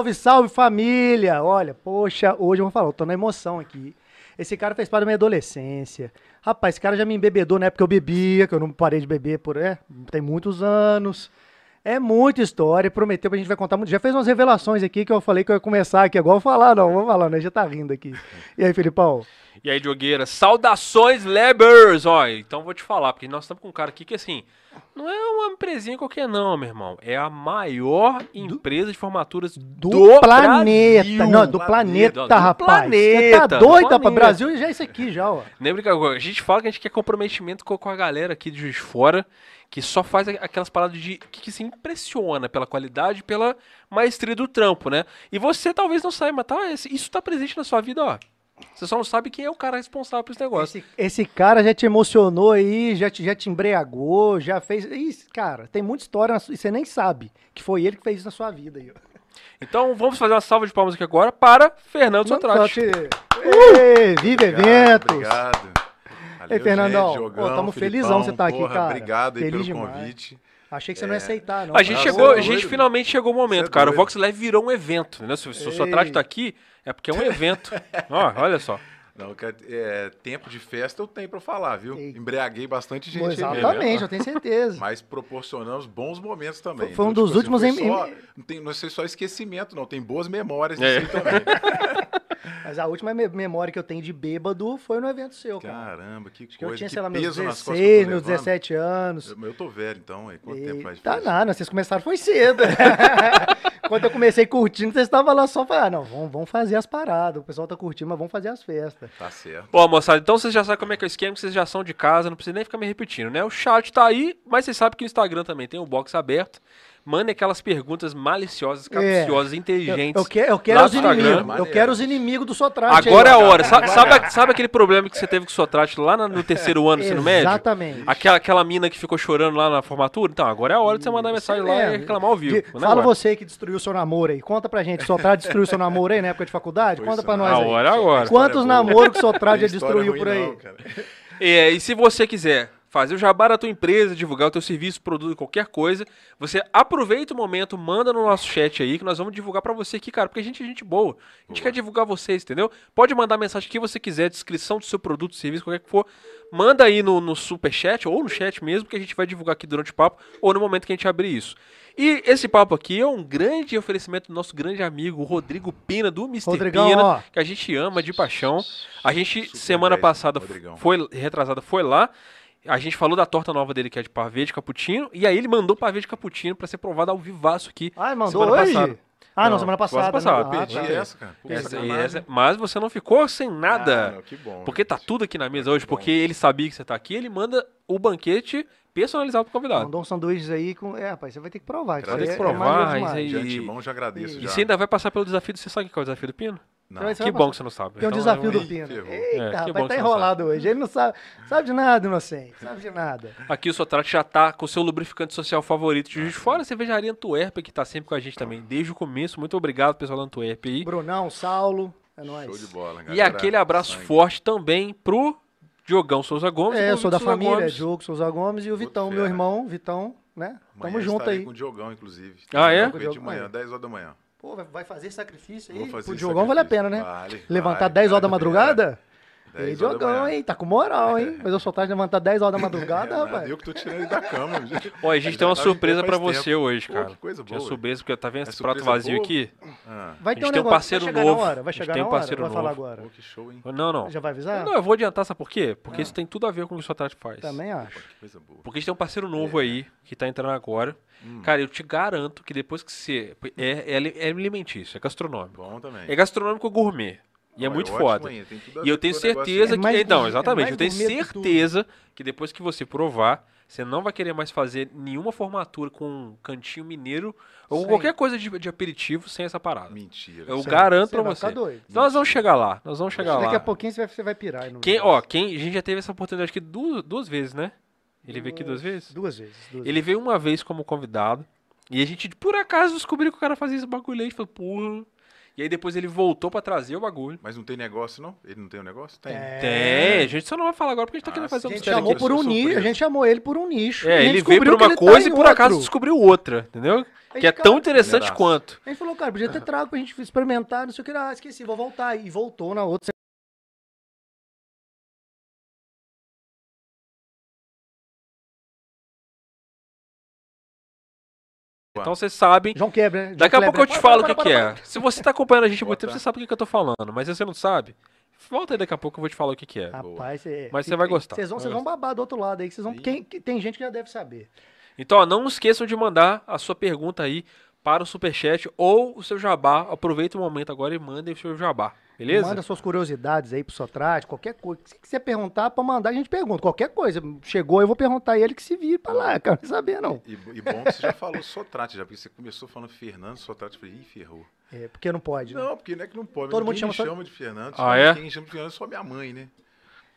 Salve, salve família! Olha, poxa, hoje eu vou falar, eu tô na emoção aqui. Esse cara fez parte da minha adolescência. Rapaz, esse cara já me embebedou na época que eu bebia, que eu não parei de beber por. É, tem muitos anos. É muita história, prometeu que a gente vai contar muito. Já fez umas revelações aqui que eu falei que eu ia começar aqui. Agora vou falar, não, vou falar, né? Já tá rindo aqui. E aí, Filipão? E aí, Diogueira, saudações, Lebers! Ó, então vou te falar, porque nós estamos com um cara aqui que, assim, não é uma empresinha qualquer não, meu irmão. É a maior empresa de formaturas do, Do, planeta. Brasil. Não, do Do planeta, planeta, rapaz. Você planeta, tá do doido, rapaz? planeta. Brasil já é isso aqui, já, ó. Lembra que a gente fala que a gente quer comprometimento com, a galera aqui de Juiz de Fora, que só faz aquelas paradas de que, que se impressiona pela qualidade, e pela maestria do trampo, né? E você talvez não saiba, mas tá, isso tá presente na sua vida, ó. Você só não sabe quem é o cara responsável por esse negócio. Esse, esse cara já te emocionou aí, já te, já te embriagou, já fez. Ih, cara, tem muita história na sua- e você nem sabe que foi ele que fez isso na sua vida aí. Então vamos fazer uma salva de palmas aqui agora para Fernando te- Ê, Vive eventos! Obrigado. Ei, Fernandão, Filipão, felizão você tá aqui, cara. Obrigado aí Feliz pelo demais. convite. Achei que você não ia aceitar, não. A gente Ah, chegou, é a gente finalmente chegou o momento, Você é cara. O. Vox Live virou um evento, né? Se, o Sotrate Ei. tá aqui, é porque é um evento. Ó, olha só. Não, que é, tempo de festa eu tenho pra falar, viu? Ei. Embriaguei bastante gente. Pô, aí. Exatamente, eu tenho certeza. Mas proporcionamos bons momentos também. Foi- foi um dos últimos foi em- só- não, tem, não é só esquecimento, não. Tem boas memórias É. disso aí também. Mas a última me- memória que eu tenho de bêbado foi no evento seu, cara. Caramba, que Acho que eu coisa. tinha, que sei lá, meus peso nas costas que eu 16, tô meus levando. 17 anos. Eu, eu tô velho, então. Aí, quanto tempo faz Tá nada, vocês começaram foi cedo. Quando eu comecei curtindo, vocês estavam lá só falando, ah, não, vamos, vamos fazer as paradas. O pessoal tá curtindo, mas vamos fazer as festas. Tá certo. Bom, moçada, então vocês já sabem como é que é o esquema, que vocês já são de casa, não precisa nem ficar me repetindo, né? O chat tá aí, mas vocês sabem que o Instagram também tem o box aberto. Mandem aquelas perguntas maliciosas, capciosas, Eu, inteligentes. eu quero, eu quero os inimigos. Eu quero os inimigos do Sotrate. Agora é aí, a ó. hora. Sabe, sabe, sabe aquele problema que você teve com o Sotrate lá no terceiro ano do ensino médio? Exatamente. Aquela, aquela mina que ficou chorando lá na formatura? Então, agora é a hora de você mandar mensagem lá É, e reclamar ao vivo. De- Manda fala agora. você que destruiu seu namoro aí. Conta pra gente. Sotrate destruiu seu namoro aí na época de faculdade? Foi Conta pra nós A aí. hora é agora. Quantos namoros que o Sotrate já destruiu por aí? não. É, e se você quiser fazer o jabá da tua empresa, divulgar o teu serviço, produto, qualquer coisa, você aproveita o momento, manda no nosso chat aí, que nós vamos divulgar pra você aqui, cara, porque a gente é gente boa. A gente quer divulgar vocês, entendeu? Pode mandar mensagem que você quiser, descrição do seu produto, serviço, qualquer que for. Manda aí no, no super chat ou no chat mesmo, que a gente vai divulgar aqui durante o papo ou no momento que a gente abrir isso. E esse papo aqui é um grande oferecimento do nosso grande amigo Rodrigo Pina, do Mr. Rodrigão, Pina, ó. que a gente ama de paixão. A gente, Super semana 10, passada, Rodrigão. foi retrasada, foi lá. A gente falou da torta nova dele, que é de pavê de cappuccino, e aí ele mandou pavê de cappuccino pra ser provado ao vivaço aqui. Ai, mandou semana hoje? passada. Ah, não, Não, semana semana passada. passada. né? Eu Ah, perdi tá. essa, cara. Essa- essa- mas você não ficou sem nada. Ah, não, que bom. Porque tá tudo aqui na mesa Muito hoje, bom. porque ele sabia que você tá aqui, ele manda o banquete personalizado pro convidado. Mandou uns sanduíches aí com. É, rapaz, você vai ter que provar. Vai ter que é- provar, é demais. aí- De antemão, já agradeço. E E já. você ainda vai passar pelo desafio, do- você sabe qual é o desafio do Pino? Não. Então, Você Que vai bom passar- que você não sabe. Tem um Então, desafio é um- do Ih, Pino. Eita, É, rapaz, tá enrolado hoje. Ele não sabe, sabe de nada, inocente. Sabe de nada. Aqui o Sotrate já tá com o seu lubrificante social favorito de Juiz de Fora, a cervejaria Antuérpia, que tá sempre com a gente também desde o começo. Muito obrigado, pessoal da Antuérpia aí. Brunão, Saulo, é nóis. Show de bola, E galera. aquele abraço Sangue. forte também pro Diogão Souza Gomes. e É, eu sou da Souza família, Gomes. Diogo Souza Gomes e o Vitão, meu irmão, Vitão, né? Amanhã Tamo junto aí. com o Diogão, inclusive. Ah, é? De manhã, Diogão. 10 horas da manhã. Pô, vai- fazer sacrifício aí? Vou fazer Pro Diogão vale a sacrifício. pena, né? Vale, Levantar vale. 10 horas da Cara, madrugada? 10 Ei, manhã. hein? Tá com moral, hein? Mas eu sou tarde de levantar 10 horas da madrugada, rapaz. Eu que tô tirando ele da cama. gente. Ó, a gente tem uma surpresa pra você tempo. hoje, Pô, cara. que coisa Tinha boa. surpresa, porque tá vendo É esse prato vazio boa? aqui? Ah, Vai A ter gente um tem um negócio, parceiro vai chegar novo. hora, A vai gente chegar tem na um hora, parceiro vai falar agora. pô, que show, hein? Não, não. Já vai avisar? Não, eu vou adiantar, sabe por quê? Porque isso tem tudo a ver com o que o Sotrate faz. Também acho. Que coisa boa. Porque a gente tem um parceiro novo aí, que tá entrando agora. Hum. Cara, eu te garanto que depois que você. É, é, é alimentício, é gastronômico. Bom também. É gastronômico gourmet. E é Olha, muito foda. hein? Tem tudo a E eu tenho certeza É que. Então, é exatamente. mais eu tenho gourmet que certeza que depois que você provar, você não vai querer mais fazer nenhuma formatura com um cantinho mineiro ou Sim. qualquer coisa de, de aperitivo sem essa parada. Mentira. Eu garanto você pra vai você. ficar doido. Então nós vamos chegar lá. Nós vamos chegar Daqui lá. a pouquinho você vai, você vai pirar. aí no Quem, negócio. ó, quem, a gente já teve essa oportunidade aqui duas, duas vezes, né? Ele veio aqui duas vezes? Duas vezes. duas Ele veio uma vez como convidado. E a gente, por acaso, descobriu que o cara fazia esse bagulho aí. A gente falou, porra. E aí depois ele voltou pra trazer o bagulho. Mas não tem negócio, não? Ele não tem o negócio? Tem. É. Tem, a gente só não vai falar agora porque a gente tá Ah, querendo fazer um A gente chamou aqui. por um nicho, a gente chamou ele por um nicho. É, ele veio que uma tá coisa em e por acaso descobriu outra, entendeu? Que é gente, tão cara, interessante quanto. A gente falou, cara, podia ter trago pra gente experimentar, não sei o que. Ah, esqueci, vou voltar. E voltou na outra. Então vocês sabem. João Quebra, né? Daqui a pouco eu te falo o Para, que, para, que para, é. Se você tá acompanhando a gente há muito tempo, você sabe o que, eu tô falando. Mas se você não sabe, volta aí daqui a pouco que eu vou te falar o que, que é. Rapaz, cê- Mas você vai gostar. Vocês vão, Vai vocês vão babar do outro lado aí. que Vocês vão, quem, que- tem gente que já deve saber. Então, ó, não esqueçam de mandar a sua pergunta aí para o Superchat ou o seu jabá. Aproveita o momento agora e mandem o seu jabá. Beleza? Manda suas curiosidades aí pro Sotrate, qualquer coisa. Se quiser perguntar, pra mandar, a gente pergunta. Qualquer coisa. Chegou, eu vou perguntar a ele que se vire pra lá. Quero saber, não. E, e bom que você já falou Sotrate, já, porque você começou falando Fernando Sotrate, eu falei, ih, ferrou. É, porque não pode. né? Não, porque não é que não pode. Todo mundo chama chama de Fernando. Ah, é? Quem chama de Fernando é só minha mãe, né?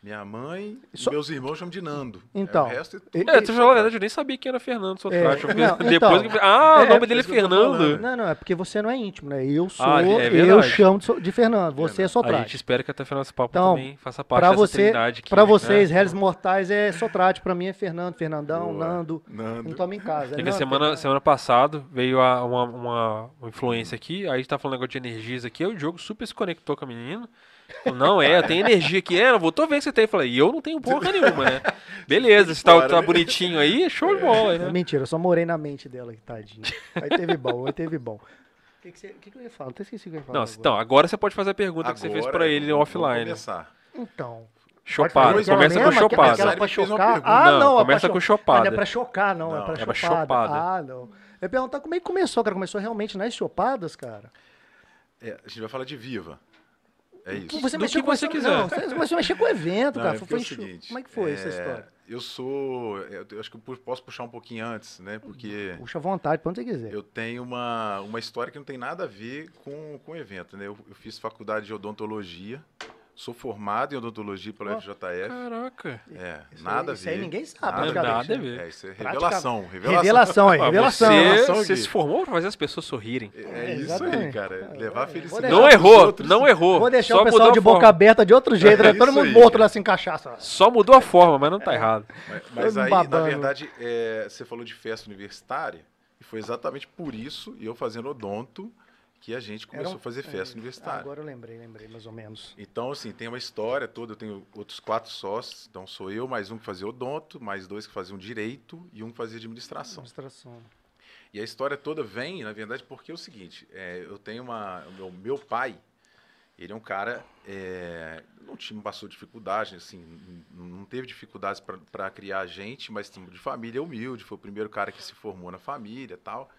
Minha mãe e Só- meus irmãos chamam de Nando. Então, É, o resto é tudo É, tu falou a verdade, eu nem sabia quem era Fernando Sotrate. É, não, depois então. que... Ah, o É, nome dele é que eu tô Fernando. falando. Não, não, é porque você não é íntimo, né? Eu sou, Ah, é eu verdade. chamo de, de Fernando, você é A gente espera que até o final desse papo Então, também faça parte Pra, dessa você, trindade aqui. pra né? vocês, réis mortais, é Sotrate. Pra mim é Fernando, Fernandão, Boa. Nando. Nando. Não toma em casa. É que Nando, semana, semana passada veio a- uma, uma, uma influência aqui, aí a gente tá falando negócio de energias aqui, aí o Diogo super se conectou com a menina. Não, é, tem energia aqui, é, não vou tô vendo que você tem. Eu Falei, e eu não tenho porra nenhuma, né? Beleza, se tá, tá bonitinho aí, show de bola, É né? Mentira, eu só morei na mente dela, que tadinho. Aí teve bom, aí teve bom. O que, que, você- o que que eu ia falar? Até esqueci o que eu ia falar. Não, agora. então, agora você pode fazer a pergunta que você fez pra ele offline. Vamos começar. Então. Chopada, começa com chopada. Aquela Ele pra chocar? Ah, Não, não, é começa pra com cho- chopada. Não é pra chocar, não, é Não, pra é pra chopada. chopada. Ah, não. Eu ia perguntar como é que começou, cara. Começou realmente nas chopadas, cara? É, a gente vai falar de Viva. É isso. Você Do mexeu que com você quiser. Não, você começou a mexer com o evento, Não, cara. Foi, é enxu- seguinte, Como é que foi essa é, história? Eu sou. Eu, acho que eu posso puxar um pouquinho antes, né? Porque Puxa à vontade, onde você quiser. eu tenho uma, uma história que não tem nada a ver com, com o evento, né? Eu, eu fiz faculdade de odontologia, sou formado em odontologia pela Ó, FJF. Caraca. É, Isso nada aí- a isso aí ver. ninguém sabe, nada praticamente, a né? ver. Nada É, isso é revelação, revelação. Revelação aí, revelação. você, revelação você se formou pra fazer as pessoas sorrirem. É, É, é isso aí, cara. É, Levar a felicidade. Não errou, outros. não errou. Vou deixar Só o pessoal de boca forma. aberta de outro jeito, né? É Todo isso mundo aí, morto lá se encaixar. Só. Mudou a forma, mas não tá errado. Mas, mas Todo aí, na babando. verdade, é, você falou de festa universitária, e foi exatamente por isso, e eu fazendo odonto, que a gente começou um- a fazer festa Ah, universitária. agora eu lembrei, lembrei, mais ou menos. Então, assim, tem uma história toda, eu tenho outros quatro sócios, então sou eu, mais um que fazia odonto, mais dois que faziam direito e um que fazia administração. Administração. E a história toda vem, na verdade, porque é o seguinte, é, eu tenho uma... o Meu, pai, ele é um cara... É, não tinha, passou dificuldade, assim, não teve dificuldades para criar a gente, mas tipo, de família humilde, foi o primeiro cara que se formou na família e tal.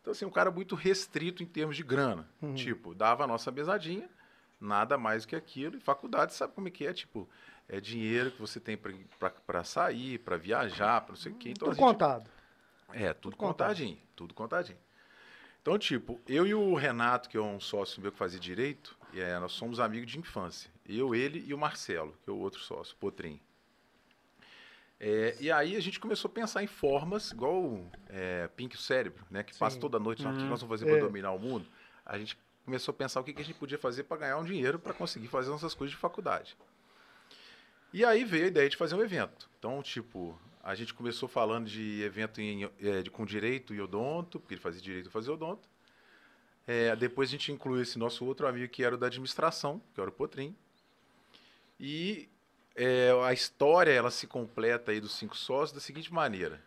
Então, assim, um cara muito restrito em termos de grana. Uhum. Tipo, dava a nossa mesadinha, nada mais do que aquilo. E faculdade, sabe como é que é? Tipo, é dinheiro que você tem para sair, para viajar, para não sei o quê. Então, Tudo gente- contado. é, tudo Tudo contado. contadinho, tudo contadinho. Então, tipo, eu e o Renato, que é um sócio meu que fazia direito, e é, nós somos amigos de infância. Eu, ele e o Marcelo, que é o outro sócio, Potrim. É, e aí a gente começou a pensar em formas, igual é, Pink o Cérebro, né? Que passa Sim. toda noite, "Ah, o que Hum. nós vamos fazer É. para dominar o mundo? A gente começou a pensar o que, que a gente podia fazer para ganhar um dinheiro para conseguir fazer nossas coisas de faculdade. E aí veio a ideia de fazer um evento. Então, tipo, a gente começou falando de evento em, eh, de, com direito e odonto, porque ele fazia direito e fazia odonto. Eh, depois a gente incluiu esse nosso outro amigo que era o da administração, que era o Potrim. E eh, a história ela se completa aí dos cinco sócios da seguinte maneira.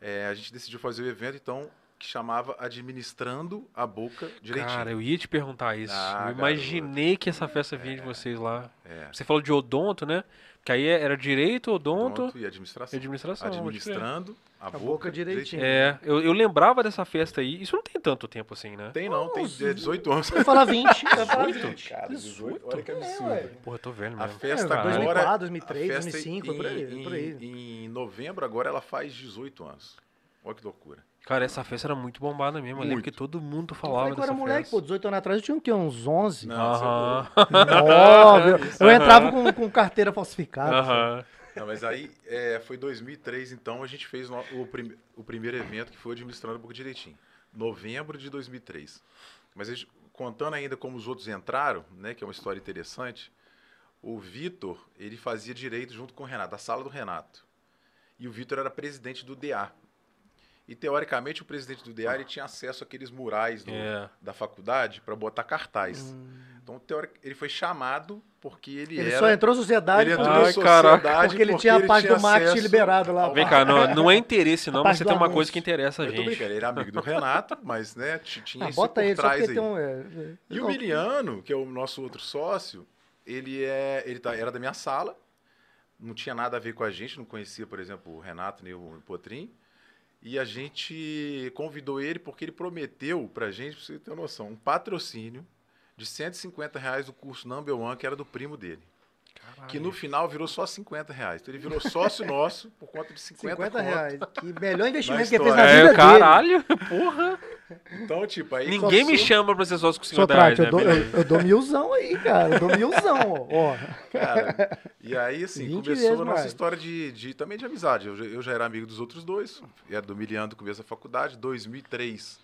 Eh, a gente decidiu fazer o evento, então, que chamava Administrando a Boca Direitinho. Cara, eu ia te perguntar isso. Ah, eu imaginei que essa festa vinha de vocês lá. É. Você falou de odonto, né? Que aí era direito, odonto, Odonto e e administração. administração. pode crer. Administrando a, A boca, boca direitinho. É, eu, eu lembrava dessa festa aí. Isso não tem tanto tempo assim, né? Tem não, tem Uns- é, 18 anos. Eu falar 20. Eu ia falar 18? 20. Cara, 18, olha que É, absurdo. ué. Porra, eu tô velho A mesmo. festa É, agora. 2004, 2003, a festa 2005, por aí, em, por aí. Em novembro agora ela faz 18 anos. Olha que loucura. Cara, essa festa era muito bombada mesmo. Eu lembro Muito. que todo mundo Eu falava falei que eu era dessa moleque, festa. pô, 18 anos atrás eu tinha o quê? Uns 11? Não, Aham. Óbvio. Eu entrava com, com carteira falsificada. Aham. Não, mas aí é, foi 2003, então a gente fez no- o, prim- o primeiro evento que foi administrando um pouco direitinho. Novembro de 2003. Mas a gente contando ainda como os outros entraram, né, que é uma história interessante, o Vitor, ele fazia direito junto com o Renato, a sala do Renato. E o Vitor era presidente do DA. E teoricamente o presidente do DA ele tinha acesso àqueles murais do- É. da faculdade para botar cartaz. Então teoric- ele foi chamado porque ele, Ele era só entrou na sociedade ele entrou Ai, caraca. sociedade porque ele tinha a parte do marketing liberado lá. Vem cá, não, não é interesse não, A mas você do tem uma anúncio. coisa que interessa a Eu tô gente. brincando, ele era amigo do Renato, mas né, tinha Ah, isso bota por ele, trás aí. um... é, é, E o não, Miliano, que é o nosso outro sócio, ele é, ele tá, era da minha sala, não tinha nada a ver com a gente, não conhecia, por exemplo, o Renato nem o Potrim. E a gente convidou ele porque ele prometeu pra gente, pra você ter uma noção, um patrocínio de 150 reais do curso Number One, que era do primo dele. Que no final virou só 50 reais. Então ele virou sócio nosso por conta de 50, 50 conto. reais. Que melhor investimento que ele fez na vida É, dele. caralho, porra. Então, tipo, aí Ninguém me começou- chama pra ser sócio com 50 reais, Sotrate, eu, né? dou, eu, eu dou milzão aí, cara. Eu dou milzão, ó. Cara, e aí, assim, 20 começou vezes a nossa mais. história de, de- também de amizade. Eu, já- eu já era amigo dos outros dois, era do Miliano do começo da faculdade. 2003,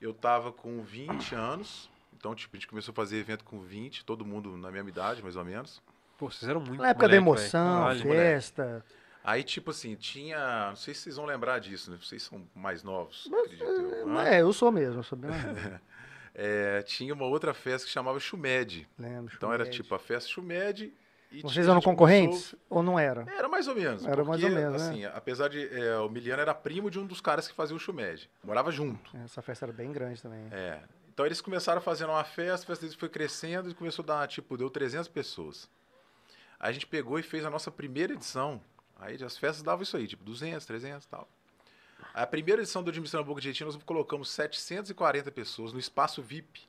eu tava com 20 anos. Então, tipo, a gente começou a fazer evento com 20, todo mundo na mesma idade, mais ou menos. Pô, vocês eram muito Na época da moleque, emoção, velho. Caralho, festa. Aí, tipo assim, tinha. Não sei se vocês vão lembrar disso, né? Vocês são mais novos, acredito eu. Hã? É, eu sou mesmo, eu sou bem mais. É, tinha uma outra festa que chamava Chumed. Lembro. Então era Chumed. tipo a festa Chumed. E Vocês eram concorrentes? Ou não era? Era mais ou menos. Era mais porque, ou menos, né? assim, apesar de. é, o Miliano era primo de um dos caras que fazia o Chumed. Morava junto. Essa festa era bem grande também. É. Então eles começaram fazendo uma festa, a festa deles foi crescendo e começou a dar, tipo, deu 300 pessoas. Aí a gente pegou e fez a nossa primeira edição. Aí as festas davam isso aí, tipo, 200, 300 e tal. A primeira edição do Administrando Boca de Jeitinho, nós colocamos 740 pessoas no espaço VIP,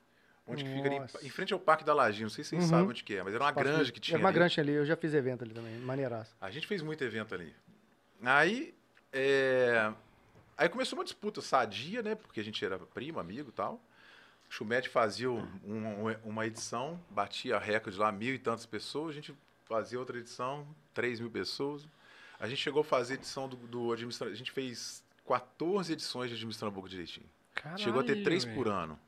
onde fica ali em frente ao Parque da Lajinha. Não sei se vocês Uhum. sabem onde que é, mas era uma granja de- que tinha Era uma ali. grande ali, eu já fiz evento ali também, maneiraço. A gente fez muito evento ali. Aí, é, aí começou uma disputa sadia, né? Porque a gente era primo, amigo e tal. O Chumete fazia um- um- uma edição, batia recorde lá, mil e tantas pessoas. A gente fazia outra edição, três mil pessoas. A gente chegou a fazer edição do, do administrador. A gente fez 14 edições de administrando boca direitinho. chegou a ter Caralho, três por ano.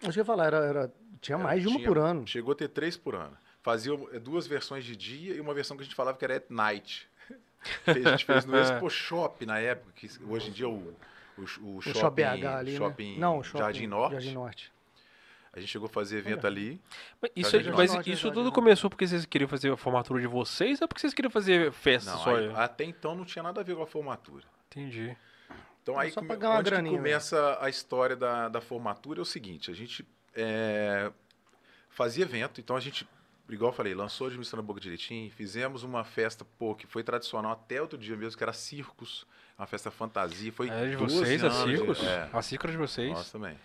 Acho que eu ia falar, era, era- tinha Era- mais de uma tinha- por ano. Chegou a ter três por ano. Fazia eh, duas versões de dia e uma versão que a gente falava que era at night. A gente fez no Expo Shop na época, que hoje em dia é o, o, o O shopping, Shopping BH ali, shopping né? Não, o shopping Jardim Norte. Jardim Norte. A gente chegou a fazer evento ali. Mas isso, Jardim mas isso tudo começou porque vocês queriam fazer a formatura de vocês ou porque vocês queriam fazer festa Não, só? aí- até então não tinha nada a ver com a formatura. Entendi. Então aí come- onde que graninha, começa a história da, da formatura é o seguinte, a gente é, fazia evento, então a gente, igual eu falei, lançou a Boca Direitinho, fizemos uma festa, pô, que foi tradicional até outro dia mesmo, que era circos, uma festa fantasia, foi É de 12 vocês, a anos de- Circos? É, A Circos de vocês? nós também.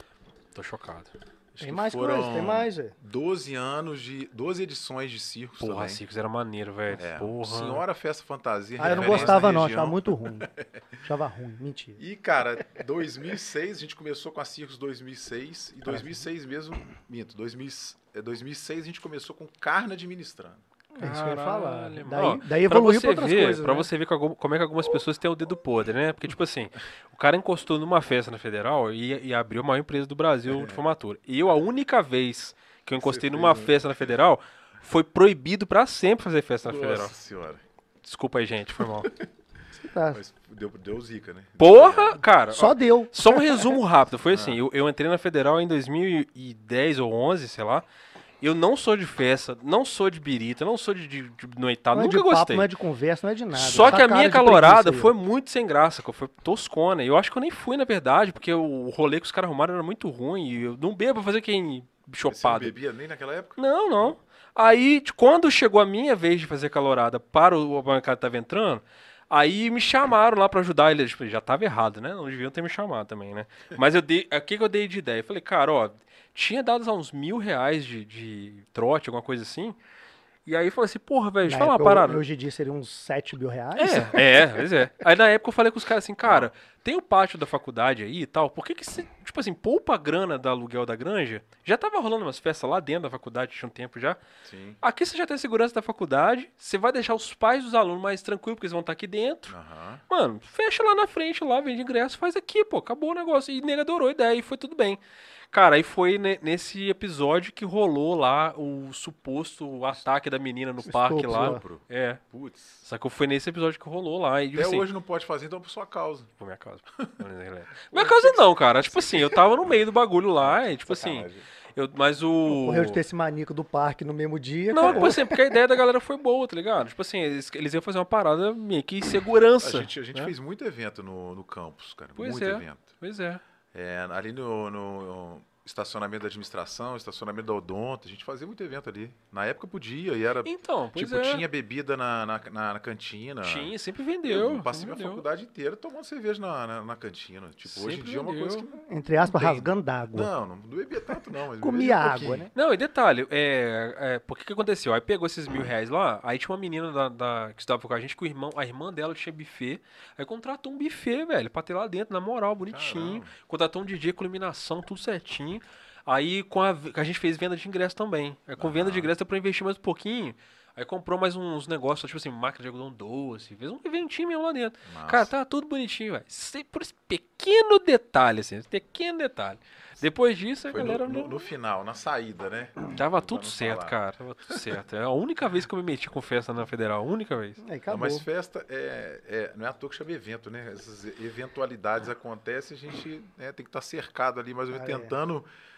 Tô chocado. Acho Tem mais foram coisa, tem mais, velho. 12 anos de, 12 edições de circos Porra, também. Circos era maneiro, velho. É, Porra. Senhora Festa Fantasia, Ah, eu não gostava não, achava muito ruim. Achava ruim, mentira. E, cara, 2006, a gente começou com a Circos 2006, e 2006 mesmo, minto, 2000, é, 2006 a gente começou com Carne Administrando. É isso que eu ia falar. Caralho, Daí, ó, daí Pra evoluiu você, pra outras ver, coisas. pra né? você ver como é que algumas pessoas têm o dedo podre, né? Porque, tipo assim, o cara encostou numa festa na Federal e, e abriu a maior empresa do Brasil de formatura. E eu, a única vez que eu encostei Você numa né? festa na Federal, foi proibido pra sempre fazer festa na Federal. Nossa senhora. Desculpa aí, gente, foi mal. Tá. Mas deu, deu zica, né? Porra, cara. Só ó, deu. Só um resumo rápido. Ah. Foi assim, eu, eu entrei na Federal em 2010 ou 11, sei lá. Eu não sou de festa, não sou de birita, não sou de, de, de noitada, Não é nunca de gostei. papo, não é de conversa, não é de nada. Só Essa que a minha calorada foi muito sem graça, que foi toscona. Eu acho que eu nem fui, na verdade, porque o rolê que os caras arrumaram era muito ruim. E eu não bebo pra fazer quem Você não chopado. bebia nem naquela época? Não, não. Aí, quando chegou a minha vez de fazer calorada para o bancada que tava entrando, aí me chamaram lá pra ajudar. Ele tipo, já tava errado, né? Não deviam ter me chamado também, né? Mas eu dei. O que, que eu dei de ideia? Eu falei, cara, ó, tinha dado lá uns mil reais de, de trote, alguma coisa assim. E aí eu falei assim, porra, velho, deixa eu falar uma parada. Hoje em dia seria uns 7 mil reais. É, é, pois é. Aí na época eu falei com os caras assim, cara, tem o pátio da faculdade aí e tal, por que que você, tipo assim, poupa a grana do aluguel da granja? Já tava rolando umas festas lá dentro da faculdade, tinha um tempo já. Sim. Aqui você já tem a segurança da faculdade, você vai deixar os pais dos alunos mais tranquilos, porque eles vão estar aqui dentro. Aham. Mano, fecha lá na frente, lá, vende ingresso, faz aqui, pô, acabou o negócio. E nega adorou a ideia e foi tudo bem. Cara, aí foi ne- nesse episódio que rolou lá o suposto ataque da menina no Estupro parque lá. lá. Estupro. É. Putz. Sacou? Foi nesse episódio que rolou lá. E, tipo Até assim, hoje não pode fazer, então por sua causa. Por minha causa. minha causa não, cara. Tipo assim, eu tava no meio do bagulho lá e, tipo assim. Eu, mas o. Correu de ter esse maníaco do parque no mesmo dia. Não, tipo assim, porque a ideia da galera foi boa, tá ligado? Tipo assim, eles, eles iam fazer uma parada meio que A segurança. gente, a gente né? fez muito evento no, no campus, cara. Pois muito é. evento. Pois é. É, ali no, no estacionamento da administração, estacionamento da Odonto, a gente fazia muito evento ali. Na época podia, e era. Então, pois tipo, é. tinha bebida na, na, na- na cantina. Tinha, sempre Eu vendeu. passei sempre minha vendeu. faculdade inteira tomando cerveja na, na, na cantina. Tipo, hoje em Sempre dia é uma coisa vendeu. que. Entre aspas, rasgando d'água. Não, não bebia tanto, não. Mas Comia um água, né? Não, e detalhe, é, é, por que que aconteceu? Aí pegou esses mil reais lá, aí tinha uma menina da, da- que estudava com a gente, que o irmão, a irmã dela tinha buffet, aí contratou um buffet, velho, pra ter lá dentro, na moral, bonitinho. Caramba. Contratou um DJ com iluminação, tudo certinho. Aí com a, a gente fez venda de ingresso também. Aí com venda de ingresso deu pra investir mais um pouquinho. Aí comprou mais uns negócios, tipo assim, máquina de algodão doce, fez um eventinho mesmo lá dentro. Massa. Cara, tá tudo bonitinho, velho. Por esse pequeno detalhe, assim, esse pequeno detalhe. Depois disso, a Foi galera no, no, no final, na saída, né? Tava tudo certo, falar. cara. Tava tudo certo. É a única vez que eu me meti com festa na federal. A única vez. Aí Não, mas festa é, é- não é à toa que chama evento, né? Essas eventualidades acontecem, a gente né, tem que estar cercado ali, mais ou menos Ah, é. tentando é,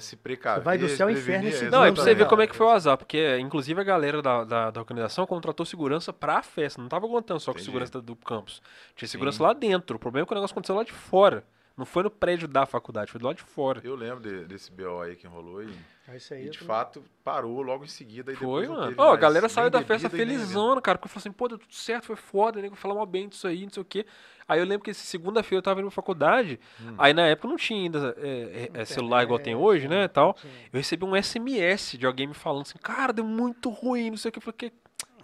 se precaver. Você vai do céu ao inferno e se Não, é pra você ver como é que foi o azar. Porque, inclusive, a galera da, da, da organização contratou segurança pra festa. Não tava aguentando só com Entendi. segurança do campus. Tinha segurança Sim. lá dentro. O problema é que o negócio aconteceu lá de fora. Não foi no prédio da faculdade, foi do lado de fora. Eu lembro de- desse BO aí que rolou e, É isso aí. e de tô- fato parou logo em seguida. E Foi, mano. teve Ó, a mais galera saiu da festa e felizona, cara, porque falou assim, pô, deu tudo certo, foi foda, nego falar mal bem disso aí, não sei o quê. Aí eu lembro que esse segunda-feira eu tava indo pra faculdade, Hum. aí na época não tinha ainda é, é, é, celular igual tem hoje, né, e tal. Eu recebi um SMS de alguém me falando assim, cara, deu muito ruim, não sei o que. Eu falei, que,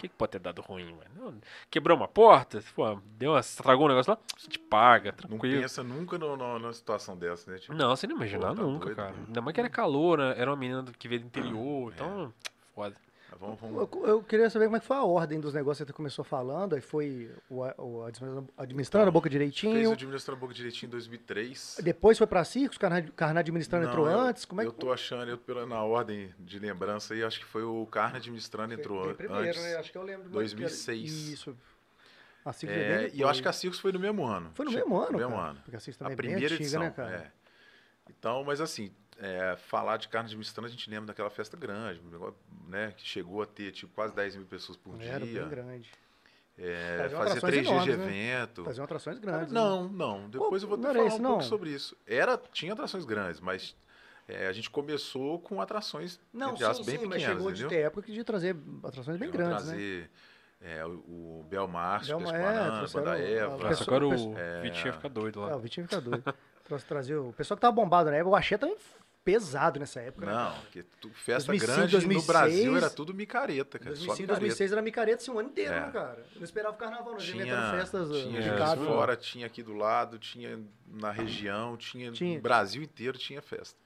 que, que pode ter dado ruim, mano? Não, Quebrou uma porta? Pô, deu uma, estragou um negócio lá? A gente paga, Não tranquilo. pensa nunca no, no- numa situação dessa, né? Tipo, Não, você não imagina Pô, tá nunca, doido, cara. né? Ainda mais que era calor, né? Era uma menina que veio do interior, então, foda. Vamos, vamos- Eu, eu queria saber como é que foi a ordem dos negócios que você começou falando. Aí foi o, o administrando, administrando a boca fez o direitinho. administrando boca direitinho em 2003. Depois foi pra Circos, Carna, Carna administrando Não, entrou eu- antes. Como é eu que tô achando, eu pela, na ordem de lembrança aí, acho que foi o Carne administrando entrou Foi primeiro, antes. né? Acho que eu lembro. 2006. Isso. A Circos é, É, bem e eu acho que a. Circus foi no mesmo ano. Foi no mesmo ano, No mesmo ano. Porque a Circus A também é bem primeira antiga, edição, né, cara? é. Então, mas assim, é, falar de carne de mistrana, a gente lembra daquela festa grande, né, que chegou a ter tipo, quase 10 mil pessoas por Era dia. bem grande. É, atrações três dias de né? evento. Faziam atrações grandes. né? Não, não. Depois eu vou era falar isso, um pouco não? sobre isso. Era, tinha atrações grandes, mas é, a gente começou com atrações Não, sim, aspas, sim, bem mas pequenas, chegou de entendeu? ter época de trazer atrações bem Chegou grandes, né? trazer é, o, o Belmárcio, Belma- Pesquanã, é, Banda trouxeram a- Eva. a Nossa, pessoa- agora o Vitinho ia ficar doido Ah, lá. o Vitinho fica doido. Trouxe trazer o pessoal que tava bombado na época. O Axé também pesado nessa época. né, Não, porque tu- festa 2005, grande 2006, no Brasil era tudo micareta, cara. 2005, só micareta. 2006 era micareta assim, o ano inteiro, É. né, cara? Eu não esperava o carnaval, nós inventando festas uh, tinha de É, casa. Fora, tinha aqui do lado, tinha na região, tinha, Tinha. no Brasil inteiro tinha festa.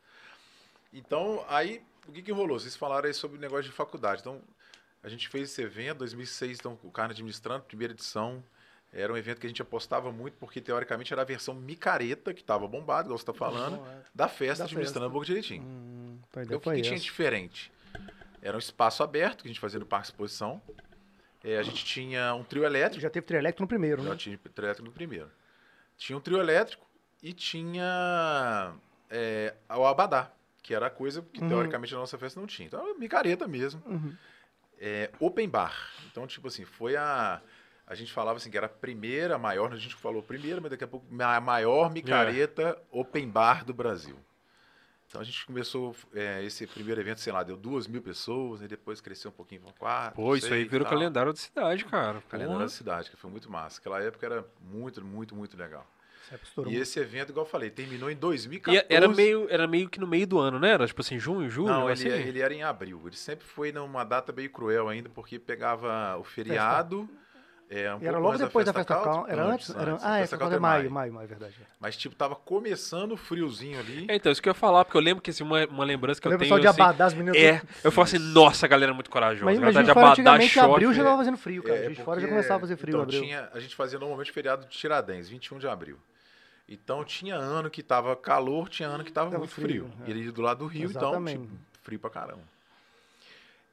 Então, aí, o que que rolou? Vocês falaram aí sobre o negócio de faculdade. Então, a gente fez esse evento, 2006, então, o Carne Administrando, primeira edição. Era um evento que a gente apostava muito, porque teoricamente era a versão micareta, que estava bombado, igual você está falando, Bom, é. da festa Da administrando festa. a boca direitinho. Hum, então o que, que tinha de diferente? Era um espaço aberto, que a gente fazia no Parque Exposição. É, a gente tinha um trio elétrico. Já teve trio elétrico no primeiro, Já né? tinha trio elétrico no primeiro. Tinha um trio elétrico e tinha é, o abadá, que era a coisa que Uhum. teoricamente na nossa festa não tinha. Então, era micareta mesmo. Uhum. É, open bar. Então, tipo assim, foi a. A gente falava assim que era a primeira, a maior, a gente falou primeira, mas daqui a pouco a maior micareta open bar do Brasil. Então a gente começou é, esse primeiro evento, sei lá, deu duas mil pessoas, e depois cresceu um pouquinho para quatro. Pô, isso aí virou calendário da cidade, cara. Calendário da cidade, que foi muito massa. Aquela época era muito, muito, muito legal. Estourou E muito. esse evento, igual eu falei, terminou em 2014. E era meio, era meio que no meio do ano, né? Era tipo assim, junho, julho, Não, assim. ele, ele era em abril. Ele sempre foi numa data meio cruel ainda, porque pegava o feriado. É, um era logo antes depois da festa Cautio, calma. Era antes? Era... antes. Ah, A é, festa festa é maio, maio, maio, é verdade. Mas, tipo, tava começando o friozinho ali. É, então, isso que eu ia falar, porque eu lembro que assim, uma, uma lembrança que Eu eu, lembro tenho. só de assim, Abadá, as meninas... é, eu falo assim, nossa, a galera é muito corajosa. Mas imagina de antigamente, short, abril já tava fazendo frio, cara. É, Juiz de fora já começava a fazer frio, então, abril. tinha, a gente fazia normalmente feriado de Tiradentes, 21 de abril. Então tinha ano que tava calor, tinha ano que tava, Tava muito frio, frio. é. E ele do lado do rio, Exatamente. então, tipo, frio pra caramba.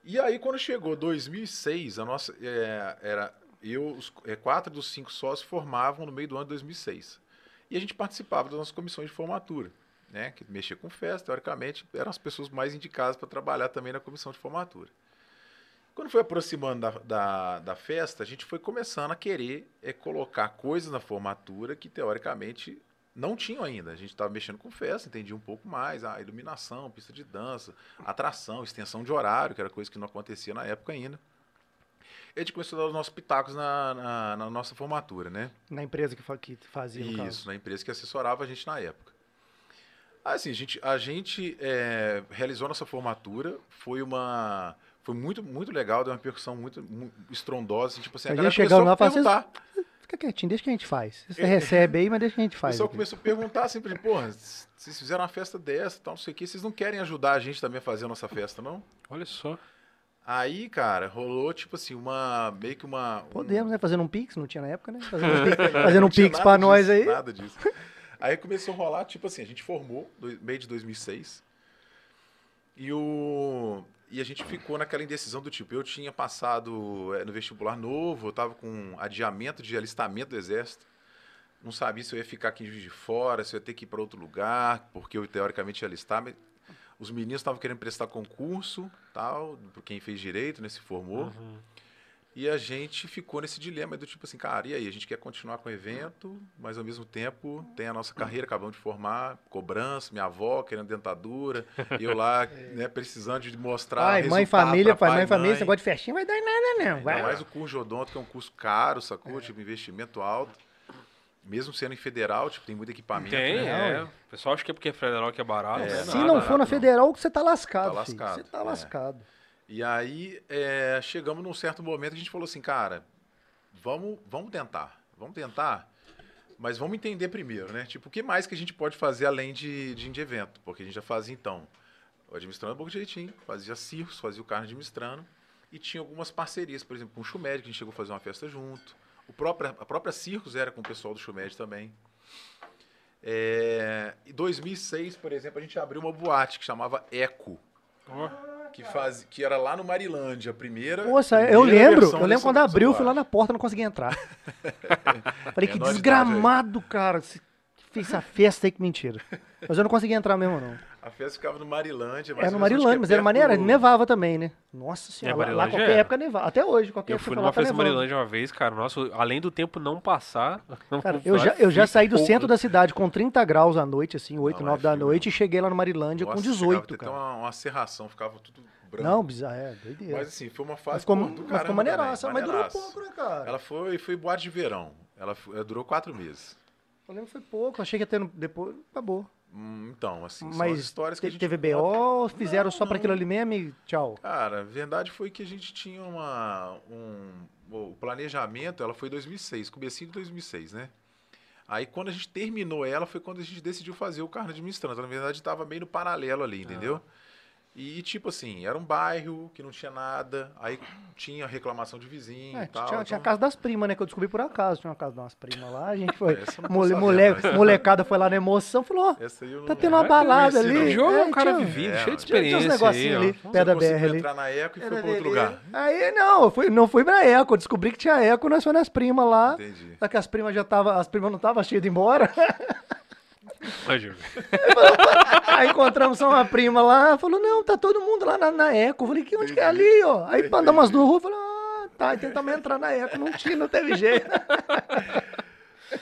E aí, quando chegou 2006, a nossa, é, era eu, os, é, quatro dos cinco sócios formavam no meio do ano de 2006. E a gente participava das nossas comissões de formatura, né? Que mexia com festa, teoricamente, eram as pessoas mais indicadas para trabalhar também na comissão de formatura. Quando foi aproximando da, da, da festa, a gente foi começando a querer é, colocar coisas na formatura que, teoricamente, não tinham ainda. A gente estava mexendo com festa, entendia um pouco mais, a iluminação, pista de dança, atração, extensão de horário, que era coisa que não acontecia na época ainda. E a gente começou a dar os nossos pitacos na, na, na nossa formatura, né? Na empresa que, que fazia, no Isso, caso. na empresa que assessorava a gente na época. Assim, a gente, a gente é, realizou nossa formatura, foi uma... Foi muito, muito legal, deu uma percussão muito, muito estrondosa. assim, Tipo assim, A a, gente galera chegando lá a e fala, "Vocês perguntar. Fica quietinho, deixa que a gente faz. Você recebe aí, mas deixa que a gente O faz. pessoal aqui. começou a perguntar sempre, porra, vocês fizeram uma festa dessa, tal, não sei o que, vocês não querem ajudar a gente também a fazer a nossa festa, não? Olha só. Aí, cara, rolou, tipo assim, uma, meio que uma... um- Podemos, né? Fazendo um pix, não tinha na época, né? Fazendo um pix, fazendo um pix pra disso, nós aí. Nada disso. Aí começou a rolar, tipo assim, a gente formou, meio de 2006, e, o, e a gente ficou naquela indecisão do tipo, eu tinha passado eh, no vestibular novo, eu tava com adiamento de alistamento do exército, não sabia se eu ia ficar aqui em Juiz de Fora, se eu ia ter que ir para outro lugar, porque eu teoricamente ia alistar, mas os meninos estavam querendo prestar concurso, tal, por quem fez direito, né, se formou. Uhum. E a gente ficou nesse dilema do tipo assim, cara, e aí? A gente quer continuar com o evento, mas ao mesmo tempo tem a nossa carreira, acabamos de formar, cobrança, minha avó querendo dentadura, eu lá, né, precisando de mostrar. Pai, mãe, família, pai, mãe, família, mãe. esse negócio de festinha vai dar em nada, não. Ainda Vai. mais o curso de odonto, que é um curso caro, sacou? Tipo, investimento alto. Mesmo sendo em federal, tipo, tem muito equipamento. Tem, né? é. O pessoal acha que é porque é federal que é barato. É, não é Se nada, não for na federal, você tá lascado, Tá filho. lascado, Você tá é. lascado. E aí, é, chegamos num certo momento que a gente falou assim, cara, vamos, vamos tentar, vamos tentar, mas vamos entender primeiro, né? Tipo, o que mais que a gente pode fazer além de, de, de evento? Porque a gente já fazia, então, o administrando um pouco direitinho, fazia circos, fazia o carro administrando, e tinha algumas parcerias, por exemplo, com o Chumed, que a gente chegou a fazer uma festa junto, o próprio, a própria Circos era com o pessoal do Chumed também. É, em 2006, por exemplo, a gente abriu uma boate que chamava Eco, que, faz, que era lá no Marilândia, a primeira. Primeira eu lembro, eu lembro quando abriu, eu fui lá na porta, não consegui entrar. Falei, É que desgramado, cara. Fez essa festa aí, que mentira. Mas eu não consegui entrar mesmo, não. A festa ficava no Marilândia. Era no Marilândia, é mas era perto maneira, do- nevava também, né? Nossa senhora, lá- lá qualquer é. época nevava. Até hoje, qualquer Eu época fui você numa tá festa nevando. Marilândia uma vez, cara. Nossa, além do tempo não passar. Cara, eu já, eu já saí do Porra. centro da cidade com 30 graus à noite, assim, 8, Não, 9 é da frio noite, mesmo. e cheguei lá no Marilândia Nossa, com chegava 18, a ter cara. Uma, uma serração, ficava tudo branco. Não, bizarro, é, doideira. Mas assim, foi uma Mas fase ficou, pô, do mas ficou caramba maneiraça, também, mas durou pouco, né, cara? Ela foi, foi boate de verão. Ela, foi- ela durou quatro meses. Eu lembro que foi pouco, achei que ia ter no- depois, acabou. Hum, Então, assim, são as Mas histórias que a te- gente teve. BO, fizeram Não, só não. aquilo ali mesmo e tchau. Cara, a verdade foi que a gente tinha uma, um, o planejamento, ela foi em 2006, comecinho de 2006, né? Aí quando a gente terminou ela foi quando a gente decidiu fazer o carro administrando. Na verdade estava meio no paralelo ali, entendeu? E tipo assim, era um bairro que não tinha nada, aí tinha reclamação de vizinho É, e tal. tinha, tinha a então- casa das primas, né? Que eu descobri por acaso. Tinha uma casa das primas lá, a gente foi. Mole, mole- molecada foi lá na emoção, falou: ó, eu não, tá tendo uma balada ali. O jogo é um cara tinha- vivido, É, cheio de tinha- tinha uns experiência. negocinhos aí, ali. Pé da Você conseguiu BR ali. entrar na Eco e foi para outro lugar. Aí não, eu fui, não fui pra Eco, eu descobri que tinha Eco, nós fomos nas primas lá. Entendi. Só que as primas já tava, as primas não estavam cheias de embora. Imagina. Aí encontramos só uma prima lá, falou, não, tá todo mundo lá na, na Eco. Eu falei, que onde que é ali, ó? Aí andamos umas duas ruas, falou, ah, tá, e tentamos entrar na Eco, não tinha, não teve jeito.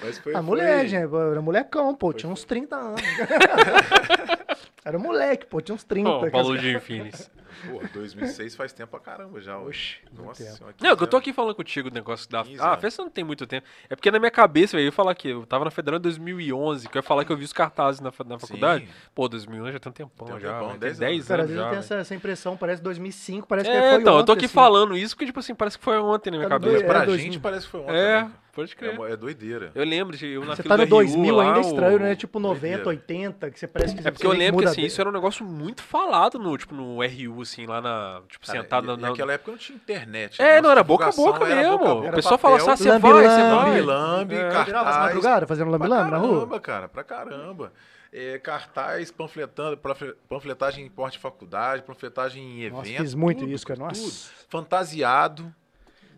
Mas foi, A mulher, foi- gente, era molecão, pô, tinha uns 30 anos. era moleque, pô, tinha uns 30. Ó, o que Balu as- de Infinis. Pô, 2006 faz tempo pra caramba já. Oxi, Nossa tempo. senhora. Não, que eu tô 15 aqui falando contigo do negócio da. 15 Ah, festa não tem muito tempo. É porque na minha cabeça, velho, eu ia falar que eu tava na Federal em 2011, que eu ia falar que eu vi os cartazes na, na Sim. faculdade. Pô, 2011 já tem um tempão Tem um já. tempão, velho, 10 tem 10 anos. Cara, às vezes eu já. tenho velho. essa, essa impressão, parece 2005, parece que É, foi então, eu tô ontem, aqui assim. falando isso porque, tipo assim, parece que foi ontem na minha Tá cabeça. doido, Pra É, gente 2000. parece que foi ontem. É, também. Pode É, crer. uma- é doideira. Eu lembro de eu na Você tá no do RU 2000 lá, ainda é estranho, né? Tipo 90, Doideira. 80, que você parece que É porque eu você lembro que assim, isso era um negócio muito falado no, tipo, no RU, assim, lá na. Tipo, Cara, sentado e- na. na- naquela época não tinha internet. É, Nossa não, era boca a boca mesmo. boca a boca. o pessoal falava assim, você Lambi, vai, você lambi. vai. Lambi, É. cartaz. Madrugadas fazendo Pra lambi-lambi na rua? caramba, cara, pra caramba. É, cartaz, panfletando, panfle- panfletagem em porte de faculdade, panfletagem em evento. Nossa, fiz muito tudo, isso, cara. tudo. Nossa. Fantasiado.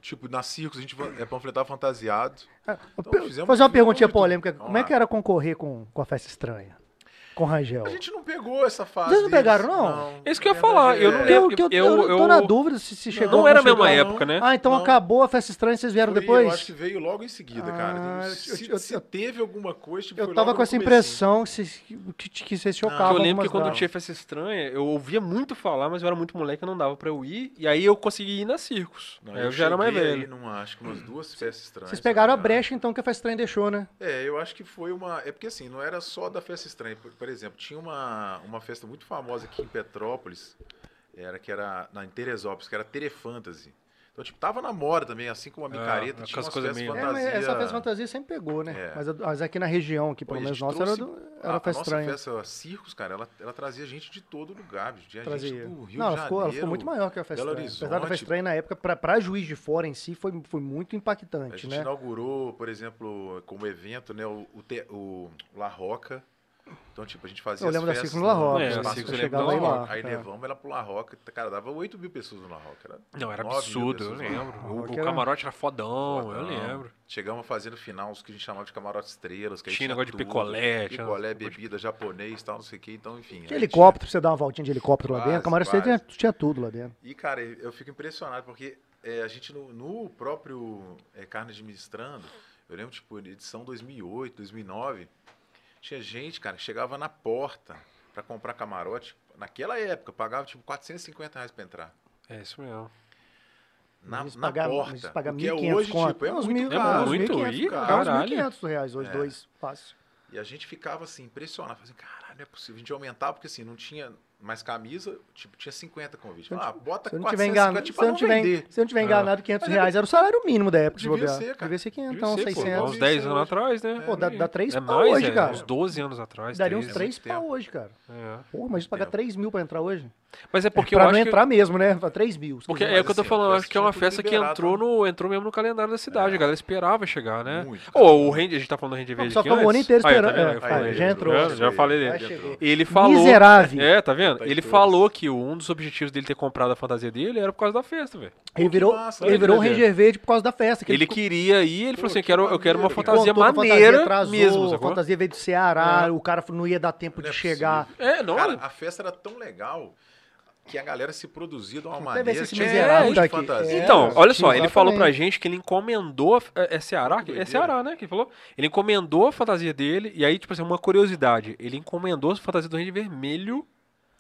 Tipo, na circos a gente é, panfletava fantasiado. Ah, Então, fizemos- fazer uma perguntinha polêmica. Como é que era concorrer com, com a festa estranha? Com Rangel? A gente não pegou essa fase. Vocês não deles, pegaram, não? É isso que eu ia falar, eu não é. lembro. Eu, que eu, eu- eu tô na dúvida se, se chegou Não era a não mesma chegou. época, né? Ah, então Não. acabou a festa estranha e vocês vieram Foi- depois? Eu acho que veio logo em seguida, cara. Ah, se, eu- eu- se teve alguma coisa, tipo, Eu tava logo com essa impressão que, vocês- que, que vocês chocavam eu lembro que quando tinha festa estranha, eu ouvia muito falar, mas eu era muito moleque, não dava pra eu ir. E aí eu consegui ir na Circos. Não, eu, já era mais velho. numa, acho que umas duas festas estranhas. Vocês pegaram a não brecha, então, que a festa estranha deixou, né? É, eu acho que foi uma. É porque assim, não era só da festa estranha. Por, exemplo, tinha uma, uma festa muito famosa aqui em Petrópolis, era que era na em Teresópolis, que era Terefantasy. Então, tipo, tava na moda também, assim como a micareta, aquelas tinha umas coisas festas meio- É, fantasia. mas essa festa fantasia sempre pegou, né? É. Mas, a- mas aqui na região, aqui, pelo a menos gente nossa, era, do, a, era a festa nossa estranha. festa Circos, cara, ela, ela trazia gente de todo lugar. Tinha gente Trazia. do Rio Não, ela de ficou, ela ficou Janeiro, muito maior que a festa estranha. Apesar da festa estranha, na época, pra, pra juiz de fora em si, foi, foi muito A impactante, gente né? inaugurou, por exemplo, como evento, né, o, o, o La Roca. Então, tipo, a gente fazia Eu as lembro da festas Circo no La Roca. É, eu chegava lá. Roca. Aí é. levamos ela pro La Roca. Cara, dava 8 mil pessoas no La Roca. Era Não, era 9 mil absurdo, eu lembro. O, o camarote era fodão, eu Fodão. lembro. Chegamos a fazer no final os que a gente chamava de camarote estrelas. Que Tinha tinha negócio de tudo. picolé, tinha- Picolé, bebida, japonês e tal, não sei o que. Então, enfim. Tinha helicóptero, pra você dar uma voltinha de helicóptero lá Quase, dentro. Camarote tinha, quase. tinha tudo lá dentro. E, cara, eu fico impressionado, porque é, a gente, no, no próprio é, Carne Administrando, eu lembro, tipo, edição 2008, 2009, tinha gente, cara, que chegava na porta pra comprar camarote. Naquela época, pagava, tipo, 450 reais pra entrar. É isso mesmo. Na, na pagam- porta. o que é 1.500 hoje, conto. tipo, é Uns muito mil- caro. uns muito? 1.500 Ih, cara, uns caralho. 1.500 reais hoje, É. dois, fácil. E a gente ficava assim, impressionado. Falei assim, caralho, não é possível. A gente aumentava, porque assim, não tinha mais camisa, tipo, tinha 50 convites. Ah, bota Se eu não tiver 450, enganado, tipo, se eu não pra tiver, vender. se eu não tiver Ah. enganado, 500 Mas é- reais era o salário mínimo da época, Devia bobear. ser, cara. Devia ser 500, Devia ser, pô. 600. Uns isso 10 aí anos atrás, né? Pô, dá, dá 3 é pau mais, hoje, é, cara. Uns 12 anos atrás. Daria uns 13. 3 muito tempo. pau hoje, cara. É. Porra, mas pagar tempo. 3 mil pra entrar hoje? Mas é porque pra eu não acho que... entrar mesmo, né? Pra 3 mil. Porque é o que eu tô assim, falando, acho que é uma festa que entrou, liberado, no, entrou mesmo no calendário da cidade. É. A galera esperava chegar, né? Cara. o Randy, a gente tá falando do Randy Verde Só aqui ficamos o ano inteiro tá esperando. É, já entrou. Já, falei dele. Ele falou. Miserável. É, tá vendo? Tá em Ele todas. falou que um dos objetivos dele ter comprado a fantasia dele era por causa da festa, velho. Ele que virou, massa, ele né, virou um Ranger? Ranger Verde por causa da festa. que Ele ficou- queria ir, ele falou assim: eu que quero, eu quero uma fantasia que a maneira fantasia mesmo, A sacou? fantasia veio do Ceará, É. o cara não ia dar tempo Não de é chegar. É, não. Cara, a festa era tão legal que a galera se produzia de uma Deve maneira ser esse tinha miserável muita daqui. fantasia. É, Então, olha só, ele falou pra gente que ele encomendou. a- É, é Ceará? Muito É. Ceará, né? Que ele falou. Ele encomendou a fantasia dele. E aí, tipo assim, uma curiosidade. Ele encomendou a fantasia do Range Vermelho.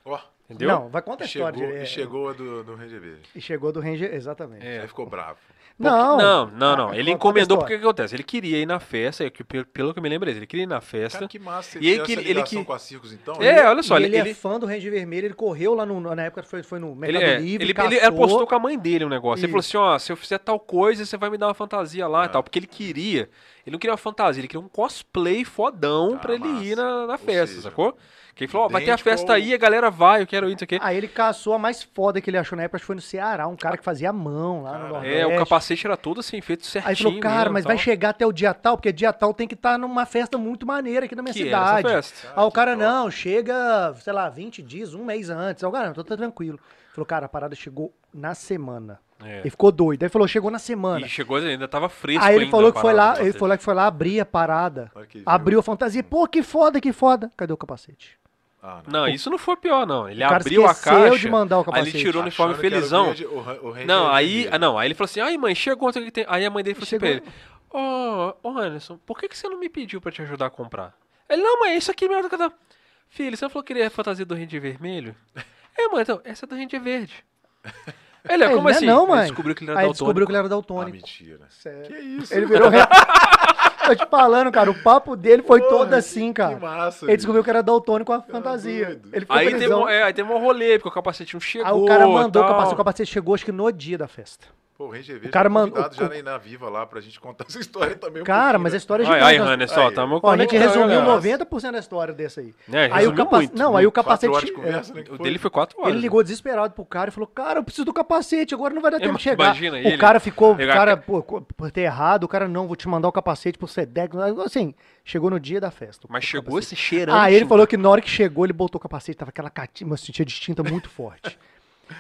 Ó, Entendeu? Não, vai contar e a história. chegou, de- é, e chegou a do, do Ranger Verde. e chegou do Ranger, exatamente. É. Aí ficou bravo. Não, Não, não, não. Ah, Ele encomendou porque o que acontece? Ele queria ir na festa, é pelo que eu me lembro, é ele queria ir na festa. Cara, que massa. E ele tinha que- essa ele ligação que- com a Circos, então. É, olha só, e ele, ele, ele, é fã do Ranger Vermelho, ele correu lá no. Na época foi, foi no ele, Mercado é, Livre. ele, ele, caçou, ele apostou com a mãe dele um negócio. Ele Isso. falou assim: ó, se eu fizer tal coisa, você vai me dar uma fantasia lá É. e tal. Porque ele queria. Ele não queria uma fantasia, ele queria um cosplay fodão Ah, pra ele massa. ir na, na festa, seja, sacou? Que ele falou: ó, vai ter a festa aí, a galera vai, eu quero ir, não sei o quê. Aí ele caçou a mais foda que ele achou na época, acho que foi no Ceará, um cara que fazia a mão lá no Cara, Nordeste. É, o capacete era todo assim, feito certinho. Aí falou, cara, mesmo, mas tal. vai chegar até o dia tal, porque dia tal tem que estar numa festa muito maneira aqui na minha Que era essa cidade. festa. Aí o cara, top. não, chega, sei lá, 20 dias, um mês antes. Aí o cara, não, tô, tô tranquilo. Falou, cara, a parada chegou na semana. É. Ele ficou doido. Aí falou, chegou na semana. E chegou, ainda tava fresco Aí ele ainda falou que foi lá, ele falou que foi lá abrir a parada. Abriu a fantasia. Pô, que foda, que foda. Cadê o capacete? Ah, não. Não, isso não foi pior, não. Ele O cara abriu a caixa. de mandar o Aí capacete. ele tirou o uniforme felizão. O o Não, aí, ah, não, aí ele falou assim, ai mãe, chegou ontem que tem. Aí a mãe dele falou assim pra Chegou- ele, ô, ô Anderson, por que, que você não me pediu pra te ajudar a comprar? Ele, não, mãe, isso aqui é melhor do que a da... Filho, você não falou que queria a fantasia do Ranger vermelho? é, mãe, então, essa é do Ranger verde. Ele, Aí como não é assim? não, Ele mãe. descobriu que ele era Aí ele daltônico. descobriu que ele era Ah, daltônico. mentira. Sério. Que isso? Ele virou. Tô te falando, cara, o papo dele foi Porra, todo assim, cara. Que massa. Ele descobriu que era daltônico com a fantasia. Ele ficou Aí teve, um, é, aí teve um rolê, porque o capacete não chegou Aí o cara mandou o capacete. O capacete chegou, acho que no dia da festa. Pô, o Ranger Verde O cara tá manda- convidado o- já o- na, na Viva lá pra gente contar essa história também. um Cara, mas a né? história é Aí, gigante. aí, nós- Hannes, ó, Aí. tamo Ó, a gente com- resumiu galera. 90% da história dessa aí. É, aí o resumiu capa... muito. Não, aí o Quatro capacete. horas de conversa, né? O dele foi 4 horas. Ele ligou desesperado pro cara e falou: Cara, eu preciso do capacete, agora não vai dar tempo de chegar. Imagina o ele- cara ficou, o cara, pô, por ter errado, o cara, não, vou te mandar o capacete pro Sedex. Assim, chegou no dia da festa. Mas chegou capacete. esse cheirando. Ah, ele tinta. falou que na hora que chegou, ele botou o capacete, tava aquela catinha, uma cintinha distinta muito forte.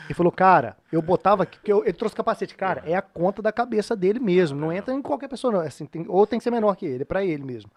Ele falou, cara, eu botava aqui, que eu- ele trouxe capacete, cara, é a conta da cabeça dele mesmo, não entra em qualquer pessoa, não. Assim, tem- ou tem que ser menor que ele, é pra ele mesmo.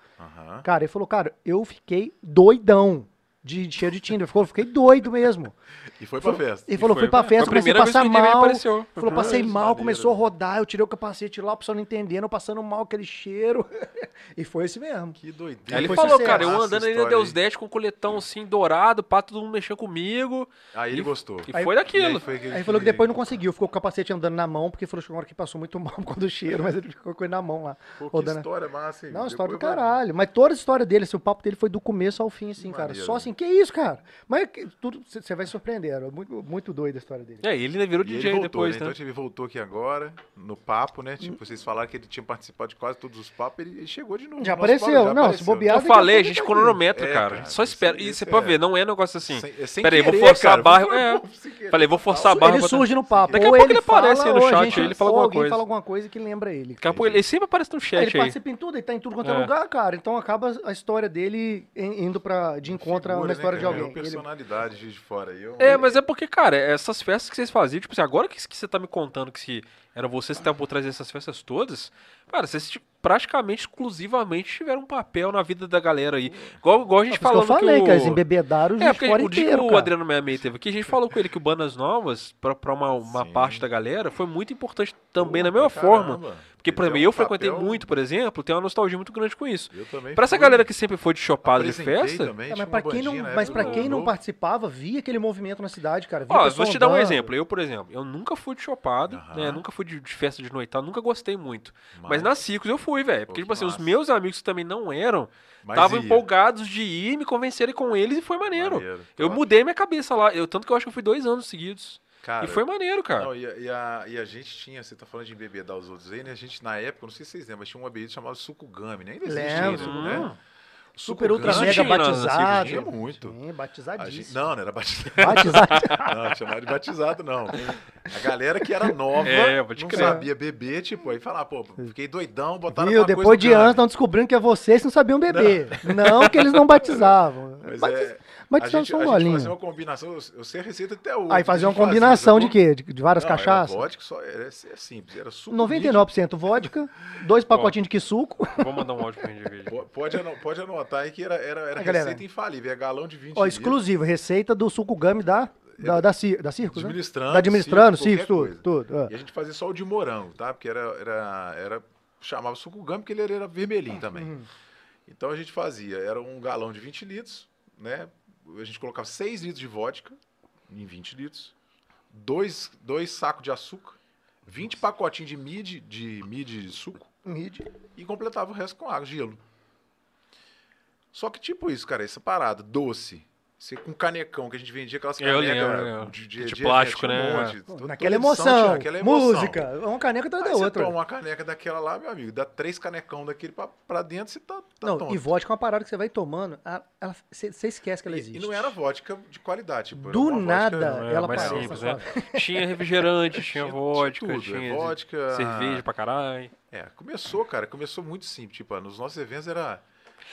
Cara, ele falou, cara, eu fiquei doidão de cheio de tinta. Ele falou, fiquei doido mesmo. E foi pra festa. Ele falou, foi- fui pra festa, comecei a passar o mal. apareceu. Falou, passei mal, Maneiro. começou a rodar, eu tirei o capacete lá, o pessoal não entendendo, eu passando mal, aquele cheiro. e foi esse mesmo. Que doideira. Aí ele Foi falou, cara, eu andando essa ali na história Deus aí. 10 com um coletão assim, dourado, pá, todo mundo mexendo comigo. Aí ele E- gostou. E Aí- foi E daquilo. aí foi Aí ele falou que depois não conseguiu, ficou com o capacete andando na mão, porque falou que uma hora que passou muito mal por causa do cheiro, mas ele ficou com ele na mão lá. Pô, que rodando. história massa, hein? Não, história do caralho. Mas toda a história dele, assim, o papo dele foi do começo ao fim, assim, cara. Só assim, que isso, cara? Mas que- tudo você vai surpreender. Era muito, muito doido a história dele. É, ele ainda virou E ele DJ voltou, depois, né? né? Então ele voltou aqui agora, no papo, né? Tipo, vocês falaram que ele tinha participado de quase todos os papos, ele, ele chegou de novo. Já no apareceu. papo, Não, se bobear- Eu falei, a gente cronometra, É, cara. cara, Só espera. E isso você é- pode ver, não é negócio assim. Sem, é sem Pera aí, vou forçar cara, a barra. É. Falei, vou forçar a barra. Ele surge no papo. Daqui a ou pouco ele ele aparece no chat, ele fala alguma alguém coisa. fala alguma coisa que lembra ele. Daqui a pouco ele sempre aparece no Ele chat aí. participa em tudo, ele tá em tudo quanto é É. lugar, cara. Então acaba a história dele indo pra, de encontro Figura, na né, história de alguém. Ele- personalidade Juiz de fora. eu- É, mas é porque, cara, essas festas que vocês faziam, tipo assim, agora que, que você tá me contando que se era vocês que estavam por trás dessas festas todas, cara, vocês tipo, praticamente, exclusivamente tiveram um papel na vida da galera aí. Igual, igual a gente É isso que eu falei, que que o... eles embebedaram É, porque fora o dia que o. Adriano Meia teve aqui, a gente falou com ele que o Bandas Novas, pra, pra uma, uma Sim. parte da galera, foi muito importante também, Pô, da mesma pra forma. Porque, por Ele exemplo, é um eu frequentei papel- muito, por exemplo, tenho uma nostalgia muito grande com isso. Eu também Pra essa galera que sempre foi de chopada de festa, também, É, mas pra quem não, mas pra quem não participava, via aquele movimento na cidade, cara. Via Ó, vou te dar um exemplo. Eu, por exemplo, eu nunca fui de chopada, né? Nunca fui de, de festa de noitada, nunca gostei muito. Mas, Mas- na Ciclos eu fui, velho. Porque, Pô, tipo assim, os massa. meus amigos que também não eram, estavam empolgados de ir, me convencerem com eles e foi maneiro. Maneiro, Eu mudei minha cabeça lá. Eu, tanto que eu acho que eu fui dois anos seguidos. Cara, e foi maneiro, cara. Não, e, a, e a- e a gente tinha, você tá falando de embebedar os outros aí, né? A gente, na época, não sei se vocês lembram, mas tinha uma bebida chamada Sucugami, né? Ainda existe Lembro, Sucugami. né? Super ultra mega na batizado. Tinha muito. Sim, batizadíssimo. gente, não, não era batizado. Batizado. Não, chamava de batizado, não. A galera que era nova, É, não crer. sabia beber, tipo, aí falava, pô, fiquei doidão, botaram Viu? Depois de anos estão descobrindo que é vocês que não sabiam beber. Não, que eles não batizavam. Mas Batiz- é, a Batizando gente, só um a gente bolinho. fazia uma combinação, eu, sei a receita até hoje. Aí a uma gente fazia, combinação de quê? De, de várias Não, cachaças? Era vodka, só, era, é simples, era suco 99% vodka, dois pacotinhos de que suco. Vou mandar um áudio pra gente ver. Po- Pode, pode anotar que era, era, era A galera. receita infalível, é galão de 20 Ó, litros, exclusivo, receita do suco gummy da, da, da, Cir- da Circos, né? administrando, Da administrando, circo, tudo. tudo. E a gente fazia só o de morango, tá? Porque era, era, era chamava suco gama porque ele era vermelhinho também. Uhum. Então a gente fazia, era um galão de 20 litros, né? A gente colocava 6 litros de vodka em 20 litros, dois, dois sacos de açúcar, 20 pacotinhos de mid, de mid suco Mid. e completava o resto com água, gelo. Só que tipo isso, cara, essa parada doce, você com canecão que a gente vendia aquelas Eu canecas lembro, eu lembro. de, De plástico, tinha um né? monte, toda- Naquela toda edição emoção, tinha aquela emoção. música, uma caneca atrás Aí da você outra. toma uma caneca daquela lá, meu amigo, dá três canecão daquele pra, pra dentro, você tá, tá Não, tonto. e vodka é uma parada que você vai tomando, você esquece que ela E- existe. E não era vodka de qualidade. Tipo, Do nada, vodka- É, ela mais aparece simples, né? Tinha refrigerante, tinha vodka, tudo, tinha, é vodka, cerveja pra caralho. É, começou, cara, começou muito simples. Tipo, nos nossos eventos era.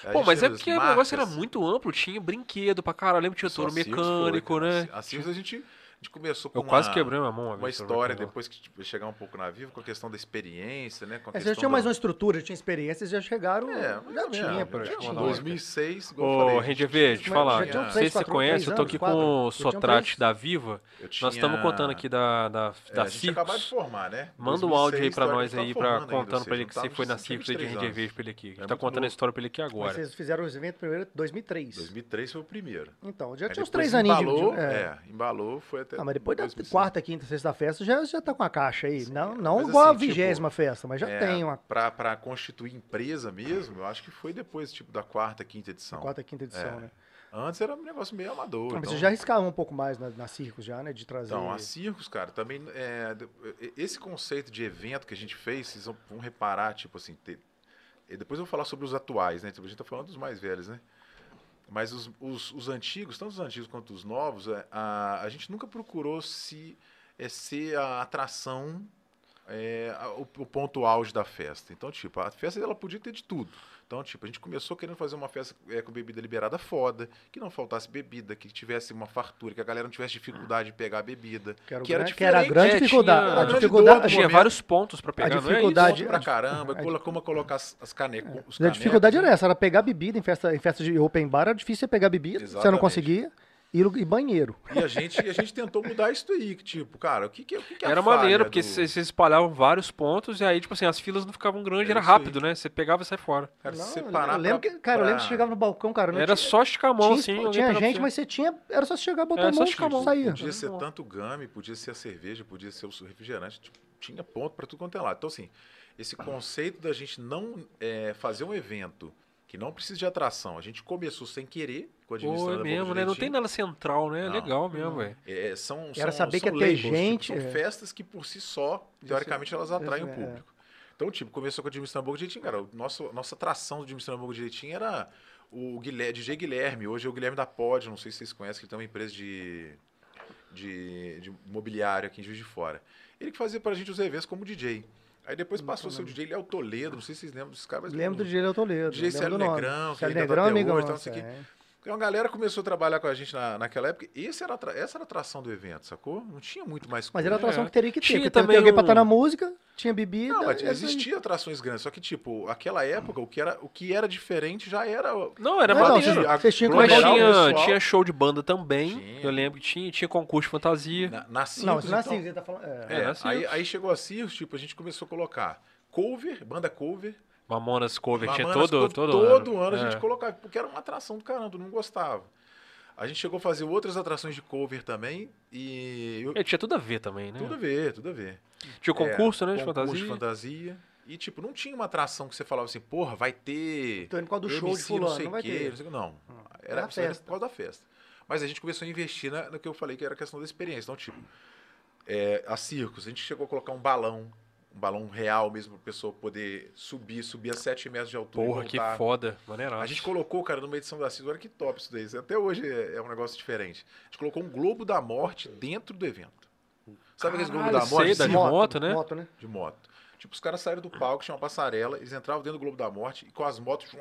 A Pô, mas é tinha porque as o negócio era marcas, muito amplo, tinha brinquedo pra caralho, lembra? Tinha só touro Circos foi, mecânico, cara. né? A Circos a gente, a gente começou com Eu quase uma, quebrei minha mão uma uma história depois que tipo, chegar um pouco na Viva com a questão da experiência, né? Com a É, já tinham mais da- uma estrutura, já tinha experiência, já chegaram. É, mais já tinha, já tinha. tinha. Uma da hora. 2006, igual eu Ô, falei. Rende Verde, deixa eu te Mas falar. Não sei se você conhece, eu tô aqui com o Sotrate da Viva. Nós tinha- estamos contando aqui da, da, É, da de formar, né? Manda um áudio aí 2006, pra tá- nós tá aí, pra ou contando pra seja, ele que não você foi na 23 Rende anos. Verde pra ele aqui. A gente É tá contando a história pra ele aqui agora. vocês fizeram os eventos primeiro em 2003. 2003 foi o primeiro. Então, já tinha uns três aninhos de- embalou, de. é, embalou, foi até. Ah, mas depois da 2006. quarta, quinta, sexta festa já, já tá com a caixa aí. não não mas igual a assim, tipo, vigésima festa, mas já É, tem uma Pra, pra constituir empresa mesmo, eu acho que foi depois, tipo, da quarta, quinta edição. quarta, quinta edição, É. né? Antes era um negócio meio amador. Ah, Mas então- você já arriscava um pouco mais na, na circos já, né? De trazer. Então, a circos, cara, também. é, esse conceito de evento que a gente fez, vocês vão, vão reparar, tipo assim. ter- e depois eu vou falar sobre os atuais, né? Tipo, a gente tá falando dos mais velhos, né? Mas os, os, os antigos, tanto os antigos quanto os novos, é, a, a gente nunca procurou se é, ser a atração, é, a- o, o ponto auge da festa. Então, tipo, a festa ela podia ter de tudo. Então, tipo, a gente começou querendo fazer uma festa é, com bebida liberada foda, que não faltasse bebida, que tivesse uma fartura, que a galera não tivesse dificuldade de pegar a bebida. que era, que era que era a grande É, dificuldade. tinha- a a grande dificuldade, dor, Tinha vários pontos pra pegar, não é dificuldade- isso? Ponto pra a- caramba, a- como colocar as, as canecas. os a dificuldade era essa, era pegar bebida em festa, em festa de open bar, era difícil você pegar bebida, você não Exatamente. conseguia. E, e banheiro. E a gente, e a gente tentou mudar isso daí, que tipo, cara, o que que, é- o que que é Era maneiro, porque do- vocês vocês espalhavam vários pontos e aí, tipo assim, as filas não ficavam grandes, era isso aí. rápido, né? Você pegava e saia fora. Cara, Não, você eu lembro pra- que, cara, eu lembro que você chegava no balcão, cara. não Era tinha- só esticar a mão, tinha, assim. tinha gente, você. mas você tinha. Era só chegar, botar Era a mão a mão. e saía. Podia ser tanto game, podia ser a cerveja, podia ser o refrigerante, tipo, tinha ponto pra tudo quanto é lado. Então, assim, esse conceito da gente não é, fazer um evento que não precisa de atração, a gente começou sem querer com a Pô, administração é da mesmo, né? Não tem nada central, né? É Não, legal mesmo, velho. É, são, Era são- saber que são ter labels, tipo, gente, são é. festas que por si só, teoricamente, elas atraem o é. público. Então, tipo, começou com a Administrando Boca Direitinho, cara. O nosso, nossa atração do Administrando Boca Direitinho era o Guilherme, DJ Guilherme. Hoje é o Guilherme da Pod, não sei se vocês conhecem, que ele tem uma empresa de, de, de mobiliário aqui em Juiz de Fora. Ele que fazia pra gente os eventos como DJ. Aí depois passou a ser o DJ Léo Toledo, não sei se vocês lembram desse cara, mas Lembro do DJ Toledo. DJ Célio. Negrão, que ainda tá Negrão, até amigão hoje, isso aqui. é. Então a galera começou a trabalhar com a gente na, naquela época. Esse era, essa era a atração do evento, sacou? Não tinha muito mais Mas era a coisa. atração É. que teria que ter. Tinha porque também alguém pra estar um- na música, tinha bebida. Não, mas é aí. existia atrações grandes, só que, tipo, aquela época, o que era, o que era diferente já era. Não, era Não, não, maneiro. vocês- vocês tinham Mas tinha, tinha show de banda também. Tinha. Eu lembro que tinha. Tinha concurso de fantasia. Na, na Circus, Não, não é então, você tá falando. É. é, É, na aí, aí chegou a Circus, tipo, a gente começou a colocar cover, banda cover. Mamonas Cover tinha Mamonas todo, Cover, todo, todo ano a gente É. colocava, porque era uma atração do caramba, todo mundo gostava. A gente chegou a fazer outras atrações de cover também e. eu- É, tinha tudo a ver também, né? tudo a ver, tudo a ver. Tinha o concurso, né, de concurso fantasia. de fantasia. E, tipo, não tinha uma atração que você falava assim, porra, vai ter. Tô indo por causa do show de MC, fulano, não sei não vai quê, não sei o quê. Não. Era Era, a era festa. por causa da festa. Mas a gente começou a investir na, no que eu falei que era a questão da experiência. Então, tipo, é, a circos, a gente chegou a colocar um balão, um balão real mesmo, pra pessoa poder subir, subir a 7 metros de altura. e Porra, que foda. Maneiraço. A gente colocou, cara, numa edição da CIS, olha que top isso daí. Até hoje é, é um negócio diferente. A gente colocou um Globo da Morte dentro do evento. Sabe aqueles Globo da Morte? sei, de moto, né? Moto, né? de moto. Tipo, os caras saíram do palco, tinha uma passarela, eles entravam dentro do Globo da Morte e com as motos,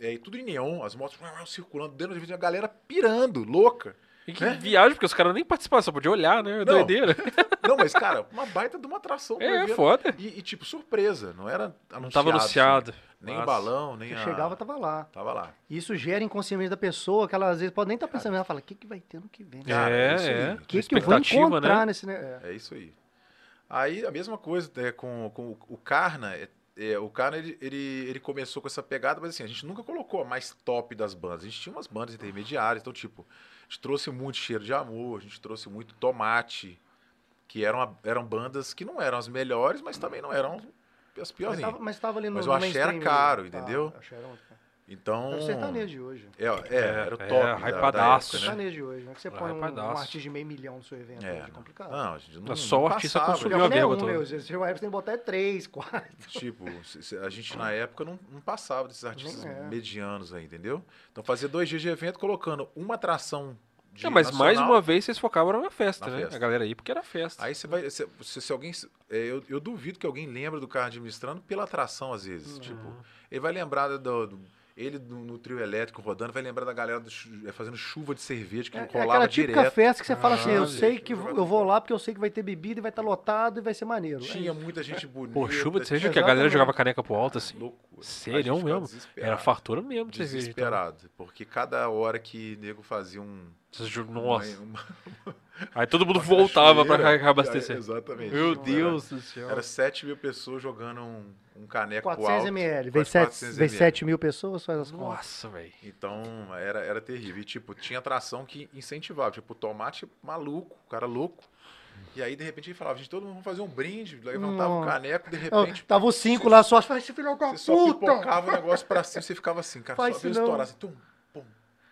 é, tudo em neon, as motos circulando dentro da divisão, a galera pirando, louca. E que né? viagem, porque os caras nem participavam, só podiam olhar, né? Não. Doideira. Não, mas, cara, uma baita de uma atração. É, foda. E, e, tipo, surpresa, não era anunciado. Não tava anunciado. assim, nem Massa. o balão, nem Você a... chegava, tava lá. Tava lá. Isso gera inconsciente da pessoa, que ela às vezes pode nem estar pensando, ela fala, o que, que vai ter no que vem? Cara, é, é isso aí. é. O que, que eu vou Expectativa, encontrar né? nesse... É. É isso aí. Aí a mesma coisa né, com, com o- o Karna. É- o Karna ele, ele, ele começou com essa pegada, mas assim, a gente nunca colocou a mais top das bandas. A gente tinha umas bandas intermediárias, então, tipo, a gente trouxe muito cheiro de amor, a gente trouxe muito tomate, que eram, eram bandas que não eram as melhores, mas também não eram as piorzinhas. mas tava ali no Mas o axé era caro, mesmo. entendeu? Tá, Então. Era o sertanejo de hoje. É, é, era o top. é, da- da hypadaço, época, né? Sertanejo de hoje, né? Que você põe um, um artista de meio milhão no seu evento, É, é não. complicado. Não, a gente não, Só não o artista passava. consumiu Não a é verba toda. meu. Você tem que botar é três, quatro. Tipo, a gente na época não, não passava desses artistas é. medianos aí, entendeu? Então fazia dois dias de evento colocando uma atração de Não, mas mais nacional. uma vez vocês focavam na festa, Na né? festa. A galera aí, porque era festa. Aí você vai. Se, se- se alguém. é, eu, eu duvido que alguém lembre do carro administrando pela atração, às vezes. Tipo, ele vai lembrar do. do- ele no, no trio elétrico rodando, vai lembrar da galera do é, fazendo chuva de cerveja que É, é rolava aquela típica direto. festa que você fala assim, eu Ah, sei gente, que jogador. eu vou lá porque eu sei que vai ter bebida e vai estar lotado e vai ser maneiro. É Tinha muita gente bonita. Pô, chuva de cerveja que a galera jogava caneca pro alto, assim. Loucura. Sério mesmo? Era fartura mesmo de cerveja. Então. Desesperado. Porque cada hora que nego fazia um. Ju- uma- Nossa. uma- Aí todo mundo voltava pra cachoeira, reabastecer. é, Exatamente. Meu Era- Deus do céu. Era 7 mil pessoas jogando um, um caneco pro 400 alto. ml, vezes 7, 400 vezes ml. 7 mil pessoas, faz as contas. Nossa, velho. Então, era, era terrível. E, tipo, tinha atração que incentivava. Tipo, o tomate maluco, o cara louco. E aí, de repente, ele falava, gente, todo mundo vamos fazer um brinde. Levantava o Nossa. caneco, de repente, Tava os cinco lá só, faz esse filho da você só puta! pipocava o negócio pra cima, você ficava assim, cara, Faz só não. estourar assim, tum,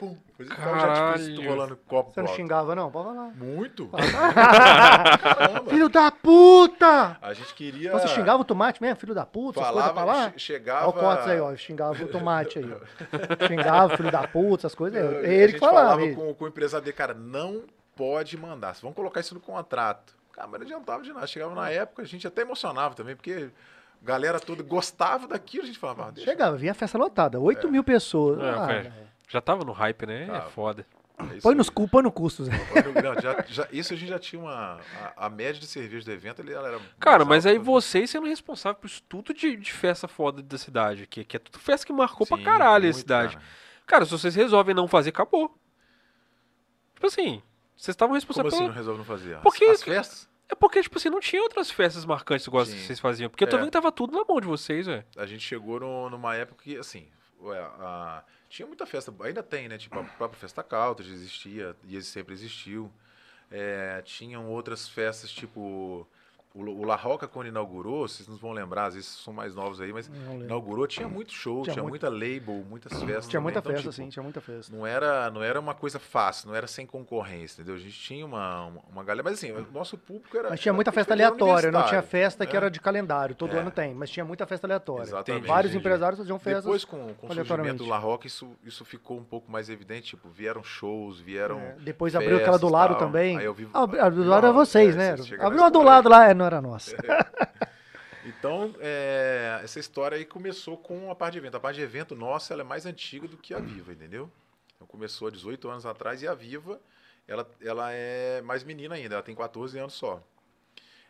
pum. Fazia igual já Caralho. tipo, rolando copo Você não xingava, não? Pode falar. Muito. Filho da puta! A gente queria... Você xingava o tomate mesmo, filho da puta, coisas pra falava, lá? che- chegava... Olha o Cotes aí, ó. Xingava o tomate aí, ó. Xingava o filho da puta, essas coisas. É ele que gente falava. ele. com, com o empresário dele, cara, não pode mandar. Vamos colocar isso no contrato. Cara, mas não adiantava de nada. Chegava na época, a gente até emocionava também, porque a galera toda gostava daquilo, a gente falava, ah, deixa. Chegava, vinha a festa lotada. 8 mil pessoas. É, Ah? Já tava no hype, né? É Tava. foda. é põe, nos, cu- põe no custo, Zé. Não, já- já- isso a gente já tinha uma. A, a média de cerveja do evento ele, ela era. Cara, mas aí alta. vocês sendo responsável por isso tudo de, de festa foda da cidade, que, que é tudo festa que marcou pra Sim, caralho a cidade. cara. Cara, se vocês resolvem não fazer, acabou. Tipo assim, vocês estavam Como responsáveis assim pela... não resolve não fazer? As, Porque- as festas? É porque, tipo assim, não tinha outras festas marcantes igual Sim. vocês faziam. Porque eu tô É. vendo que tava tudo na mão de vocês, velho. A gente chegou no- numa época que, assim, ué, a- tinha muita festa, ainda tem, né? Tipo, a própria Festa Cautas existia, e sempre existiu. É, tinham outras festas, tipo, o, o La Roca, quando inaugurou, vocês não vão lembrar, às vezes são mais novos aí, mas inaugurou, tinha muito show, Tinha tinha, muito. muita label, muitas festas. Tinha também, muita então, festa, tipo, sim, tinha muita festa. Não era, não era uma coisa fácil, não era sem concorrência, entendeu? A gente tinha uma, uma, uma galera, mas assim, o nosso público era. Mas tinha era muita festa aleatória, não tinha festa que né? era de calendário, todo É. ano tem, mas tinha muita festa aleatória. Exatamente. Vários Entendi. empresários faziam festas. Depois, com, com o surgimento do La Roca, isso, isso ficou um pouco mais evidente. Tipo, vieram shows, vieram. É, Depois abriu aquela do festas, lado tal. também. Aí eu vi- Ah, a do lado vocês, é, né? vocês chegaram Abriu uma do lado lá, é, não era nossa. Então, é, essa história aí começou com a parte de evento. A parte de evento nossa, ela é mais antiga do que a Viva, entendeu? Então, começou há 18 anos atrás e a Viva, ela, ela é mais menina ainda, ela tem 14 anos só.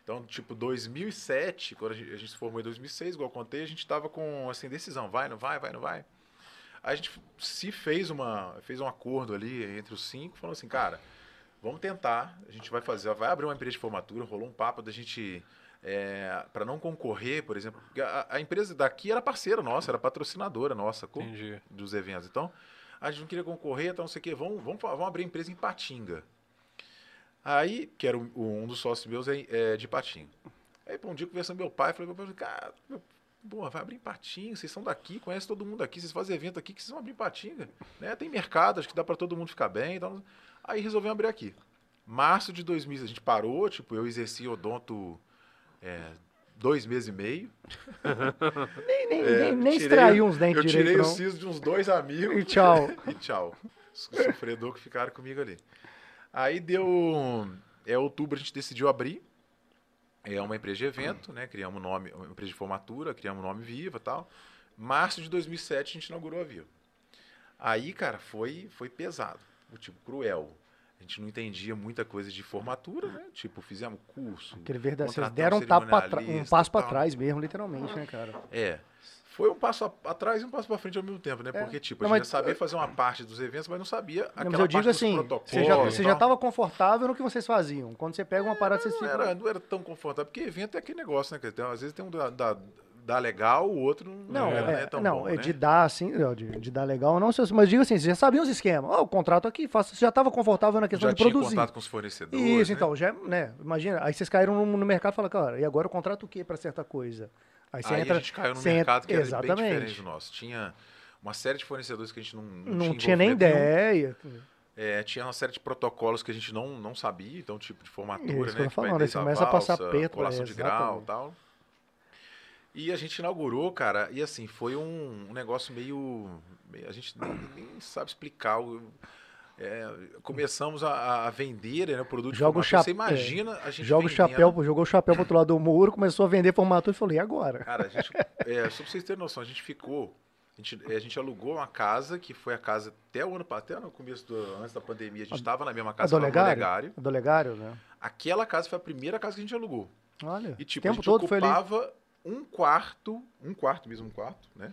Então, tipo, 2007, quando a gente, a gente se formou em 2006, igual eu contei, a gente tava com, assim, decisão, vai, não vai, vai, não vai. A gente se fez, uma, fez um acordo ali entre os cinco, falando assim, cara, vamos tentar, a gente vai fazer, vai abrir uma empresa de formatura, rolou um papo da gente, para não concorrer, por exemplo, a, a empresa daqui era parceira nossa, era patrocinadora nossa co- Entendi. dos eventos. Então, a gente não queria concorrer, então não sei o quê, vamos, vamos, vamos abrir empresa em Patinga. Aí, que era o- um dos sócios meus é, é, de Patinga. Aí, pô, um dia conversando com meu pai, falei, meu pai, cara, meu, Pô, vai abrir Patinga, vocês são daqui, conhecem todo mundo aqui, vocês fazem evento aqui, que vocês vão abrir em Patinga. Né? Tem mercado, acho que dá para todo mundo ficar bem. Então... Aí resolvemos abrir aqui. Março de 2000, a gente parou, tipo, eu exerci odonto é, dois meses e meio. Nem, nem, É, nem, nem tirei- extraiu uns dentes Eu tirei direito, o siso de uns dois amigos. E tchau. e tchau. Os sofredor que ficaram comigo ali. Aí deu. É outubro a gente decidiu abrir. É uma empresa de evento, né? Criamos o nome, uma empresa de formatura, criamos o nome Viva e tal. Março de 2007 a gente inaugurou a Viva. Aí, cara, foi, foi pesado. Tipo, cruel. A gente não entendia muita coisa de formatura, né? Tipo, fizemos curso. Aquele verdade, vocês deram um, tapa um passo pra tal. trás mesmo, literalmente, né, cara? É. Foi um passo a- atrás e um passo pra frente ao mesmo tempo, né? Porque, tipo, a É. Não, gente mas- já sabia fazer uma parte dos eventos, mas não sabia Não, aquela mas eu digo assim, você já, você já tava confortável no que vocês faziam. Quando você pega uma parada, vocês Não ficam... era, não era tão confortável, porque evento é aquele negócio, né? que tem- às vezes tem um da, da, da legal, o outro não, Não, é, é, não é tão não, bom, é né? de dar assim, não, de, de dar legal, não, sei se- mas digo assim, você já sabia os esquemas. Ó, o contrato aqui, faça, você já estava confortável na questão Já de tinha produzir. contato com os fornecedores, Isso, né? então, já, né, imagina, aí vocês caíram no, no mercado e falaram, cara, e agora o contrato o quê para certa coisa? Aí você Aí entra, a gente caiu no mercado entra- que era bem exatamente. diferente do nosso. Tinha uma série de fornecedores que a gente não, não, não tinha nem envolvimento nenhum. ideia. É, tinha uma série de protocolos que a gente não, não sabia, então, tipo de formatura, Isso que né? tô Tipo, falando, você começa a passar valsa, perto, colação é, de grau e tal. E a gente inaugurou, cara, e assim, foi um, um negócio meio, meio- A gente nem, nem sabe explicar. o- é, começamos a, a vender né, o produto de Joga o formatura. Você imagina a gente Joga o chapéu, jogou o chapéu pro outro lado do muro, começou a vender formatura e falei, e agora? Cara, a gente, é, só pra vocês terem noção, a gente ficou. A gente, é, a gente alugou uma casa, que foi a casa até o ano até no começo do. Antes da pandemia, a gente estava na mesma A casa do que era o Olegário? A do Olegário, né? Aquela casa foi a primeira casa que a gente alugou. Olha, E tipo, a tempo gente todo ocupava um quarto, um quarto mesmo, um quarto, né?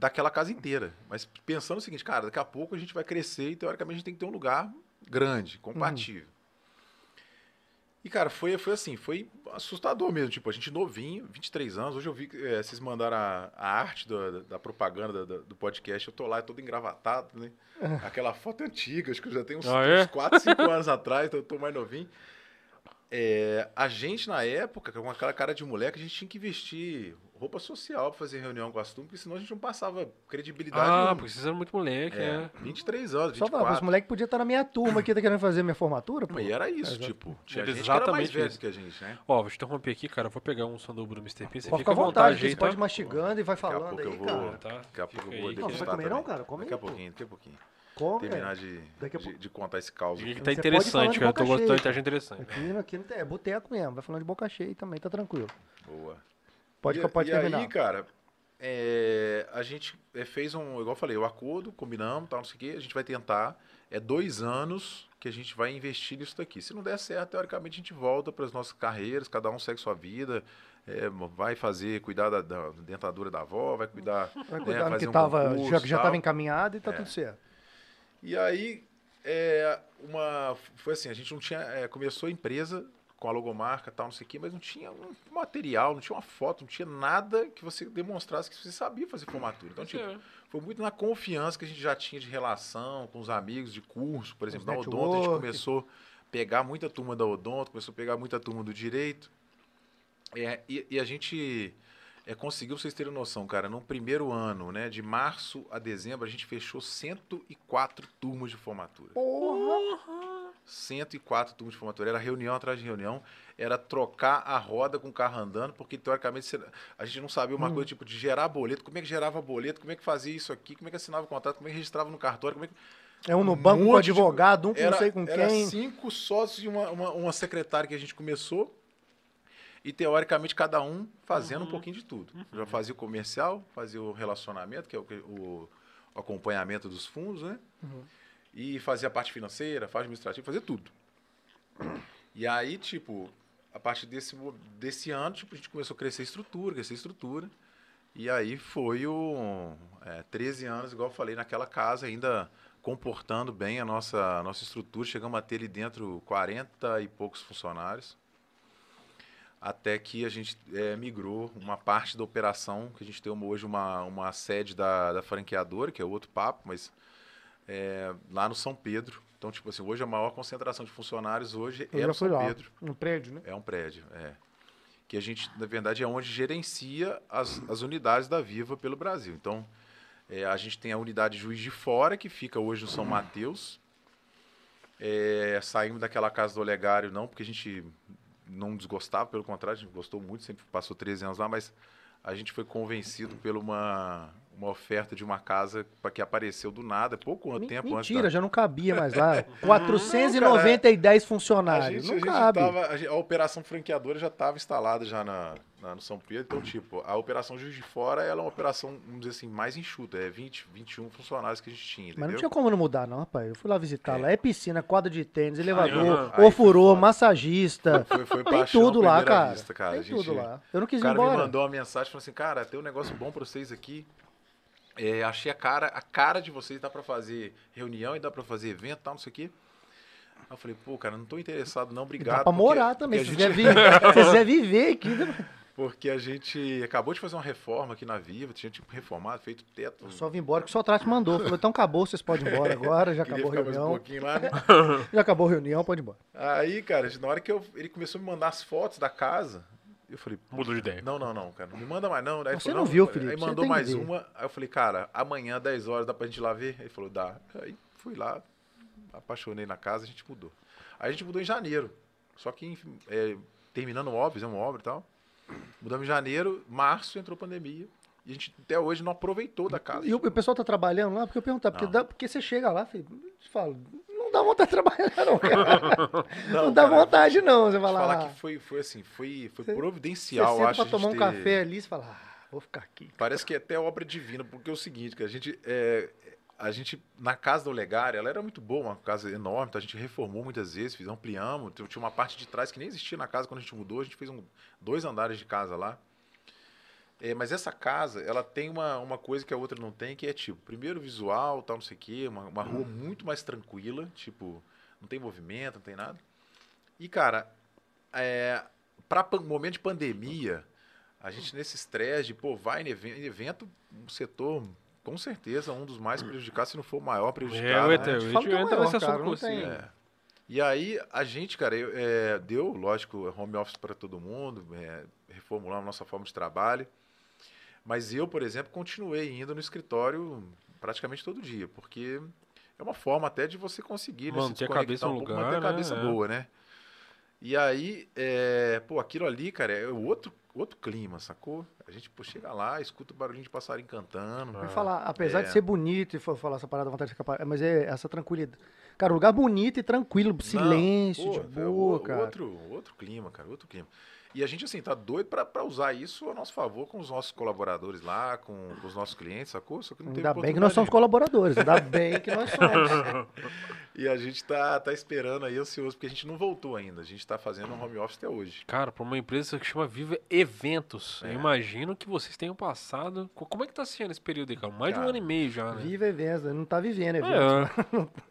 Daquela casa inteira. Mas pensando o seguinte, cara, daqui a pouco a gente vai crescer e teoricamente a gente tem que ter um lugar grande, compatível. E, cara, foi, foi assim, foi assustador mesmo. Tipo, a gente novinho, 23 anos. Hoje eu vi que eh, vocês mandaram a, a arte da, da propaganda da- do podcast. Eu tô lá todo engravatado, né? Aquela foto antiga, acho que eu já tenho uns, Ah, é? uns 4, 5 anos atrás, então eu tô mais novinho. É, a gente, na época, com aquela cara de moleque, a gente tinha que vestir roupa social pra fazer reunião com as turmas, porque senão a gente não passava credibilidade Ah, nenhuma. porque vocês eram muito moleque, É, né? 23 anos, Só falar, os 24. moleques podiam estar na minha turma aqui, tá querendo fazer minha formatura, pô. E era isso, Exato. tipo, tinha Era gente que era mais exatamente velho isso. que a gente, né? Ó, vou te interromper aqui, cara. Eu vou pegar um sanduíche do Mr. P. Você Pode fica ficar à à vontade, vontade aí, você tá? pode ir mastigando e vai Daqui a falando pouco aí, eu vou- cara. Tá? Daqui a pouco eu vou aí, Não, você vai comer não, cara? Come Daqui a pouquinho, daqui a pouquinho. Terminar de, Daqui a de, de contar esse caos. Aqui. tá interessante, cara. Eu tô gostando, cheia. tá interessante. Aqui, aqui não tem, é boteco mesmo, vai falando de boca cheia também, tá tranquilo. Boa. Pode, e, pode e terminar. aí, cara, é, a gente é, fez um, igual eu falei, o acordo, combinamos, tal, não sei o quê, a gente vai tentar. É dois anos que a gente vai investir nisso daqui. Se não der certo, teoricamente a gente volta para as nossas carreiras, cada um segue sua vida, é, vai fazer, cuidar da, da dentadura da avó, vai cuidar. Vai né, cuidar fazer que um tava, concurso, já, já tal. tava encaminhado e tá É. tudo certo. E aí, é, uma, foi assim, a gente não tinha, é, começou a empresa com a logomarca e tal, não sei o quê, mas não tinha um material, não tinha uma foto, não tinha nada que você demonstrasse que você sabia fazer formatura. Então, tipo, foi muito na confiança que a gente já tinha de relação com os amigos de curso, por exemplo, na Odonto, a gente começou a pegar muita turma da Odonto, começou a pegar muita turma do Direito, é, e, e a gente é, conseguiu, vocês terem noção, cara, no primeiro ano, né, de março a dezembro, a gente fechou 104 turmas de formatura. Porra! 104 turmas de formatura. Era reunião atrás de reunião. Era trocar a roda com o carro andando, porque teoricamente a gente não sabia uma Hum. coisa tipo de gerar boleto. Como é que gerava boleto? Como é que fazia isso aqui? Como é que assinava o contrato? Como é que registrava no cartório? Como é que... É um no Um banco com de- advogado, um com Era, não sei com era quem. cinco sócios e uma, uma, uma secretária que a gente começou. E teoricamente cada um fazendo um pouquinho de tudo. Já fazia o comercial, fazia o relacionamento, que é o, o- acompanhamento dos fundos, né? Uhum. E fazia a parte financeira, parte administrativa, fazia tudo. E aí, tipo, a partir desse, desse ano, tipo, a gente começou a crescer a estrutura, crescer a estrutura. E aí foi o é, 13 anos, igual eu falei, naquela casa, ainda comportando bem a nossa, a nossa estrutura. Chegamos a ter ali dentro 40 e poucos funcionários. Até que a gente é, migrou uma parte da operação, que a gente tem hoje uma, uma sede da, da franqueadora, que é outro papo, mas é, lá no São Pedro. Então, tipo assim, hoje a maior concentração de funcionários hoje Eu é no São lá, Pedro. no prédio, né? É um prédio, é. Que a gente, na verdade, é onde gerencia as, as unidades da Viva pelo Brasil. Então, é, a gente tem a unidade Juiz de Fora, que fica hoje no São Mateus. É, saímos daquela casa do Olegário, não, porque a gente não desgostava, pelo contrário, a gente gostou muito, sempre passou 13 anos lá, mas a gente foi convencido por uma, uma oferta de uma casa pra que apareceu do nada, pouco tempo antes Mentira, da... já não cabia mais lá. 490 A funcionários. gente, não a gente cabe. tava- a, gente- a operação franqueadora já estava instalada já na, na- no São Pedro. Então, tipo, a operação Juiz de Fora ela é uma operação, vamos dizer assim, mais enxuta. É 20, 21 funcionários que a gente tinha, entendeu? Mas não tinha como não mudar, não, rapaz. Eu fui lá visitar. É. Lá é piscina, quadra de tênis, elevador. Aí ofurô, massagista. Foi, foi Tem tudo lá, cara. vista, cara. Tem A gente- tudo lá. Eu não O quis ir cara me embora. mandou uma mensagem falou assim, cara, tem um negócio bom pra vocês aqui. É, achei a cara, a cara de vocês, dá pra fazer reunião e dá pra fazer evento e tal, não sei o quê. Aí eu falei, pô, cara, não tô interessado, não, E obrigado. Dá pra porque- morar também. Se a quiser, gente- viver, se quiser viver aqui. Porque a gente acabou de fazer uma reforma aqui na Viva, tinha tipo reformado, feito teto. Eu só vim embora que o Sotrato mandou. Falou, então acabou, vocês podem ir embora agora. Já acabou a um reunião. pouquinho lá, né? Já acabou a reunião, pode ir embora. Aí, cara, na hora que eu- ele começou a me mandar as fotos da casa, eu falei, Mudou de ideia. não, não, não, cara, não me manda mais não. Aí Você falou, não viu, Aí Felipe, você mandou mais uma, aí eu falei, cara, amanhã, 10 horas, dá pra gente ir lá ver? Ele falou, dá. Aí fui lá, apaixonei na casa, a gente mudou. Aí a gente mudou em janeiro, só que enfim, é, terminando o obra, fizemos obra e tal. Mudamos em janeiro, março entrou pandemia, e a gente até hoje não aproveitou da casa. E o, o pessoal tá trabalhando lá? Porque eu perguntar, porque, Não. dá- porque você chega lá, filho, te falo, não dá vontade de trabalhar, não, cara. Não, dá cara, vontade, não. Você Vou te fala, falar ah, que foi, foi assim, foi, foi Você- você providencial, senta acho. a tomar um gente café ter- ali e você fala, ah, vou ficar aqui. Parece que é até obra divina, porque é o seguinte, que a gente, é, a gente, na casa da Olegária, ela era muito boa, uma casa enorme, então a gente reformou muitas vezes, fiz, ampliamos, tinha uma parte de trás que nem existia na casa quando a gente mudou, a gente fez um, dois andares de casa lá. É, mas essa casa, ela tem uma, uma coisa que a outra não tem, que é tipo, primeiro visual, tal, não sei o quê, uma, uma rua muito mais tranquila, tipo, não tem movimento, não tem nada. E, cara, é, para momento de pandemia, a gente nesse estresse de, pô, vai em evento, um setor, com certeza, um dos mais prejudicados, se não for o maior É, prejudicado. o né? ET, a te gente falo que é o entra maior, nesse assunto não com você. tem- É. E aí, a gente, cara, eu- é, deu, lógico, home office para todo mundo, é, reformulamos nossa forma de trabalho. Mas eu, por exemplo, continuei indo no escritório praticamente todo dia, porque é uma forma até de você conseguir né, se Manter a cabeça no um pouco, lugar, manter a né? cabeça É. boa, né? E aí, é, pô, aquilo ali, cara, é outro, outro clima, sacou? A gente pô, chega lá, escuta o barulhinho de passarinho cantando. Eu ia falar, apesar de É. ser bonito, e for falar essa parada, vontade de ficar mas é essa tranquilidade. Cara, lugar bonito e tranquilo, silêncio, Não, de pô, é boa, o- cara. Outro, outro clima, cara, outro clima. E a gente, assim, tá doido pra, pra usar isso a nosso favor com os nossos colaboradores lá, com, com os nossos clientes, sacou? Só que não teve Ainda bem que nós somos colaboradores, ainda bem que nós somos. E a gente tá, tá esperando aí, ansioso, porque a gente não voltou ainda. A gente tá fazendo um home office até hoje. Cara, pra uma empresa que chama Viva Eventos, É. eu imagino que vocês tenham passado. Co- Como é que tá sendo esse período aí, cara? Mais de um Cara, ano e meio já, né? Viva eventos, não tá vivendo evento.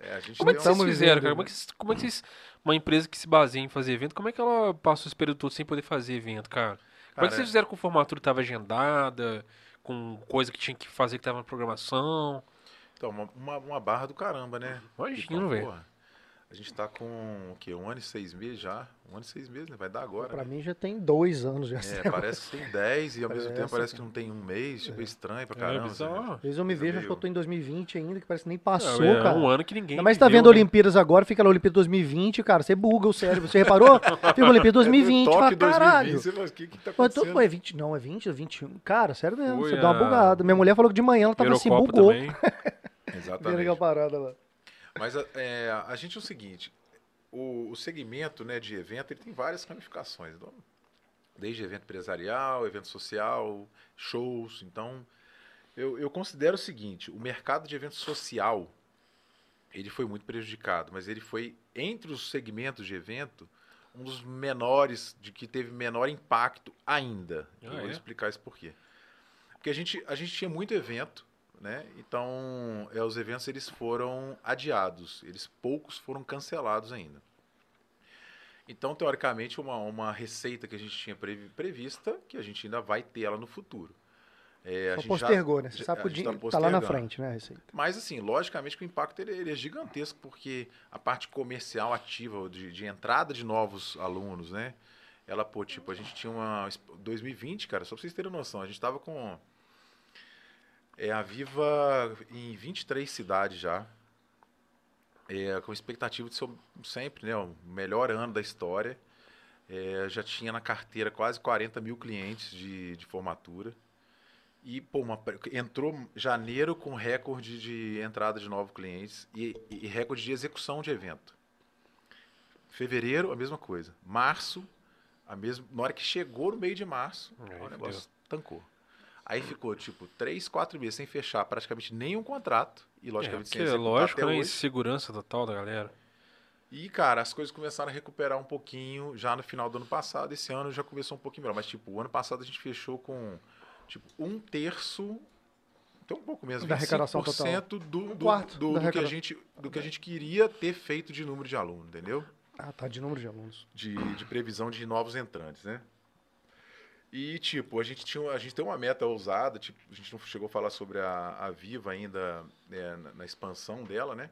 É. É, a gente Como é que tem vocês fizeram, vivendo, cara? Como é que, vocês- como é que vocês. Uma empresa que se baseia em fazer evento, como é que ela passou esse período todo sem poder fazer evento, cara? Como é que vocês fizeram com a formatura que tava agendada, com coisa que tinha que fazer que tava na programação? Então, uma, uma, barra do caramba, né? Imagino, Então, velho. A gente tá com o quê? Um ano e seis meses já? Um ano e seis meses, né? Vai dar agora. Pra né? mim já tem dois anos já. É, parece que tem 10 e ao mesmo tempo Parece, que não tem um mês, tipo, é estranho pra É caramba. bizarro. Às vezes eu me vejo, acho que eu tô em 2020 ainda, que parece que nem passou, é, cara. um ano que ninguém. Mais tá vendo né? Olimpíadas agora, fica na Olimpíada 2020, cara, você buga o cérebro. Você reparou? Fica Olimpíada 2020, É, fala, Tóquio caralho. 2020, você fala, o que que tá Mas tô- acontecendo? pô, é 20, não, é 20 ou 21. Cara, sério mesmo, Foi você dá uma a- bugada. Minha mulher falou que de manhã ela tava assim, Eurocopa bugou. Exatamente. aquela parada lá. Mas a- é, a gente é o seguinte, o, o segmento né, de evento ele tem várias ramificações. então, desde evento empresarial, evento social, shows. Então, eu, eu considero o seguinte, o mercado de evento social, ele foi muito prejudicado, mas ele foi, entre os segmentos de evento, um dos menores, de que teve menor impacto ainda. Ah, eu vou é? explicar isso por quê. Porque a gente, a gente tinha muito evento, né? Então, é, os eventos eles foram adiados, eles poucos foram cancelados ainda. Então, teoricamente, uma, uma receita que a gente tinha previ- prevista, que a gente ainda vai ter ela no futuro. É, Só gente já- postergou, né? Você sabe dinheiro tá tá lá na frente, né, a receita. Mas, assim, logicamente que o impacto ele, ele é gigantesco, porque a parte comercial ativa, de, de entrada de novos alunos, né? Ela, pô, tipo, a gente tinha uma. 2020, cara, só pra vocês terem noção, a gente tava com. É, a Viva em 23 cidades já. É, com expectativa de ser sempre né, o melhor ano da história. É, já tinha na carteira quase 40 mil clientes de, de formatura. E, pô, uma entrou janeiro com recorde de entrada de novos clientes e, e recorde de execução de evento. Fevereiro, a mesma coisa. Março, a mesma. Na hora que chegou no meio de março, Aí o negócio tancou. Aí ficou, tipo, três, quatro meses sem fechar praticamente nenhum contrato. E, É, logicamente, porque sem é executar lógico, até né? hoje. Segurança total da galera. E, cara, as coisas começaram a recuperar um pouquinho já no final do ano passado. Esse ano já começou um pouquinho melhor. Mas, tipo, o ano passado a gente fechou com, tipo, um terço, até um pouco mesmo, Da arrecadação 25% do, Um do, quarto do, da do que a gente, do que a gente queria ter feito de número de aluno, entendeu? Ah, tá, de número de alunos. De, de previsão de novos entrantes, né? E, tipo, a gente, tinha, a gente tem uma meta ousada, tipo, a gente não chegou a falar sobre a, a Viva ainda né, na, na expansão dela, né?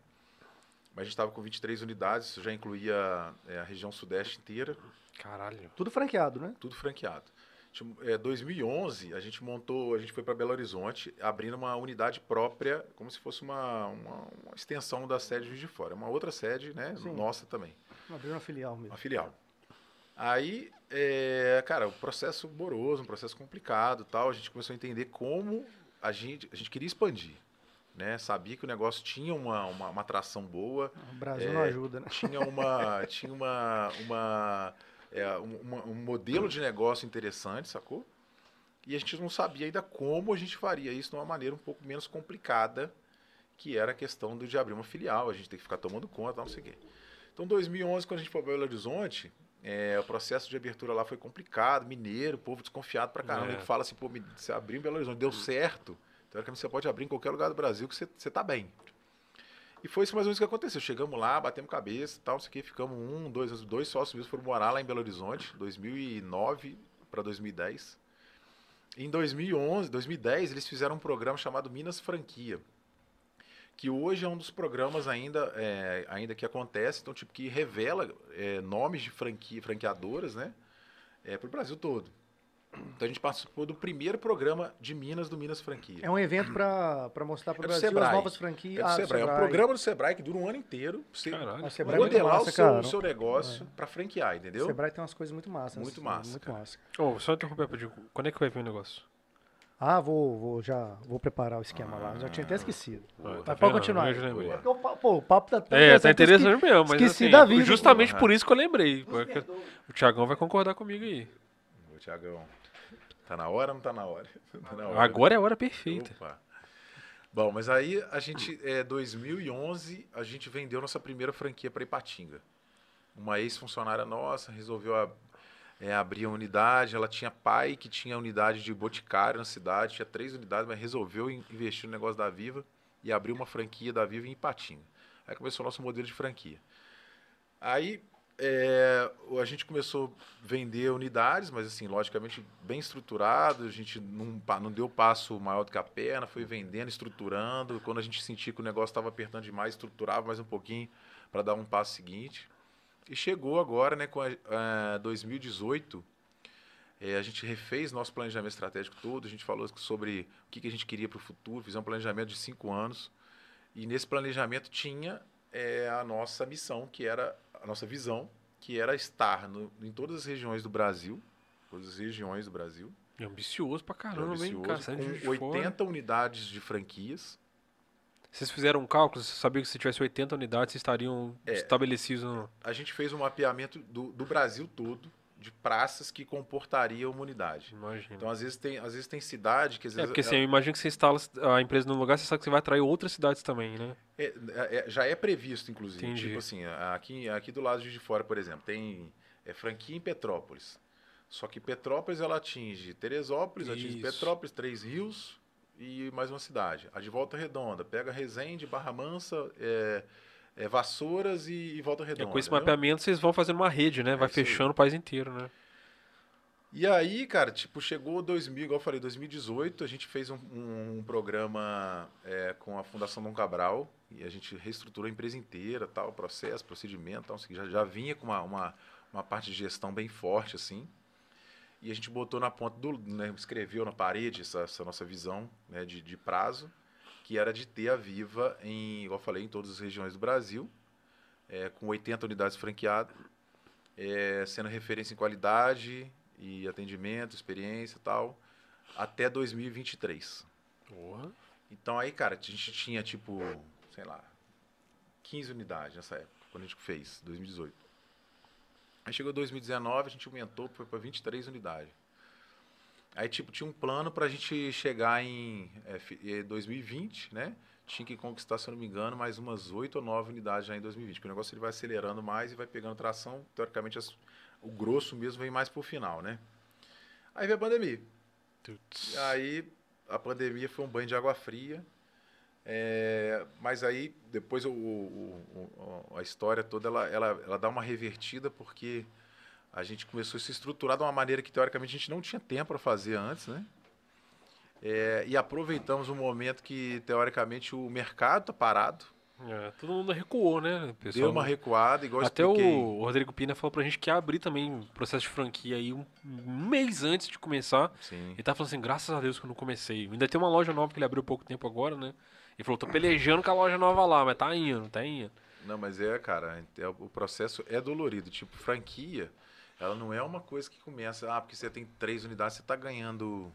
Mas a gente estava com 23 unidades, isso já incluía é, a região sudeste inteira, Caralho. Tudo franqueado, né? tudo franqueado. Tipo, É, 2011, a gente montou, a gente foi para Belo Horizonte, abrindo uma unidade própria, como se fosse uma, uma, uma extensão da sede de Fora. Uma outra sede, né? Sim. Nossa também. Abriu uma filial mesmo. Uma filial. Aí, é, cara, o processo moroso, um processo complicado tal. A gente começou a entender como a gente, a gente queria expandir. Né? Sabia que o negócio tinha uma, uma, uma atração boa, O Brasil É, não ajuda, né? tinha uma, tinha uma, uma, é, um, uma- um modelo de negócio interessante, sacou? E a gente não sabia ainda como a gente faria isso de uma maneira um pouco menos complicada, que era a questão do, de abrir uma filial, a gente tem que ficar tomando conta, não sei o quê. Então, 2011, quando a gente foi para Belo Horizonte, é, o processo de abertura lá foi complicado, mineiro, povo desconfiado pra caramba, É. que fala assim, pô, me- você abriu em Belo Horizonte, deu certo, teoricamente você pode abrir em qualquer lugar do Brasil que você, você tá bem. E foi isso mais ou menos que aconteceu. Chegamos lá, batemos cabeça e tal, não sei o que, ficamos um, dois, anos- dois sócios meus foram morar lá em Belo Horizonte, 2009 para 2010. Em 2011, 2010, eles fizeram um programa chamado Minas Franquia, que hoje é um dos programas ainda, é, ainda que acontece, então tipo que revela é, nomes de franquia, franqueadoras, né, para o Brasil todo. Então a gente participou do primeiro programa de Minas do Minas Franquia. É um evento pra, pra mostrar pro É do Brasil Sebrae. as novas É franquias. do Ah, Sebrae. É um programa do Sebrae que dura um ano inteiro você Sebrae é modelar massa, o seu, o seu negócio pra franquear, entendeu? Sebrae tem umas coisas muito massas. Muito massa, Muito cara. massa. Ô, só interromper rapidinho. Quando é que vai vir o negócio? Ah, vou, vou já vou preparar o esquema lá. Já tinha até esquecido. Ah, Mas tá pode continuar. Eu já lembrei. É o papo, pô, o papo tá tão É, tá que eu esque- interessante mesmo, mas esqueci assim, da vida. justamente pô. por isso que eu lembrei. porque O Thiagão vai concordar comigo aí. Ô, Tiagão, tá na hora ou não tá na hora? Tá na hora. Agora é a hora perfeita. Opa. Bom, mas aí a gente, é 2011, a gente vendeu nossa primeira franquia para Ipatinga. Uma ex-funcionária nossa resolveu a- é, abrir a unidade. Ela tinha pai que tinha unidade de boticário na cidade, tinha três unidades, mas resolveu in- investir no negócio da Viva e abriu uma franquia da Viva em Ipatinga. Aí começou o nosso modelo de franquia. Aí é, a gente começou a vender unidades, mas assim, logicamente bem estruturado, a gente não, não deu passo maior do que a perna, foi vendendo, estruturando. Quando a gente sentia que o negócio estava apertando demais, estruturava mais um pouquinho para dar um passo seguinte. E chegou agora, né, com a, a 2018, é, a gente refez nosso planejamento estratégico todo, a gente falou sobre o que, que a gente queria para o futuro, fizemos um planejamento de cinco anos. E nesse planejamento tinha é, a nossa missão, que era a nossa visão, que era estar no- em todas as regiões do Brasil, todas as regiões do Brasil, É ambicioso pra caramba, hein, ambicioso, cara? De Juiz com de Fora. 80 unidades de franquias. Vocês fizeram um cálculo, você sabia que se tivesse 80 unidades, vocês estariam É. estabelecidos no... A gente fez um mapeamento do, do Brasil todo de praças que comportariam uma unidade. Imagina. Então, às vezes tem, às vezes tem cidade que às é, vezes porque assim, eu imagino que você instala a empresa num lugar, você sabe que você vai atrair outras cidades também, né? É, é, é, já é previsto, inclusive. Entendi. Tipo assim, aqui, aqui do lado de fora, por exemplo, tem é, franquia em Petrópolis. Só que Petrópolis ela atinge Teresópolis, atinge Isso. Petrópolis, Três Rios e mais uma cidade. A de Volta Redonda pega Resende, Barra Mansa, é, é, Vassouras e, e Volta É, Redonda. com esse entendeu? mapeamento, vocês vão fazendo uma rede, né? Vai isso aí. fechando o país inteiro, né? E aí, cara, tipo, chegou 2000, igual eu falei, 2018, a gente fez um, um- um programa é, com a Fundação Dom Cabral e a gente reestruturou a empresa inteira, tal, processo, procedimento, tal, assim, já, já vinha com uma, uma, uma parte de gestão bem forte, assim. E a gente botou na ponta do, né, escreveu na parede essa, essa nossa visão né, de, de prazo, que era de ter a Viva em, igual eu falei, em todas as regiões do Brasil, é, com 80 unidades franqueadas, é, sendo referência em qualidade e atendimento, experiência e tal, até 2023. Porra. Então aí, cara, a gente tinha tipo, sei lá, 15 unidades nessa época, quando a gente fez, 2018. Aí chegou 2019, a gente aumentou, foi para 23 unidades. Aí, tipo, tinha um plano para a gente chegar em é, fi- eh, 2020, né? Tinha que conquistar, se eu não me engano, mais umas 8 ou 9 unidades já em 2020. Porque o negócio ele vai acelerando mais e vai pegando tração. Teoricamente, as- o grosso mesmo vem mais pro final, né? Aí veio a pandemia. Tuts. E aí a pandemia foi um banho de água fria. É, mas aí depois o, o- o- a história toda ela, ela, ela dá uma revertida porque a gente começou a se estruturar de uma maneira que teoricamente a gente não tinha tempo para fazer antes, né? É, e aproveitamos um momento que teoricamente o mercado tá parado, É, todo mundo recuou, né? Pessoal deu uma recuada, igual Até expliquei. o Rodrigo Pina falou pra gente que ia abrir também o processo de franquia aí um, um mês antes de começar. Sim. Ele tá falando assim, graças a Deus que eu não comecei. Ainda tem uma loja nova que ele abriu pouco tempo agora, né? Ele falou, tô pelejando com a loja nova lá, mas tá indo, tá indo. Não, mas é, cara, é- o processo é dolorido. Tipo, franquia, ela não é uma coisa que começa, ah, porque você tem três unidades, você está ganhando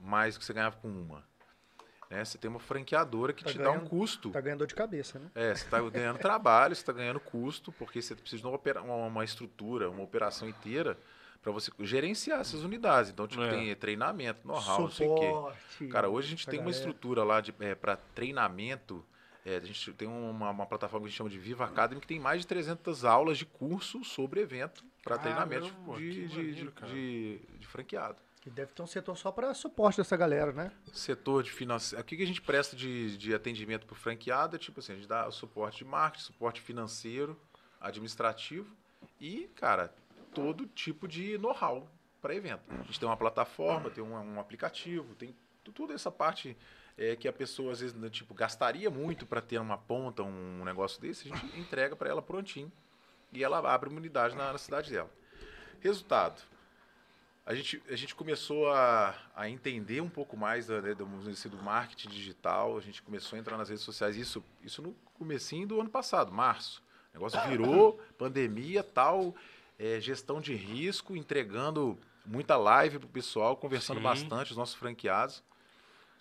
mais do que você ganhava com uma. Né? Você tem uma franqueadora que Tá te dá um ganhando- custo. Tá ganhando dor de cabeça, né? É, você está ganhando trabalho, você está ganhando custo, porque você precisa de uma- uma estrutura, uma operação inteira para você gerenciar essas unidades. Então, tipo, É. tem treinamento, know-how, não sei o quê. Cara, hoje a gente tem uma galera. estrutura lá para treinamento. é, a gente tem uma, uma plataforma que a gente chama de Viva Academy que tem mais de 300 aulas de curso sobre evento para treinamento de, de, maneiro, de, de- de franqueado. Que deve ter um setor só pra suporte dessa galera, né? Setor de financeiro. O que que a gente presta de, de atendimento para o franqueado? É tipo assim, a gente dá suporte de marketing, suporte financeiro, administrativo e, cara, todo tipo de know-how para evento. A gente tem uma plataforma, tem um, um aplicativo, tem toda essa parte é, que a pessoa às vezes né, tipo gastaria muito para ter uma ponta, um negócio desse, a gente entrega para ela prontinho e ela abre uma unidade na, na cidade dela. Resultado. a gente, a gente começou a, a entender um pouco mais né, do, do marketing digital, a gente começou a entrar nas redes sociais, isso, isso no comecinho do ano passado, março. O negócio virou, pandemia tal, é, gestão de risco, entregando muita live pro pessoal, conversando Sim. bastante, os nossos franqueados,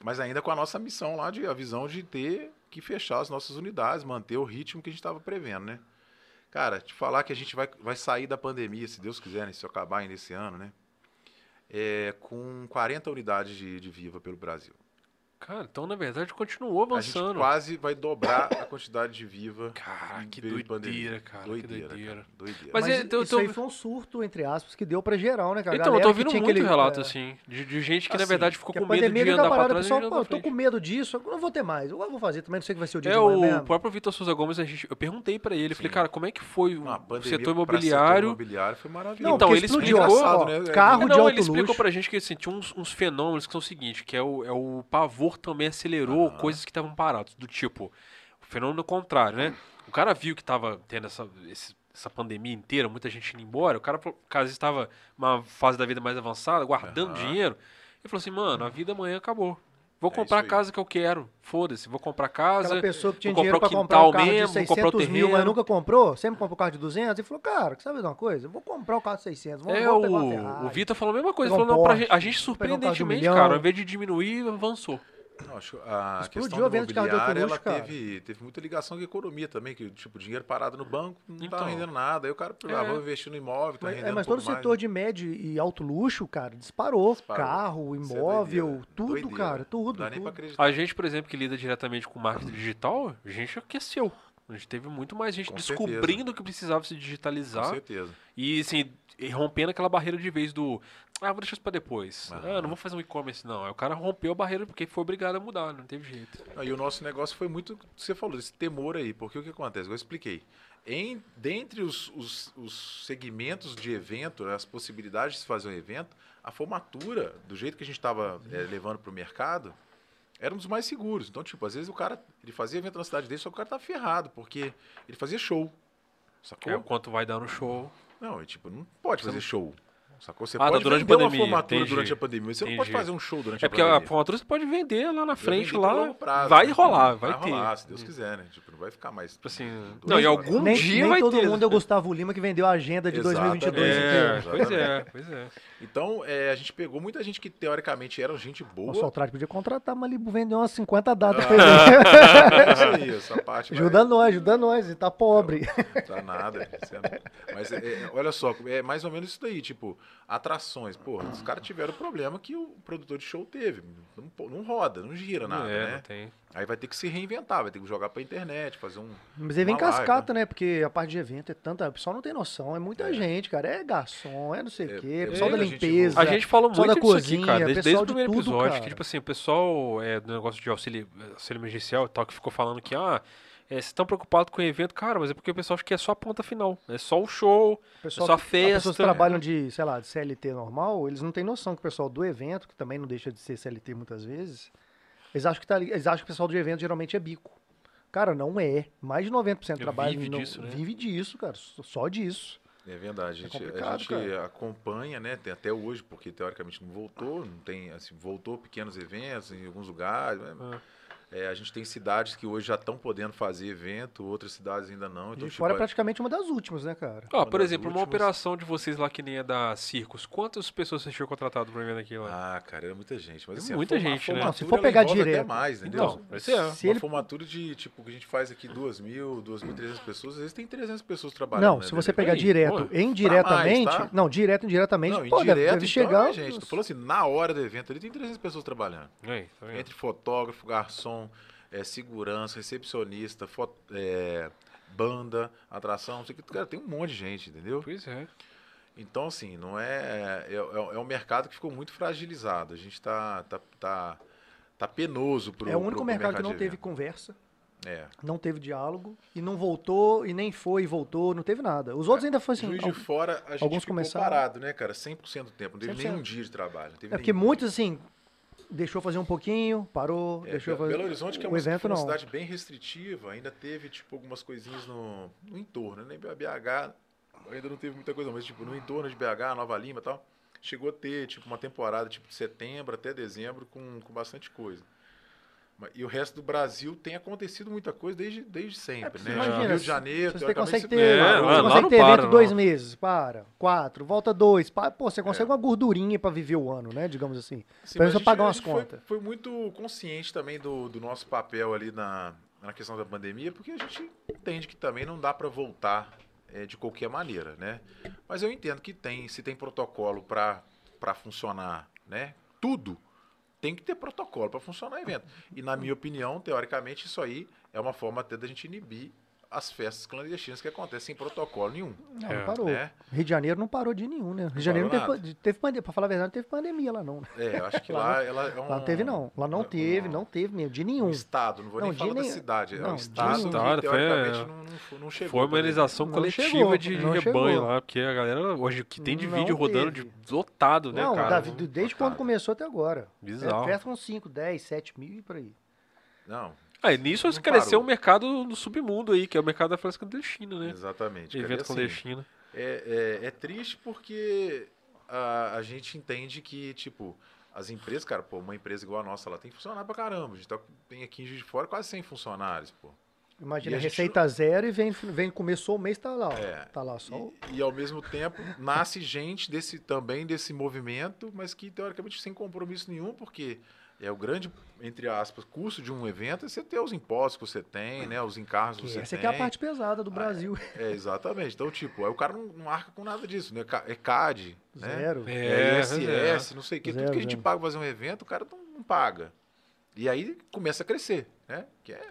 mas ainda com a nossa missão lá, de, a visão de ter que fechar as nossas unidades, manter o ritmo que a gente estava prevendo, né? Cara, te falar que a gente vai, vai sair da pandemia, se Deus quiser, né, se acabar ainda esse ano, né? É, com 40 unidades de, de Viva pelo Brasil. Cara, então na verdade continuou avançando. A gente quase vai dobrar a quantidade de viva. Cara, que doideira, cara. Doideira, que doideira. Cara, doideira. Mas, Mas então, isso tô... aí foi um surto, entre aspas, que deu pra geral, né, cara? Então, eu tô ouvindo muito aquele... relato, é... assim, de, de, gente que assim, na verdade ficou com medo de andar pra trás. Pessoal, pô, eu tô com medo disso, eu não vou ter mais. Eu vou fazer, também não sei que vai ser o dia é, de o mesmo. próprio Vitor Souza Gomes, a gente, eu perguntei pra ele, Sim. falei, cara, como é que foi o ah, setor imobiliário? O imobiliário foi maravilhoso. Não, então, ele explicou, né? carro de alto ele explicou pra gente que assim, tinha uns fenômenos que são o seguinte, que é o é pavor também acelerou coisas que estavam parados. Do tipo, o fenômeno contrário, né? O cara viu que tava tendo essa, esse, essa pandemia inteira, muita gente indo embora. O cara, caso estava numa fase da vida mais avançada, guardando uhum. dinheiro. Ele falou assim, mano, a vida amanhã acabou. Vou é comprar a casa que eu quero. Foda-se, vou comprar casa. Aquela pessoa que tinha dinheiro pra comprar um carro mesmo, de 600 mil, mas nunca comprou, sempre comprou carro de 200, e falou, cara, sabe de uma coisa? vou comprar o carro de 600, vou, é, o, o Vitor falou a mesma coisa. Falou, um não, pra gente, a gente surpreendentemente, um cara, ao invés de diminuir, avançou. Não, acho, a Explodiu questão a venda de carro de autoluxo, ela cara. teve, teve muita ligação com a economia também, que tipo, dinheiro parado no banco não tá então, tá rendendo nada. Aí o cara, ah, é. vou investir no imóvel, tá mas, rendendo é, Mas todo o setor mais. de médio e alto luxo, cara, disparou. disparou. Carro, é imóvel, doideira, tudo, doideira. cara, tudo. Não dá tudo. nem pra acreditar. A gente, por exemplo, que lida diretamente com marketing digital, a gente aqueceu. A gente teve muito mais gente com descobrindo certeza. que precisava se digitalizar. Com certeza. E assim, rompendo aquela barreira de vez do. Ah, vou deixar isso pra depois. Ah, ah não vou fazer um e-commerce, não. Aí o cara rompeu a barreira porque foi obrigado a mudar, não teve jeito. Aí o nosso negócio foi muito. Você falou, esse temor aí, porque o que acontece? Eu expliquei. Em, dentre os, os, os segmentos de evento, as possibilidades de se fazer um evento, a formatura, do jeito que a gente estava é, eh, levando para o mercado, era um dos mais seguros. Então, tipo, às vezes o cara ele fazia evento na cidade dele, só que o cara tá ferrado, porque ele fazia show. Sacou? É, quanto vai dar no show. Não, e, tipo, não pode fazer show. Sacou? Você ah, tá pode durante a pandemia, uma formatura entendi, durante a pandemia, você entendi. não pode fazer um show durante é a pandemia. É porque a formatura você pode vender lá na frente, lá, prazo, vai né? rolar, vai, vai ter. rolar, se Deus quiser, né? Tipo, não vai ficar mais... Tipo assim, não, e algum nem, dia nem vai todo ter. mundo é o Gustavo Lima que vendeu a agenda de Exatamente. 2022 é, Pois é, pois é. Então, é, a gente pegou muita gente que teoricamente era gente boa. O Soltrate podia contratar uma Malibu, vender umas 50 datas ah, pra Isso aí, essa parte. Ajuda vai... nós, ajuda nós, e tá pobre. Não, tá nada. Mas é, é, olha só, é mais ou menos isso daí, tipo, atrações. Porra, os caras tiveram o problema que o produtor de show teve. Não, não roda, não gira nada, é, né? Não tem. Aí vai ter que se reinventar, vai ter que jogar pra internet, fazer um. Mas aí vem cascata, né? Porque a parte de evento é tanta. O pessoal não tem noção, é muita é. gente, cara. É garçom, é não sei o é, quê, é, pessoal da limpeza. A gente falou muito da cozinha, aqui, cara, desde, desde o primeiro tudo, episódio, cara. que, tipo assim, o pessoal é, do negócio de auxílio, auxílio emergencial e tal, que ficou falando que, ah, é, vocês estão preocupados com o evento, cara, mas é porque o pessoal acha que é só a ponta final. É só o show, pessoal, é só a festa. As pessoas que trabalham de, sei lá, de CLT normal, eles não têm noção que o pessoal do evento, que também não deixa de ser CLT muitas vezes, eles acham que, tá, eles acham que o pessoal do evento geralmente é bico. Cara, não é. Mais de 90% do trabalho vive não, disso, né? vive disso, cara. Só disso. É verdade. A é gente, é a gente acompanha, né? Tem até hoje, porque teoricamente não voltou, não tem, assim, voltou pequenos eventos em alguns lugares. Né? Ah. É, a gente tem cidades que hoje já estão podendo fazer evento, outras cidades ainda não. Então, tipo, fora é praticamente uma das últimas, né, cara? Ah, por exemplo, últimas... uma operação de vocês lá que nem é da Circos, quantas pessoas vocês tinham contratado para evento aqui lá? Ah, cara, era muita gente. Mas, assim, muita gente, né? Não, se for pegar direto. Até mais, entendeu? Então, vai ser. Se uma ele... formatura de, tipo, que a gente faz aqui 2 mil, 2.300 pessoas, às vezes tem 300 pessoas trabalhando. Não, né, se você pegar aí, direto, pô, indiretamente, mais, tá? não, direto, indiretamente, não, pô, indireto, deve, deve então, chegar... É, gente, tô falando assim, na hora do evento ali tem 300 pessoas trabalhando. Tá Entre fotógrafo, garçom é, segurança, recepcionista, foto, é, banda, atração, não sei o que. Cara, tem um monte de gente, entendeu? Pois é. Então, assim, não é. É, é, é um mercado que ficou muito fragilizado. A gente está tá, tá, tá penoso para É o único mercado, mercado, que não teve conversa. É. Não teve diálogo e não voltou e nem foi e voltou, não teve nada. Os outros é, ainda foi assim. Juiz de fora, a gente alguns ficou começaram... parado, né, cara? 100% do tempo, não teve 100%. nenhum dia de trabalho. é porque muitos, assim, deixou fazer um pouquinho, parou, é, deixou fazer. Belo Horizonte, que é uma, evento, uma cidade bem restritiva, ainda teve tipo algumas coisinhas no, no entorno, né? BH ainda não teve muita coisa, mas tipo no entorno de BH, Nova Lima, e tal, chegou a ter tipo uma temporada tipo de setembro até dezembro com, com bastante coisa. E o resto do Brasil tem acontecido muita coisa desde, desde sempre, né? Imagina, Rio de Janeiro, Você consegue você ter, É, você lá consegue ter para, evento não. dois meses, para. Quatro, volta dois. Para. Pô, você consegue uma gordurinha pra viver o ano, né? Digamos assim. Sim, Pra gente- pagar umas gente foi- contas. Foi, muito consciente também do, do nosso papel ali na, na questão da pandemia, porque a gente entende que também não dá para voltar é, de qualquer maneira, né? Mas eu entendo que tem, se tem protocolo para funcionar, né? Tudo tem que ter protocolo para funcionar o evento. E na minha opinião, teoricamente, isso aí é uma forma até da gente inibir as festas clandestinas que acontecem sem protocolo nenhum. Não, É, não parou. né? Rio de Janeiro não parou de nenhum, né? Rio de Janeiro não teve, teve pandemia. Pra falar a verdade, não teve pandemia lá, não. né? É, eu acho que Lá lá, ela é um. Lá não teve, não. Lá não um- teve, não teve mesmo, de nenhum. um estado, não vou Não, nem de falar da nem- cidade, é não, um de estado que Estado, foi- teoricamente não, não, fo- não chegou. Foi uma imunização Não coletiva chegou, de, não rebanho chegou. lá, porque a galera, hoje, que tem de Não vídeo rodando de lotado, né, não, cara? Davi, desde lotado. quando começou até agora. Bizarro. É, festa com 5, 10, 7 mil e por aí. Não, Ah, e nisso Não cresceu o mercado do submundo aí, que é o mercado da festa clandestina, né? exatamente. Evento assim, clandestino. é, é, é triste porque a, a gente entende que, tipo, as empresas, cara, pô, uma empresa igual a nossa, ela tem que funcionar pra caramba. A gente tá, tem aqui em Juiz de Fora quase 100 funcionários, pô. Imagina, a gente receita zero e vem, vem, começou o mês, tá lá. ó. É. Tá lá só. E, e, ao mesmo tempo nasce gente desse também desse movimento, mas que teoricamente sem compromisso nenhum, porque é o grande, entre aspas, custo de um evento é você ter os impostos que você tem, né? Os encargos que Que você essa tem. que é a parte pesada do Brasil. É, exatamente. Então, tipo, aí o cara não, não arca com nada disso, né? É CAD, né? Zero. É, É, pois ISS, não sei o quê. Tudo Zero, que a gente zero. paga pra fazer um evento, o cara não, não paga. E aí começa a crescer, né? Que é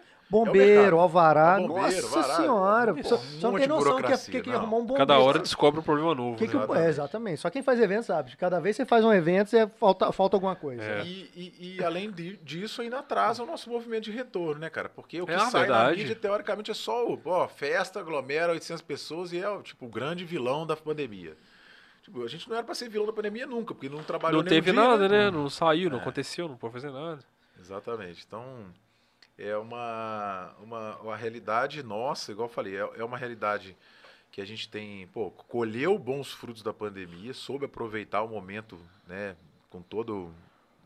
Bombeiro, mercado. alvará. É bombeiro, Nossa alvará. senhora. Pô, Só, um só não tem noção que é que, que não. arrumar um bombeiro. Cada hora descobre um problema novo. Que que, né? é, exatamente. Só quem faz evento sabe. Cada vez que você faz um evento, você falta, falta alguma coisa. É. E, e- e além de- disso, ainda atrasa o nosso movimento de retorno, né, cara? Porque o que É, sai na verdade. mídia, teoricamente, é só o ó, festa, aglomera 800 pessoas e é o, tipo, o grande vilão da pandemia. Tipo, a gente não era pra ser vilão da pandemia nunca, porque não trabalhou Não teve dia, nada, né? Não saiu, não É. aconteceu, não pode fazer nada. Exatamente. Então, é uma, uma, uma realidade nossa, igual eu falei, é, é uma realidade que a gente tem, pô, colheu bons frutos da pandemia, soube aproveitar o momento, né, com todo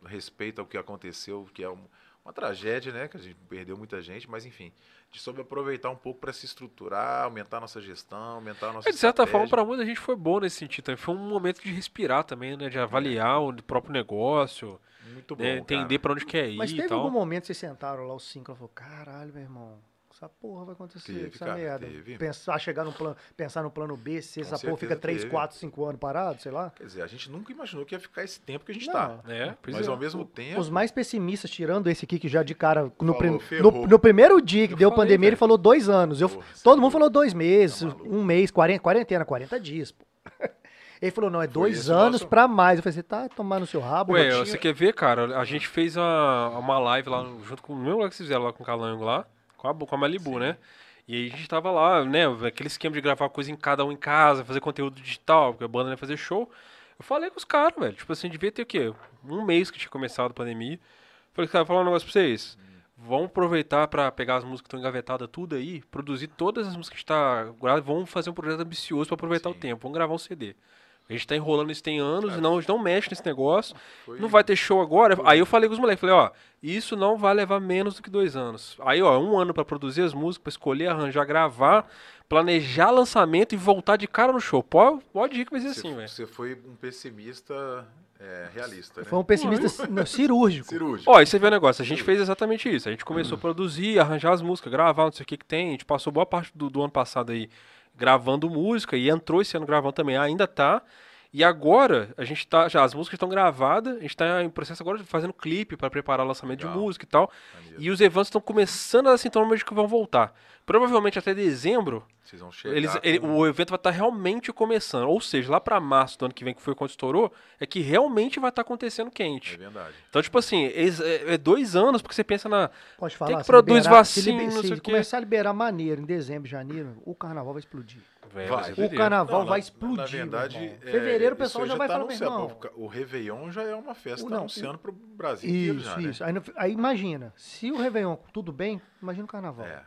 respeito ao que aconteceu, que é um- uma tragédia, né, que a gente perdeu muita gente, mas enfim, gente soube aproveitar um pouco para se estruturar, aumentar a nossa gestão, aumentar a nossa É, de certa forma, para muita gente foi bom nesse sentido também. Foi um momento de respirar também, né? De avaliar o próprio negócio, muito bom, né? entender para onde quer ir Mas e teve tal. algum momento que vocês sentaram lá, os cinco, e falou, caralho, meu irmão, essa porra vai acontecer, Teve, essa cara, merda. teve. Pensar, chegar no plano, pensar no plano B, se Com essa porra fica 3, teve. 4, 5 anos parado, sei lá. Quer dizer, a gente nunca imaginou que ia ficar esse tempo que a gente Não. tá. É, pois Mas é. ao mesmo tempo, Os mais pessimistas, tirando esse aqui que já de cara, no, Falou, prim- no, no primeiro dia que Eu deu falei, pandemia, ele velho. falou dois anos. Eu, Porra, todo é mundo falou dois meses, Tá um mês, 40, quarentena, 40 dias, pô. Ele falou, não, é dois o anos pra mais. Eu falei, você tá tomando seu rabo? Ué, você quer ver, cara? A gente fez uma, uma live lá, junto com o mesmo lugar que vocês fizeram lá com o Calango lá, com a, com a Malibu, né? E aí a gente tava lá, né? Aquele esquema de gravar coisa em cada um em casa, fazer conteúdo digital, porque a banda ia fazer show. Eu falei com os caras, velho. Tipo assim, devia ter o quê? Um mês que tinha começado a pandemia. Falei, cara, vou falar um negócio pra vocês. Vamos aproveitar pra pegar as músicas que estão engavetadas tudo aí, produzir todas as músicas que tá gravadas, vamos fazer um projeto ambicioso pra aproveitar o Sim. tempo. Vamos gravar um CD. A gente tá enrolando isso tem anos, e não, a gente não mexe nesse negócio. foi- Não vai ter show agora? Aí eu falei com os moleques, falei, ó, isso não vai levar menos do que dois anos. Aí, ó, um ano pra produzir as músicas, pra escolher, arranjar, gravar, planejar lançamento e voltar de cara no show. Pode, pode ir que vai ser assim, velho. você foi um pessimista é, realista, né? Foi um pessimista não, cirúrgico. cirúrgico. Ó, e você vê o negócio, a gente fez exatamente isso. A gente começou a produzir, arranjar as músicas, gravar, não sei o que que tem. A gente passou boa parte do, do ano passado aí gravando música e entrou esse ano gravando também, ainda tá. E agora, a gente tá, já as músicas estão gravadas, a gente tá em processo agora de fazendo clipe para preparar o lançamento Legal. de música e tal. Maneiro. E os eventos estão começando a dar sintomas de que vão voltar. Provavelmente até dezembro, Vocês vão chegar. eles, com- ele- o evento vai estar realmente começando. Ou seja, lá para março do ano que vem, que foi quando estourou, é que realmente vai estar acontecendo É quente. verdade. Então, tipo assim, é, é dois anos, porque você pensa na. Pode falar. que se produz liberar- se vacina, liber- não se sei o quê. começar a liberar maneiro em dezembro, janeiro, o carnaval vai explodir. Vai. O O carnaval Não, vai na- explodir. Na verdade, é, fevereiro o pessoal aí já vai tá falar, irmão. O Réveillon já é uma festa Não, anunciando pro Brasil Isso, já, né? isso. Aí, no- aí imagina, se o Réveillon tudo bem, imagina o carnaval. É.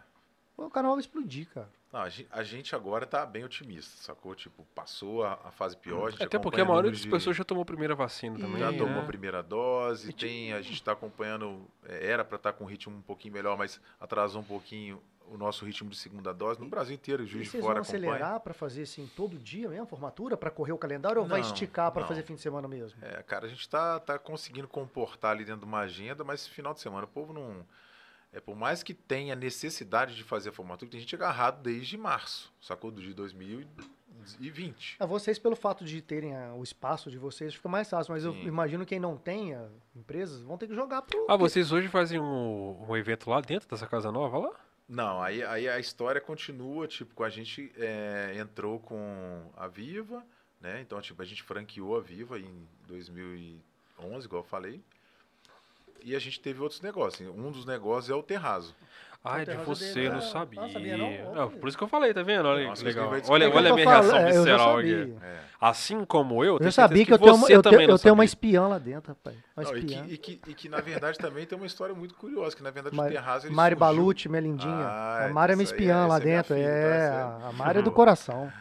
O carnaval vai explodir, cara. Não, a gen- a gente agora tá bem otimista, sacou? Tipo, passou a, a fase pior. A gente Até porque a maioria das de- pessoas já tomou a primeira vacina também. já né? tomou a primeira dose, E ti- tem, a gente está acompanhando, é, era para estar com um ritmo um pouquinho melhor, mas atrasou um pouquinho o nosso ritmo de segunda dose. No Brasil inteiro, o E Juiz de vocês Fora vão acompanha. acelerar pra fazer assim todo dia mesmo, formatura, pra correr o calendário ou vai Não, esticar pra não. fazer fim de semana mesmo? É, cara, a gente tá, tá conseguindo comportar ali dentro de uma agenda, mas final de semana o povo não. É, por mais que tenha necessidade de fazer a formatura, tem gente agarrado desde março, sacou? Do de 2020. A vocês, pelo fato de terem ah, o espaço de vocês, fica mais fácil, mas eu Sim. imagino quem não tenha empresas vão ter que jogar pro. Ah, vocês hoje fazem um, um evento lá dentro dessa casa nova lá? Não, aí, aí a história continua, tipo, com a gente é, entrou com a Viva, né? Então, tipo, a gente franqueou a Viva em 2011, igual eu falei. E a gente teve outros negócios. Um dos negócios é o Terrazo. Ah, é de terraço você, não sabia. sabia não? Não, por isso que eu falei, tá vendo? Olha Nossa, que legal. Olha, É que olha a minha falando, reação é, visceral aqui. É. Assim como eu, Eu tenho sabia certeza que eu tenho, eu também tenho, eu tenho uma espiã lá dentro, rapaz. Uma Não, e, espiã. que, e, que, e que, na verdade, também tem uma história muito curiosa, que na verdade Ma- o Terrazo ele Mari Balucci, minha lindinha. Ah, a Mari é minha aí espiã é- lá é dentro. filha, tá? é, Essa a Mari é do coração.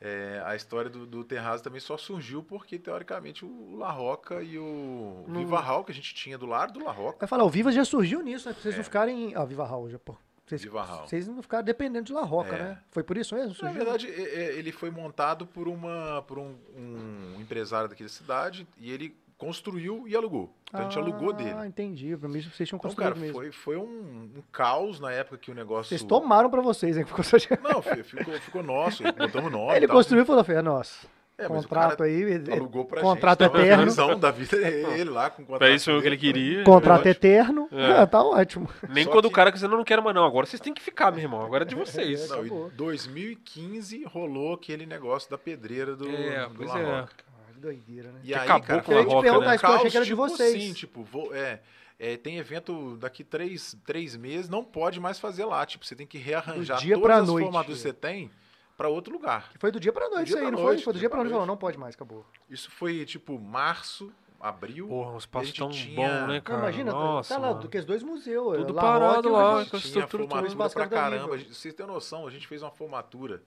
É, a história do, do Terrazo também só surgiu porque, teoricamente, o La Roca e o Viva Hall, que a gente tinha do lado do La Roca, Vai falar, o Viva já surgiu nisso, né? Pra vocês É. não ficarem. Ah, Viva Raul já, pô. Vocês, Viva Hall. vocês não ficaram dependendo de La Roca, É. né? Foi por isso mesmo? Na Surgiu? verdade, é- é, ele foi montado por, uma, por um, um empresário daquela cidade e ele construiu e alugou. Então a gente alugou dele. Ah, entendi. Pra mim, vocês tinham Então, construído cara, mesmo. foi, foi um, um caos na época que o negócio. Vocês tomaram pra vocês, hein? Ficou Não, fi- ficou, ficou nosso, botamos. Aí ele tal. construiu e falou: é nosso. É, mas o contrato cara aí. ele- Alugou pra contrato gente. então, eterno. A visão da vida é ele lá com o contrato. Pra isso foi o que ele dele. queria. Contrato ótimo. eterno. É. Ah, tá ótimo. Nem Só quando o que- cara quiser, não, não quero mais não. Agora vocês têm que ficar, meu irmão. Agora é de vocês. Não, Acabou. em 2015 rolou aquele negócio da pedreira do, É, do pois La é. Doideira, né? E aí, acabou cara, com a Roca, né? que eu achei que era de tipo vocês. assim, tipo, vou- é, é, tem evento daqui três, três meses, não pode mais fazer lá. Tipo, você tem que rearranjar Do dia todas as noite. formaturas que você tem pra outro lugar. Que foi do dia pra noite dia isso aí, não noite, foi? Foi do dia pra noite. Falou, não pode mais, acabou. Isso foi, tipo, março, abril. Porra, um espaço tão tinha- bom, né, Não, cara? imagina, Nossa, tá lá, mano. do que os dois museus. Tudo La parado lá, com a tinha estrutura toda. formatura pra caramba. Gente- Vocês têm noção, a gente fez uma formatura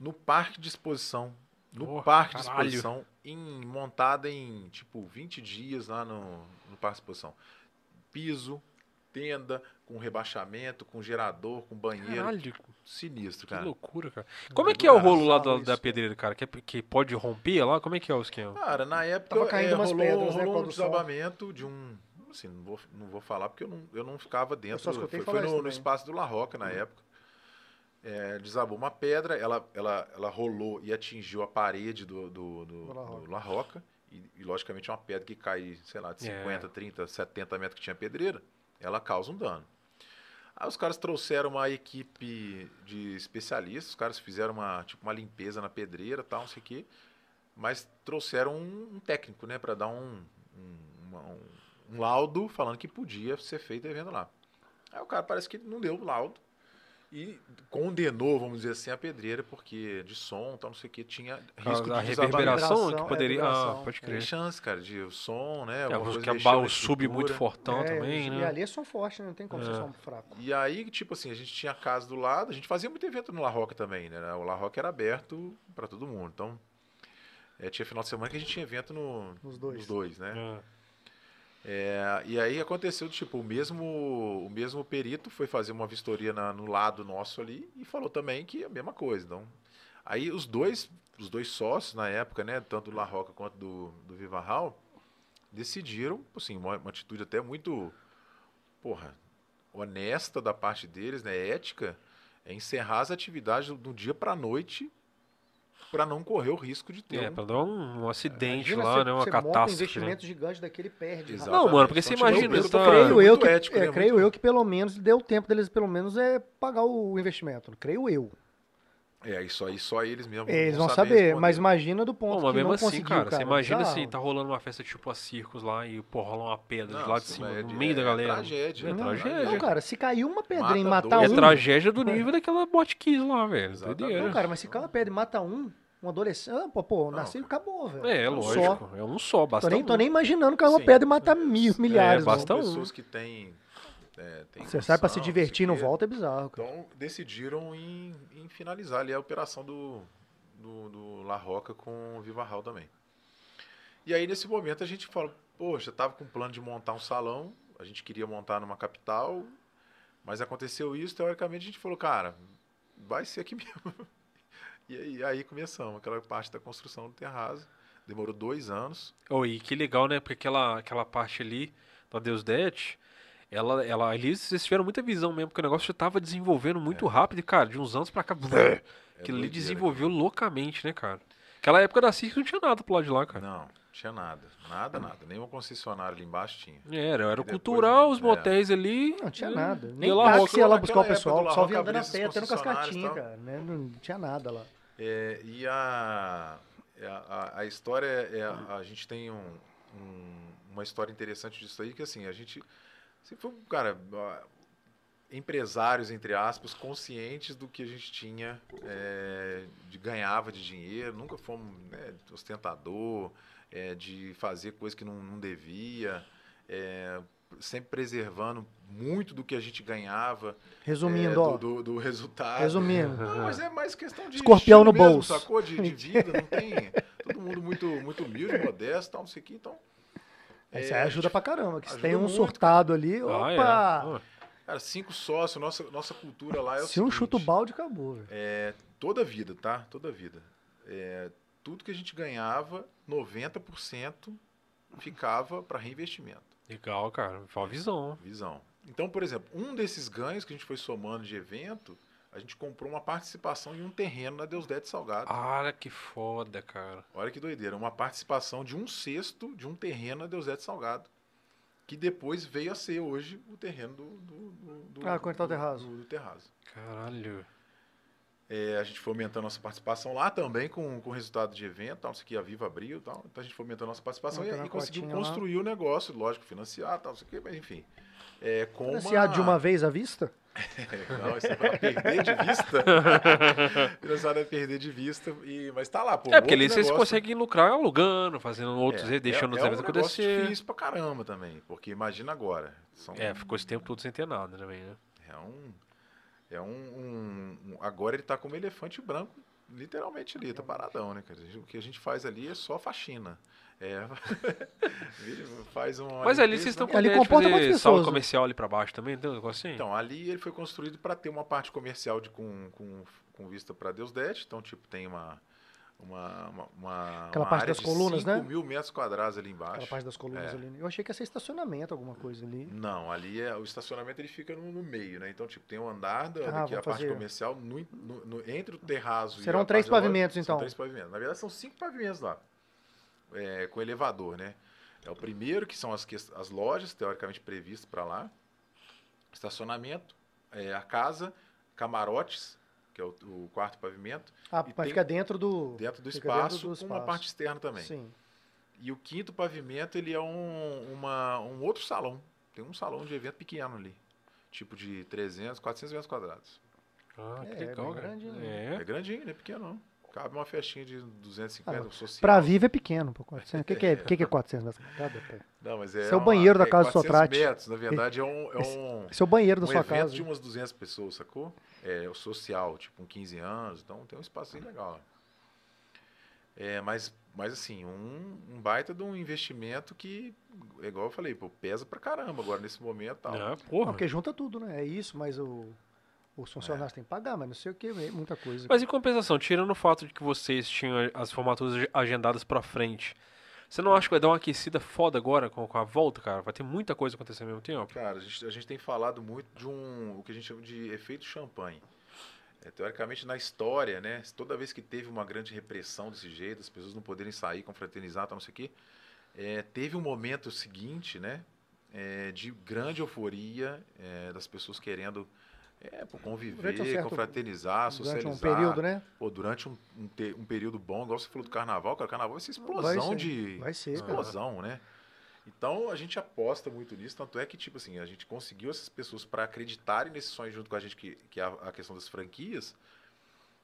no parque de exposição. No Porra, parque de caralho. exposição, em, montada em, tipo, 20 dias lá no, no parque de exposição. Piso, tenda, com rebaixamento, com gerador, com banheiro. Caralho, Sinistro, que cara. loucura, cara. Como é que é o rolo lá da, da pedreira, cara? Que, é- que pode romper lá? Como é que é o esquema? Cara, na época Tava caindo é, umas rolou, pedras, né, rolou a um sol. desabamento de um. Assim, não vou, não vou falar porque eu não, eu não ficava dentro. só escutei foi foi no, no espaço do La Roca na época. É, desabou uma pedra, ela, ela, ela rolou e atingiu a parede do, do, do, Do La Roca. do La Roca. E, e, logicamente, uma pedra que cai, sei lá, de É. 50, 30, 70 metros que tinha pedreira, ela causa um dano. Aí os caras trouxeram uma equipe de especialistas, os caras fizeram uma, tipo, uma limpeza na pedreira tal, não sei o quê. Mas trouxeram um, um técnico, né, para dar um, um, uma- um- um laudo falando que podia ser feito evento lá. Aí o cara parece que não deu o laudo e condenou, vamos dizer assim, a pedreira, porque de som, tal, não sei o que, tinha risco a de reverberação Reverberação, que é, poderia. Ah, reverberação. pode Tem crer. chance, cara, de o som, né? É, porque coisa a o sub muito fortão É, também, E né? ali é som forte, né? Não tem como ser É. som fraco. E aí, tipo assim, a gente tinha a casa do lado, a gente fazia muito evento no La Roca também, né? O La Roca era aberto para todo mundo. Então, é, tinha final de semana que a gente tinha evento no, Nos dois. nos dois, né? É. É, e aí aconteceu, tipo, o mesmo, o mesmo perito foi fazer uma vistoria na- no lado nosso ali e falou também que é a mesma coisa. Então, aí os dois, os dois sócios na época, né, tanto do La Roca quanto do, do Viva Hall, decidiram, assim, uma, uma atitude até muito, porra, honesta da parte deles, né, ética, é encerrar as atividades do, do dia para noite para não correr o risco de ter É, um- pra dar um, um acidente Imagina, lá, você- né? Uma você monta um catástrofe. investimento né? gigante daquele perde. Exato. Não, mano, porque você imagina, tá- falando- Creio eu que, ético, é, né? creio Muito- eu que pelo menos deu tempo deles pelo menos é pagar o investimento. Creio eu. É, isso aí só eles mesmos Eles vão saber responder. mas imagina do ponto Pô, mas que mesmo não assim, conseguiu, cara, você imagina Bizarro. assim, tá rolando uma festa tipo a circos lá e, pô, rola uma pedra de lá de cima, é no meio da é galera. tragédia, É né? tragédia. Não, cara, se caiu uma pedra e Mata matar é um... tragédia do nível daquela botkiss lá, velho. Exatamente. Doideira. Não, cara, mas se cai uma pedra e mata um, um adolescente... Ah, pô, pô, nasceu e acabou, velho. É, é lógico. Só. É um só, basta Tô nem, tô um. nem imaginando cair uma Sim. pedra e matar mil, milhares. basta não. um. pessoas que têm é, tem Você sai pra se divertir, não volta, é bizarro, cara. Então decidiram em, em finalizar ali a operação do, do, do La Roca com o Viva Hall também. E aí nesse momento a gente falou, poxa, tava com um plano de montar um salão, a gente queria montar numa capital, mas aconteceu isso, teoricamente a gente falou, cara, vai ser aqui mesmo. E aí, aí começamos aquela parte da construção do terraço. Demorou dois anos. Oh, e que legal, né? Porque aquela, aquela parte ali da Deus Det, ela, ela, ali vocês tiveram muita visão mesmo, porque o negócio já tava desenvolvendo muito rápido e, cara, de uns anos pra cá, aquilo ali É doideira, desenvolveu loucamente, né, cara? Aquela época da CIRC não tinha nada pro lado de lá, cara. Não, tinha nada. Nada, nada. Nenhuma concessionária ali embaixo tinha. Era, era o depois, cultural, os é. motéis ali. Não tinha nada. Nem La táxi ia lá buscar o pessoal. Roca vinha andando a pé, até no cascatinho, e cara. Né? Não tinha nada lá. É, e a, é, a, a história é. A, a gente tem um, um- uma história interessante disso aí, que assim, a gente. Se for, cara, empresários, entre aspas, conscientes do que a gente tinha, é, de ganhava de dinheiro, nunca fomos né, ostentador, é, de fazer coisa que não, não devia, é, sempre preservando muito do que a gente ganhava Resumindo, é, ó. do, do, do resultado. Resumindo. Não, mas é mais questão de. Escorpião no mesmo, bolso. Sacou? De, de vida, não tem. Todo mundo muito, muito humilde, modesto, tal, não sei o que. Então. Isso é, aí ajuda pra caramba. Que se tem um muito, surtado ali, Ah, é. opa! Ah, Cara, cinco sócios, nossa, nossa cultura lá é o Se um seguinte, chuta o balde, acabou, velho. É, toda a vida, tá? Toda a vida. É, tudo que a gente ganhava, 90% ficava para reinvestimento. Legal, cara. Foi uma visão. Visão. Então, por exemplo, um desses ganhos que a gente foi somando de evento, a gente comprou uma participação em um terreno na Deus Dete Salgado. Ah, que foda, cara. Olha que doideira. Uma participação de um sexto de um terreno na Deus Dete Salgado. Que depois veio a ser hoje o terreno do. do, do- do Ah, quando tá o do- terraço. Do, do terraço. Caralho. É, a gente foi aumentando nossa participação lá também com, com resultado de evento, tal, não sei o que, a Viva abriu e tal. Então a gente foi aumentando nossa participação e, e conseguiu cotinha lá. construir o negócio, lógico, financiar, tal, não sei o que, mas enfim. É, com Financiar de uma vez à vista? Não, isso é pra perder de vista. Financiado é perder de vista, e, mas tá lá, pô. é, porque ali vocês negócio- conseguem lucrar alugando, fazendo outros, É, deixando é, os é eventos um negócio acontecer. difícil pra caramba também, porque imagina agora. São, É, ficou esse tempo todo sem ter nada também, né? é um, é um, um- um- Agora ele tá como elefante branco, literalmente ali, tá paradão, né, cara? O que a gente faz ali é só faxina. É, ele faz uma. Mas ali vocês estão né? com Ali comporta fazer sala pessoas? comercial ali pra baixo também? Tem um negócio assim? Então, ali ele foi construído para ter uma parte comercial de, com, com, com vista para Deus Det. Então, tipo, tem uma. Uma, uma, uma, Aquela uma parte área das de colunas, 5 né? mil metros quadrados ali embaixo. Aquela parte das colunas É. ali. Eu achei que ia ser estacionamento, alguma coisa ali. Não, ali é o estacionamento ele fica no, no meio, né? Então, tipo, tem um andar da, Ah, que é a vamos parte fazer. comercial no, no- no- entre o terraço e Serão três da loja, pavimentos, são então. três pavimentos. Na verdade, são cinco pavimentos lá, é, com elevador, né? É o primeiro, que são as, as lojas, teoricamente previstas para lá, estacionamento, é, a casa, camarotes, que é o, o quarto pavimento, Ah, E mas tem- fica dentro do. dentro do Fica dentro espaço, do com uma espaço. parte externa também. Sim. E o quinto pavimento, ele é um, uma, um outro salão. Tem um salão de evento pequeno ali. Tipo de 300, 400 metros quadrados. Ah, que É, legal, cara. grandinho. É, É. grandinho, não é pequeno não. Cabe uma festinha de 250, Ah, social. Pra Viva é pequeno, pô. 400. O que, que, é, que, que é 400 metros quadrados? pô? Não, mas é Esse é o uma- banheiro da é casa do 400 Sotrate. metros, na verdade é um, é um, Esse é o banheiro da um sua evento casa. de umas 200 pessoas, sacou? É o social, tipo, com 15 anos, então tem um espacinho legal. É, mas, mas assim, um, um baita de um investimento que, é igual eu falei, pô, pesa pra caramba agora nesse momento e tal. Não, porra. porque junta tudo, né? É isso, mas o, os funcionários têm que pagar, mas não sei o que, muita coisa. Mas em compensação, tirando o fato de que vocês tinham as formaturas ag- agendadas pra frente, você não acha que vai dar uma aquecida foda agora com, com a volta, cara? Vai ter muita coisa acontecendo ao mesmo tempo? Cara, a gente, a gente tem falado muito de um, o que a gente chama de efeito champanhe. É, teoricamente, na história, né, toda vez que teve uma grande repressão desse jeito, as pessoas não poderem sair, confraternizar, tal, não sei o quê, é, teve um momento seguinte, né, é, de grande euforia é, das pessoas querendo é, pô, conviver, Durante um certo- confraternizar, Durante socializar. um período, né? Pô, durante um, um, te- um período bom, igual você falou do carnaval, cara, o carnaval vai ser Vai explosão ser, de, vai ser, cara. explosão, né? Então a gente aposta muito nisso, tanto é que, tipo assim, a gente conseguiu essas pessoas para acreditarem nesse sonho junto com a gente, que, que é a, a questão das franquias.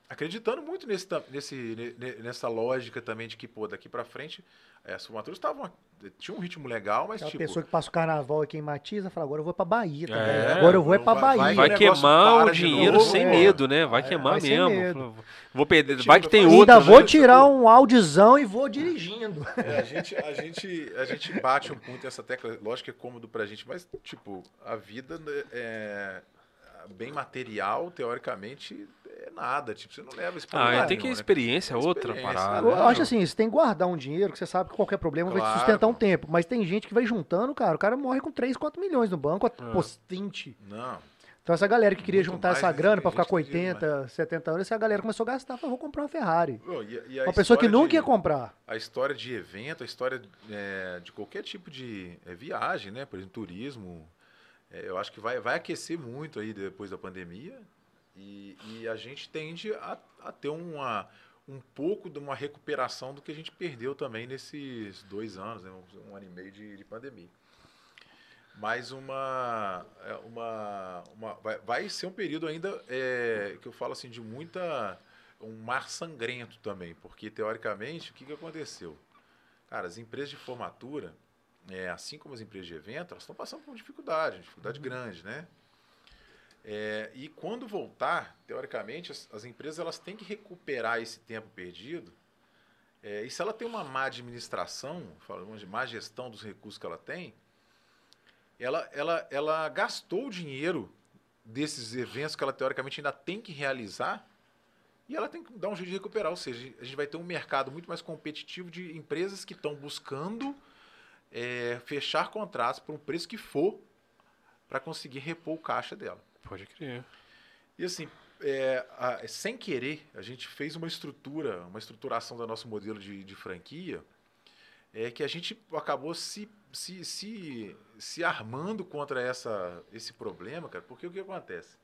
Acreditando muito nesse, nesse, ne- ne- nessa lógica também de que, pô, daqui pra frente, é, as formaturas estavam. Tinha um ritmo legal, mas Aquela tipo. pessoa que passa o carnaval aqui em Matiza fala, agora eu vou pra Bahia, tá É? Agora eu vou é pra vai- Bahia. Vai negócio queimar o para dinheiro novo, sem é. medo, né? Vai Vai- queimar vai mesmo. Vou perder. Tipo, Vai que tem eu outra. Ainda vou né? tirar um audiozão e vou dirigindo. É, a, gente, a, gente, a gente bate um ponto nessa tecla, lógico que é cômodo pra gente, mas, tipo, a vida né, é bem material, teoricamente, é nada. Tipo, você não leva isso pra Ah, lugar tem que né? experiência, é outra Experiência, parada. Eu né? acho assim, você tem que guardar um dinheiro que você sabe que qualquer problema vai te Claro, sustentar um tempo. Mas tem gente que vai juntando, cara. O cara morre com 3, 4 milhões no banco, É. pô, 20. Não. Então essa galera que queria Muito juntar mais, essa né? grana pra ficar com que queria 80, 70 anos, essa galera começou a gastar, falou, vou comprar uma Ferrari. Ô, e- e Uma pessoa que nunca de- ia comprar. a história de evento, a história é, de qualquer tipo de é, viagem, né? Por exemplo, turismo, é, eu acho que vai, vai aquecer muito aí depois da pandemia e, e a gente tende a, a ter uma, um pouco de uma recuperação do que a gente perdeu também nesses dois anos, né? um, um ano e meio de, de pandemia. Mas uma, é, uma, uma vai, vai ser um período ainda é, que eu falo assim de muita um mar sangrento também, porque teoricamente o que, que aconteceu? Cara, as empresas de formatura, é, assim como as empresas de evento, elas estão passando por dificuldade, dificuldade grande, né? É, e quando voltar, teoricamente, as, as empresas elas têm que recuperar esse tempo perdido. É, e se ela tem uma má administração, falamos de má gestão dos recursos que ela tem, ela, ela, ela gastou o dinheiro desses eventos que ela teoricamente ainda tem que realizar e ela tem que dar um jeito de recuperar. Ou seja, a gente vai ter um mercado muito mais competitivo de empresas que estão buscando é, fechar contratos por um preço que for para conseguir repor o caixa dela. Pode crer. E assim, é, a- sem querer, a gente fez uma estrutura, uma estruturação do nosso modelo de, de franquia, é que a gente acabou se, se, se, se armando contra essa, esse problema, cara, porque o que acontece?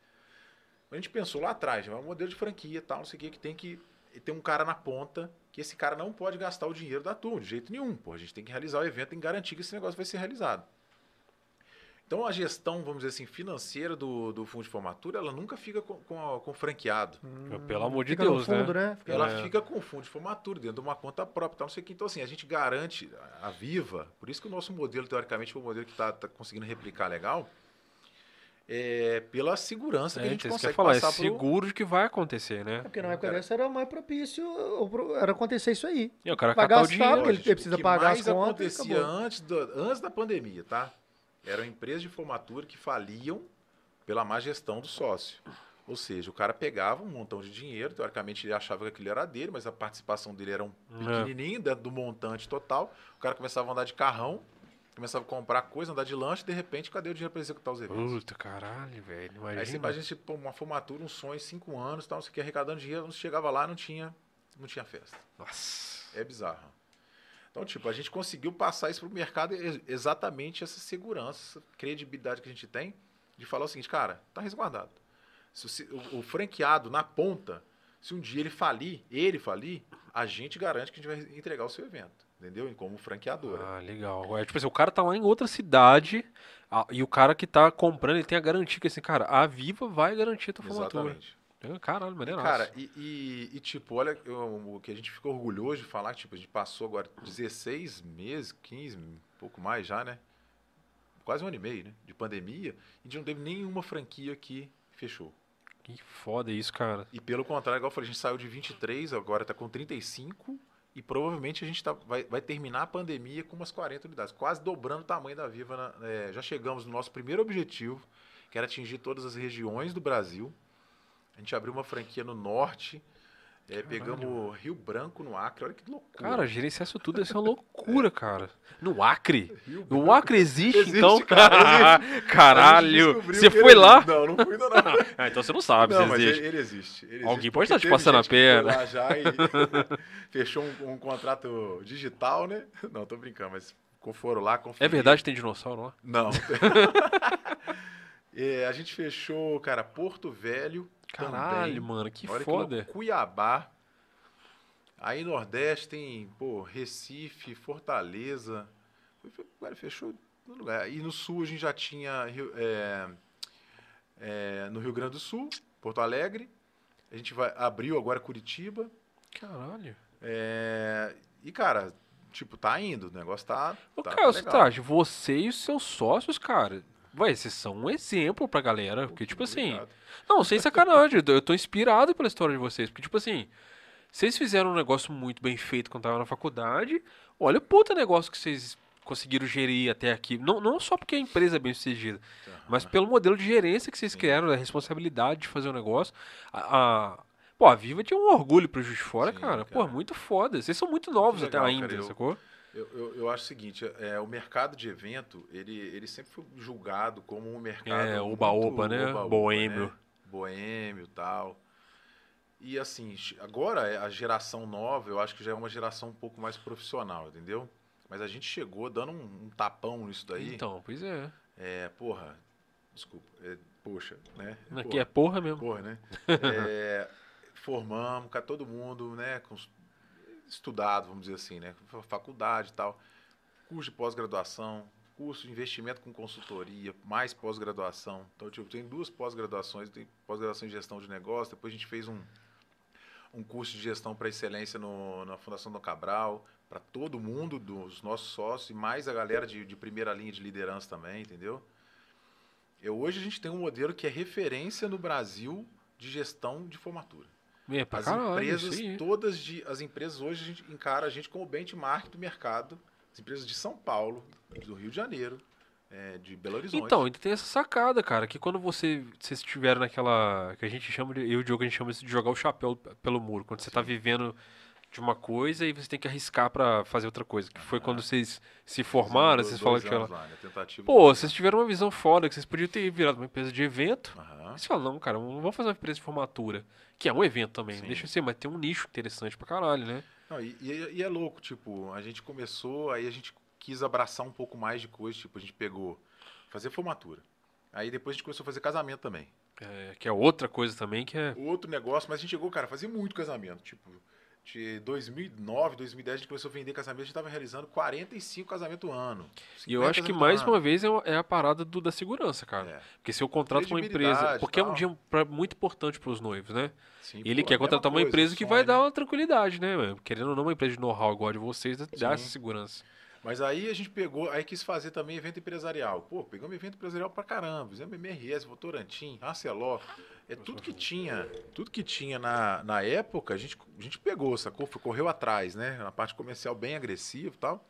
A gente pensou lá atrás, é um modelo de franquia tal, não sei o que, que tem que ter um cara na ponta, que esse cara não pode gastar o dinheiro da turma, de jeito nenhum. Pô, a gente tem que realizar o evento e garantir que esse negócio vai ser realizado. Então a gestão, vamos dizer assim, financeira do, do fundo de formatura, ela nunca fica com, com, com o franqueado. Pelo amor de Deus, no fundo, né? né? Fica- Ela É. fica com o fundo de formatura dentro de uma conta própria, não sei o que. Então, assim, a gente garante a Viva, por isso que o nosso modelo, teoricamente, foi um modelo que está conseguindo replicar legal, é pela segurança que a É, gente isso consegue falar, é passar pro... seguro de que vai acontecer, né? É porque na época dessa era mais propício, pro- era acontecer isso aí. E o cara Vai catar o gastar, dinheiro. porque ele Lógico, precisa o que pagar mais as contas acontecia antes, do- antes da pandemia, tá? Eram empresas de formatura que faliam pela má gestão do sócio. Ou seja, o cara pegava um montão de dinheiro, teoricamente ele achava que aquilo era dele, mas a participação dele era um É. pequenininho dentro do montante total. O cara começava a andar de carrão, começava a comprar coisa, andar de lanche, de repente, cadê o dinheiro para executar os eventos? Puta, caralho, velho. Aí você Imagina. imagina, tipo, uma formatura, um sonho, cinco anos, tal, não sei o que, arrecadando dinheiro, quando chegava lá, não tinha, não tinha festa. Nossa. É bizarro. Então, tipo, a gente conseguiu passar isso pro mercado ex- exatamente essa segurança, essa credibilidade que a gente tem de falar o seguinte, cara, tá resguardado. Se o, o franqueado na ponta, se um dia ele falir, ele falir, a gente garante que a gente vai entregar o seu evento, entendeu? Como franqueadora. Ah, legal. É, tipo assim, o cara tá lá em outra cidade ah, e o cara que tá comprando, ele tem a garantia que assim, cara, a Viva vai garantir a tua formatura. Exatamente. É, Caralho, E, maneiro. cara, e, e- e, tipo, olha o que a gente ficou orgulhoso de falar, tipo, a gente passou agora 16 meses, 15, um pouco mais já, né? Quase um ano e meio, né? De pandemia, e a gente não teve nenhuma franquia que fechou. Que foda isso, cara. E pelo contrário, igual eu falei, a gente saiu de 23, agora tá com 35, e provavelmente a gente tá, vai, vai terminar a pandemia com umas 40 unidades, quase dobrando o tamanho da Viva. na- é, já chegamos no nosso primeiro objetivo, que era atingir todas as regiões do Brasil. A gente abriu uma franquia no norte, é, pegamos Rio Branco no Acre, olha que loucura. Cara, gerenciar isso tudo ser uma loucura, cara. No Acre? Rio O Acre existe, Existe, então? cara, Caralho. Você foi ele lá? Não, não fui ainda não. Ah, então você não sabe Não, se existe. ele, ele existe. ele Alguém existe, pode estar te passando a perna. lá já e fechou um, um contrato digital, né? Não, tô brincando, mas foram lá, É verdade que tem dinossauro lá? Não. É, a gente fechou, cara, Porto Velho Caralho, também. mano, que Olha foda. louco, Cuiabá. Aí Nordeste tem, pô, Recife, Fortaleza. Cara, fechou no lugar. E no Sul a gente já tinha é, é, no Rio Grande do Sul, Porto Alegre. A gente vai abriu agora Curitiba. Caralho. é, e, cara, tipo, tá indo. O negócio tá. Ô, tá Caio, legal. Traje, você e os seus sócios, cara, vai, vocês são um exemplo pra galera. Porque, tipo assim. Obrigado. Não, sem sacanagem, eu tô- inspirado pela história de vocês. Porque, tipo assim, vocês fizeram um negócio muito bem feito quando tava na faculdade. Olha o puta negócio que vocês conseguiram gerir até aqui. Não, não só porque a empresa é bem sucedida, mas pelo modelo de gerência que vocês criaram, a responsabilidade de fazer o negócio. A, a- Pô, a Viva tinha um orgulho pro Juiz de Fora, Sim, cara. Pô, cara. muito foda. Vocês são muito novos Muito até legal, ainda, cara, eu- sacou? Eu, eu, eu acho o seguinte, é, o mercado de evento, ele, ele sempre foi julgado como um mercado É, oba-oba, né? oba-oba, Boêmio. né? Boêmio e tal. E assim, agora é a geração nova, eu acho que já é uma geração um pouco mais profissional, entendeu? Mas a gente chegou dando um, um tapão nisso daí. Então, pois é. É, porra, desculpa, é, poxa, né? Aqui Porra. é porra mesmo. Porra, né? É, formamos, cara, todo mundo, né? com os- estudado, vamos dizer assim, né? fa- Faculdade e tal. Curso de pós-graduação, curso de investimento com consultoria, mais pós-graduação. Então, tipo, tem duas pós-graduações, tem pós-graduação em gestão de negócio, depois a gente fez um, um curso de gestão para excelência no, na Fundação do Cabral, para todo mundo, dos nossos sócios, e mais a galera de, de primeira linha de liderança também, entendeu? Eu, hoje a gente tem um modelo que é referência no Brasil de gestão de formatura. É, As caralho, empresas todas de as empresas hoje a gente encara a gente como benchmark do mercado. As empresas de São Paulo, do Rio de Janeiro, é, de Belo Horizonte. Então, ainda tem essa sacada, cara, que quando você vocês estiveram naquela. que a gente chama de. Eu e o Diogo a gente chama isso de jogar o chapéu pelo muro. Quando você tá vivendo de uma coisa e você tem que arriscar pra fazer outra coisa. Que foi quando vocês se formaram, Dois vocês falaram que. Ela... lá, né? Pô, vocês tiveram uma visão foda, que vocês podiam ter virado uma empresa de evento. Você fala, não, cara, vamos fazer uma empresa de formatura. Que é um evento também, Sim. deixa eu ser, mas tem um nicho interessante pra caralho, né? Não, e, e- e é louco, tipo, a gente começou, aí a gente quis abraçar um pouco mais de coisa, tipo, a gente pegou fazer formatura. Aí depois a gente começou a fazer casamento também. É, que é outra coisa também que é. Outro negócio, mas a gente chegou, cara, a fazer muito casamento. Tipo, de 2009, 2010 a gente começou a vender casamento, a gente tava realizando 45 casamentos ano. E eu 50 acho que casamentos mais uma vez é uma- é a parada do, da segurança, cara. É, Porque se eu contrato uma empresa. Porque é um tal. dia pra- muito importante pros noivos, né? sim, E ele pô, quer mesma contratar uma coisa, empresa que vai né? dar uma tranquilidade, né? mano? Querendo ou não, uma empresa de know-how igual a de vocês, dá Sim. essa segurança. Mas aí a gente pegou, aí quis fazer também evento empresarial. Pô, pegamos evento empresarial pra caramba. Fizemos MRS, Votorantim, Arcelor. É tudo que tinha, tudo que tinha na, na época, a gente, a gente pegou, sacou? Foi- Correu atrás, né? Na parte comercial bem agressiva e tal.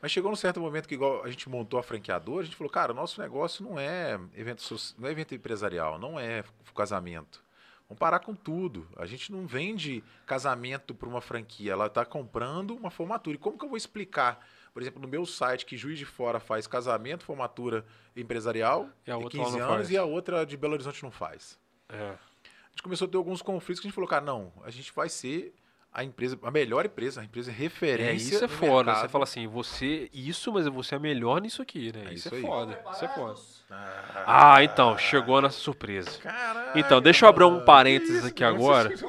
Mas chegou num certo momento que, igual a gente montou a franqueadora, a gente falou, cara, nosso negócio não é evento, não é evento empresarial, não é casamento. Vamos parar com tudo. A gente não vende casamento para uma franquia, ela está comprando uma formatura. E como que eu vou explicar, por exemplo, no meu site, que Juiz de Fora faz casamento, formatura empresarial, E a outra lá 15 não anos, faz. e a outra de Belo Horizonte não faz. É. A gente começou a ter alguns conflitos que a gente falou, cara, não, a gente vai ser a empresa, a melhor empresa, a empresa É, referência. isso é foda. mercado. Você fala assim, você, isso, mas você é melhor nisso aqui, né? É isso, isso é aí. foda. Isso é foda. Ah, Ah, então, chegou a nossa surpresa. Caralho, Então, deixa eu abrir um parênteses isso, aqui agora. Você-.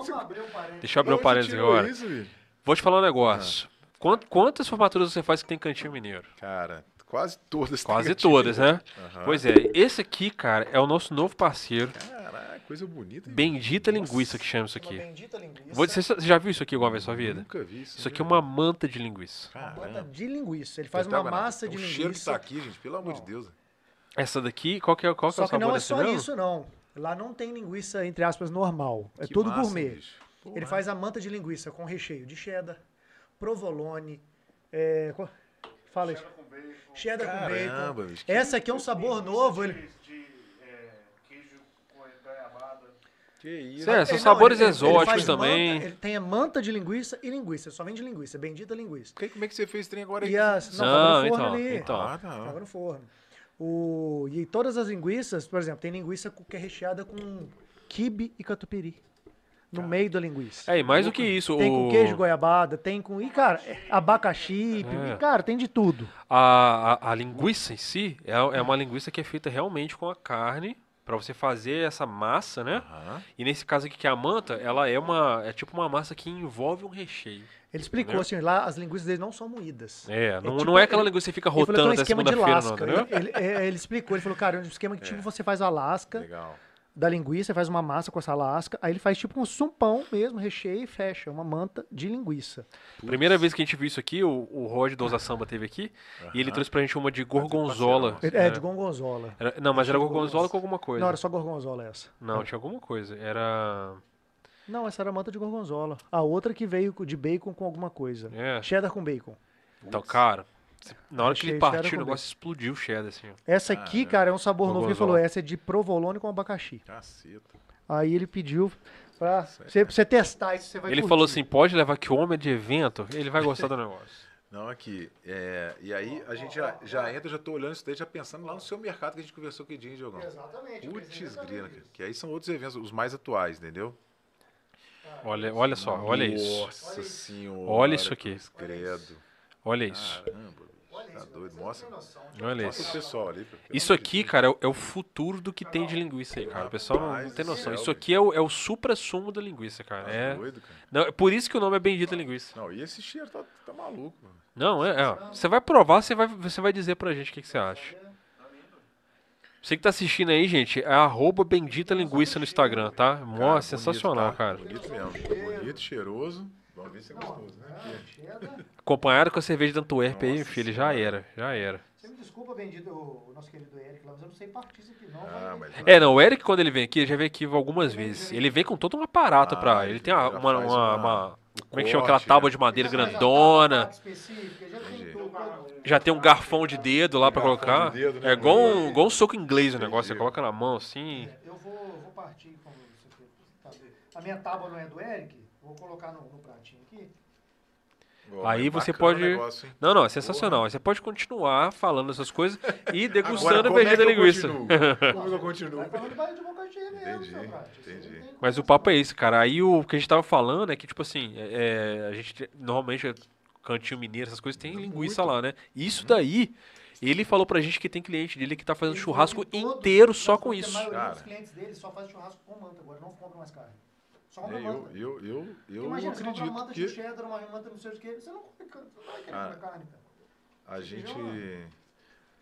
Deixa eu abrir um parênteses agora. isso? Vou te falar um negócio. Quant- quantas formaturas você faz que tem cantinho mineiro? Cara, quase todas. Quase todas, né? Aham. Pois é, esse aqui, cara, é o nosso novo parceiro. Caralho, coisa bonita. hein? Bendita Nossa, linguiça que chama isso Uma aqui. bendita linguiça. Vou- Você você já viu isso aqui alguma vez na sua vida? Nunca vi isso. Isso aqui é uma manta de linguiça. Uma banda Caramba. de linguiça. Ele faz uma massa de o linguiça. cheiro que tá aqui, gente, pelo amor de Não. Deus. Essa daqui, qual que é, qual que é Só o que sabor não é só mesmo? isso, não. Lá não tem linguiça, entre aspas, normal. É Que tudo massa, gourmet. Pô, Ele massa. faz a manta de linguiça com recheio de cheddar, provolone, é, qual- fala isso. com bacon. Cheddar com bacon. Caramba, bicho. que- Essa aqui é um sabor novo. Ele... De, é, queijo com goiabada. Que isso. É, são Não, sabores ele- ele exóticos também. manta- ele tem a manta de linguiça e linguiça. Só vende linguiça, bendita linguiça. Que- Como é que você fez esse trem agora? E aí? as, não, Não, tava no forno então, ali. então. Ah, tá. Tava no forno. O, e todas as linguiças, por exemplo, tem linguiça que é recheada com quibe e catupiry. No meio da linguiça. É, e mais do que isso, Tem o, com queijo goiabada, tem com. E, cara, é abacaxi, É. e, cara, tem de tudo. a, a, a linguiça em si é, é uma linguiça que é feita realmente com a carne, pra você fazer essa massa, né? Aham. E nesse caso aqui que é a manta, ela é uma é tipo uma massa que envolve um recheio. Ele explicou Entendeu? assim, lá as linguiças dele não são moídas. É, não, tipo, não é aquela ele- linguiça que fica Ele falou que é rotando um até esquema de segunda-feira, não, lasca. entendeu? Ele, ele- é, ele explicou, ele falou, cara, é um esquema que tipo você faz a lasca Legal. Da linguiça, faz uma massa com essa lasca, aí ele faz tipo um sumpão mesmo, recheia e fecha, uma manta de linguiça. Primeira vez que a gente viu isso aqui, o, o Rod do Ousa Samba teve aqui, e ele trouxe pra gente uma de gorgonzola. parceirão. É, de gorgonzola. Era- não, mas era gorgonzola com alguma coisa. Não, era só gorgonzola essa. Não, tinha alguma coisa. Era. Não, essa era manta de gorgonzola. A outra que veio de bacon com alguma coisa. É. Cheddar com bacon. Então, cara, na hora que ele partiu, com o negócio explodiu o cheddar, assim. ó. Essa aqui, cara, é um sabor novo. Ele Gorgonzola. falou, essa é de provolone com abacaxi. Caceta. Aí ele pediu pra você, pra você testar isso, você vai Ele curtir. falou assim: pode levar que o homem é de evento, ele vai gostar do negócio. Não, aqui. É, e aí a gente já, já entra, já tô olhando isso daí, já pensando lá no seu mercado que a gente conversou aquele dia, hein, Diogão? Exatamente. eu pensei Putz, exatamente grila, isso. cara. Que aí são outros eventos, os mais atuais, entendeu? Olha, olha só, olha isso. Nossa senhora. Olha isso aqui. Credo. Olha isso. Caramba, Tá doido, mostra. Olha Mostra isso. pessoal ali. Isso aqui, cara, é o- é o futuro do que tem de linguiça aí, cara. O pessoal não, não tem noção. Isso aqui é o, é o supra-sumo da linguiça, cara. Tá É, doido, cara. não, é por isso que o nome é Bendita Linguiça. Não, e esse cheiro tá, tá maluco, mano. Não, é, é. Você vai provar, você vai, você vai dizer pra gente o que, que você acha. Você que tá assistindo aí, gente, é arroba Bendita Linguiça no Instagram, tá? Mó, Cara, sensacional, bonito, tá? cara. Bonito mesmo. Bonito, cheiroso. Vamos ver se é gostoso, né? Cheddar. Acompanhado com a cerveja de Antuérpia aí, filho, já era, já era. Você me desculpa, bendito, o, nosso querido Eric lá, mas eu não sei partir isso aqui não. Ah, mas- mas. É, não, o Eric, quando ele vem aqui, ele já veio aqui algumas vezes. Ele vem com todo um aparato Ah, pra. Ele ele tem uma. uma, uma- uma- uma- como é que chama corte, aquela tábua né? de madeira grandona? específica, já tem Entendi. um garfão de dedo lá pra colocar. de dedo, né? É igual um, igual um soco inglês o negócio. Você Entendi. coloca na mão assim. Eu vou, vou partir como isso aqui. tá? A minha tábua não é do Eric, vou colocar no, no pratinho aqui. Ó, Aí mas você o pode- negócio? Não, não, é sensacional. Aí Você pode continuar falando essas coisas e Agora, degustando a como é bendita que eu linguiça. Como é eu continuo? Entendi, entendi. Mas o papo é esse, cara. Aí o que a gente tava falando é que, tipo assim, é, a gente normalmente, é cantinho mineiro, essas coisas, tem linguiça lá, né? Isso daí, ele falou pra gente que tem cliente dele que tá fazendo Ele churrasco inteiro só com isso. A maioria Cara. dos clientes dele só faz churrasco com manta agora, não compra mais carne. Só compra É, Eu, eu, eu, eu Imagina, você compra uma manta de que cheddar, uma manta não sei o que, você não come carne, você não vai querer Ah. comer carne, cara. a gente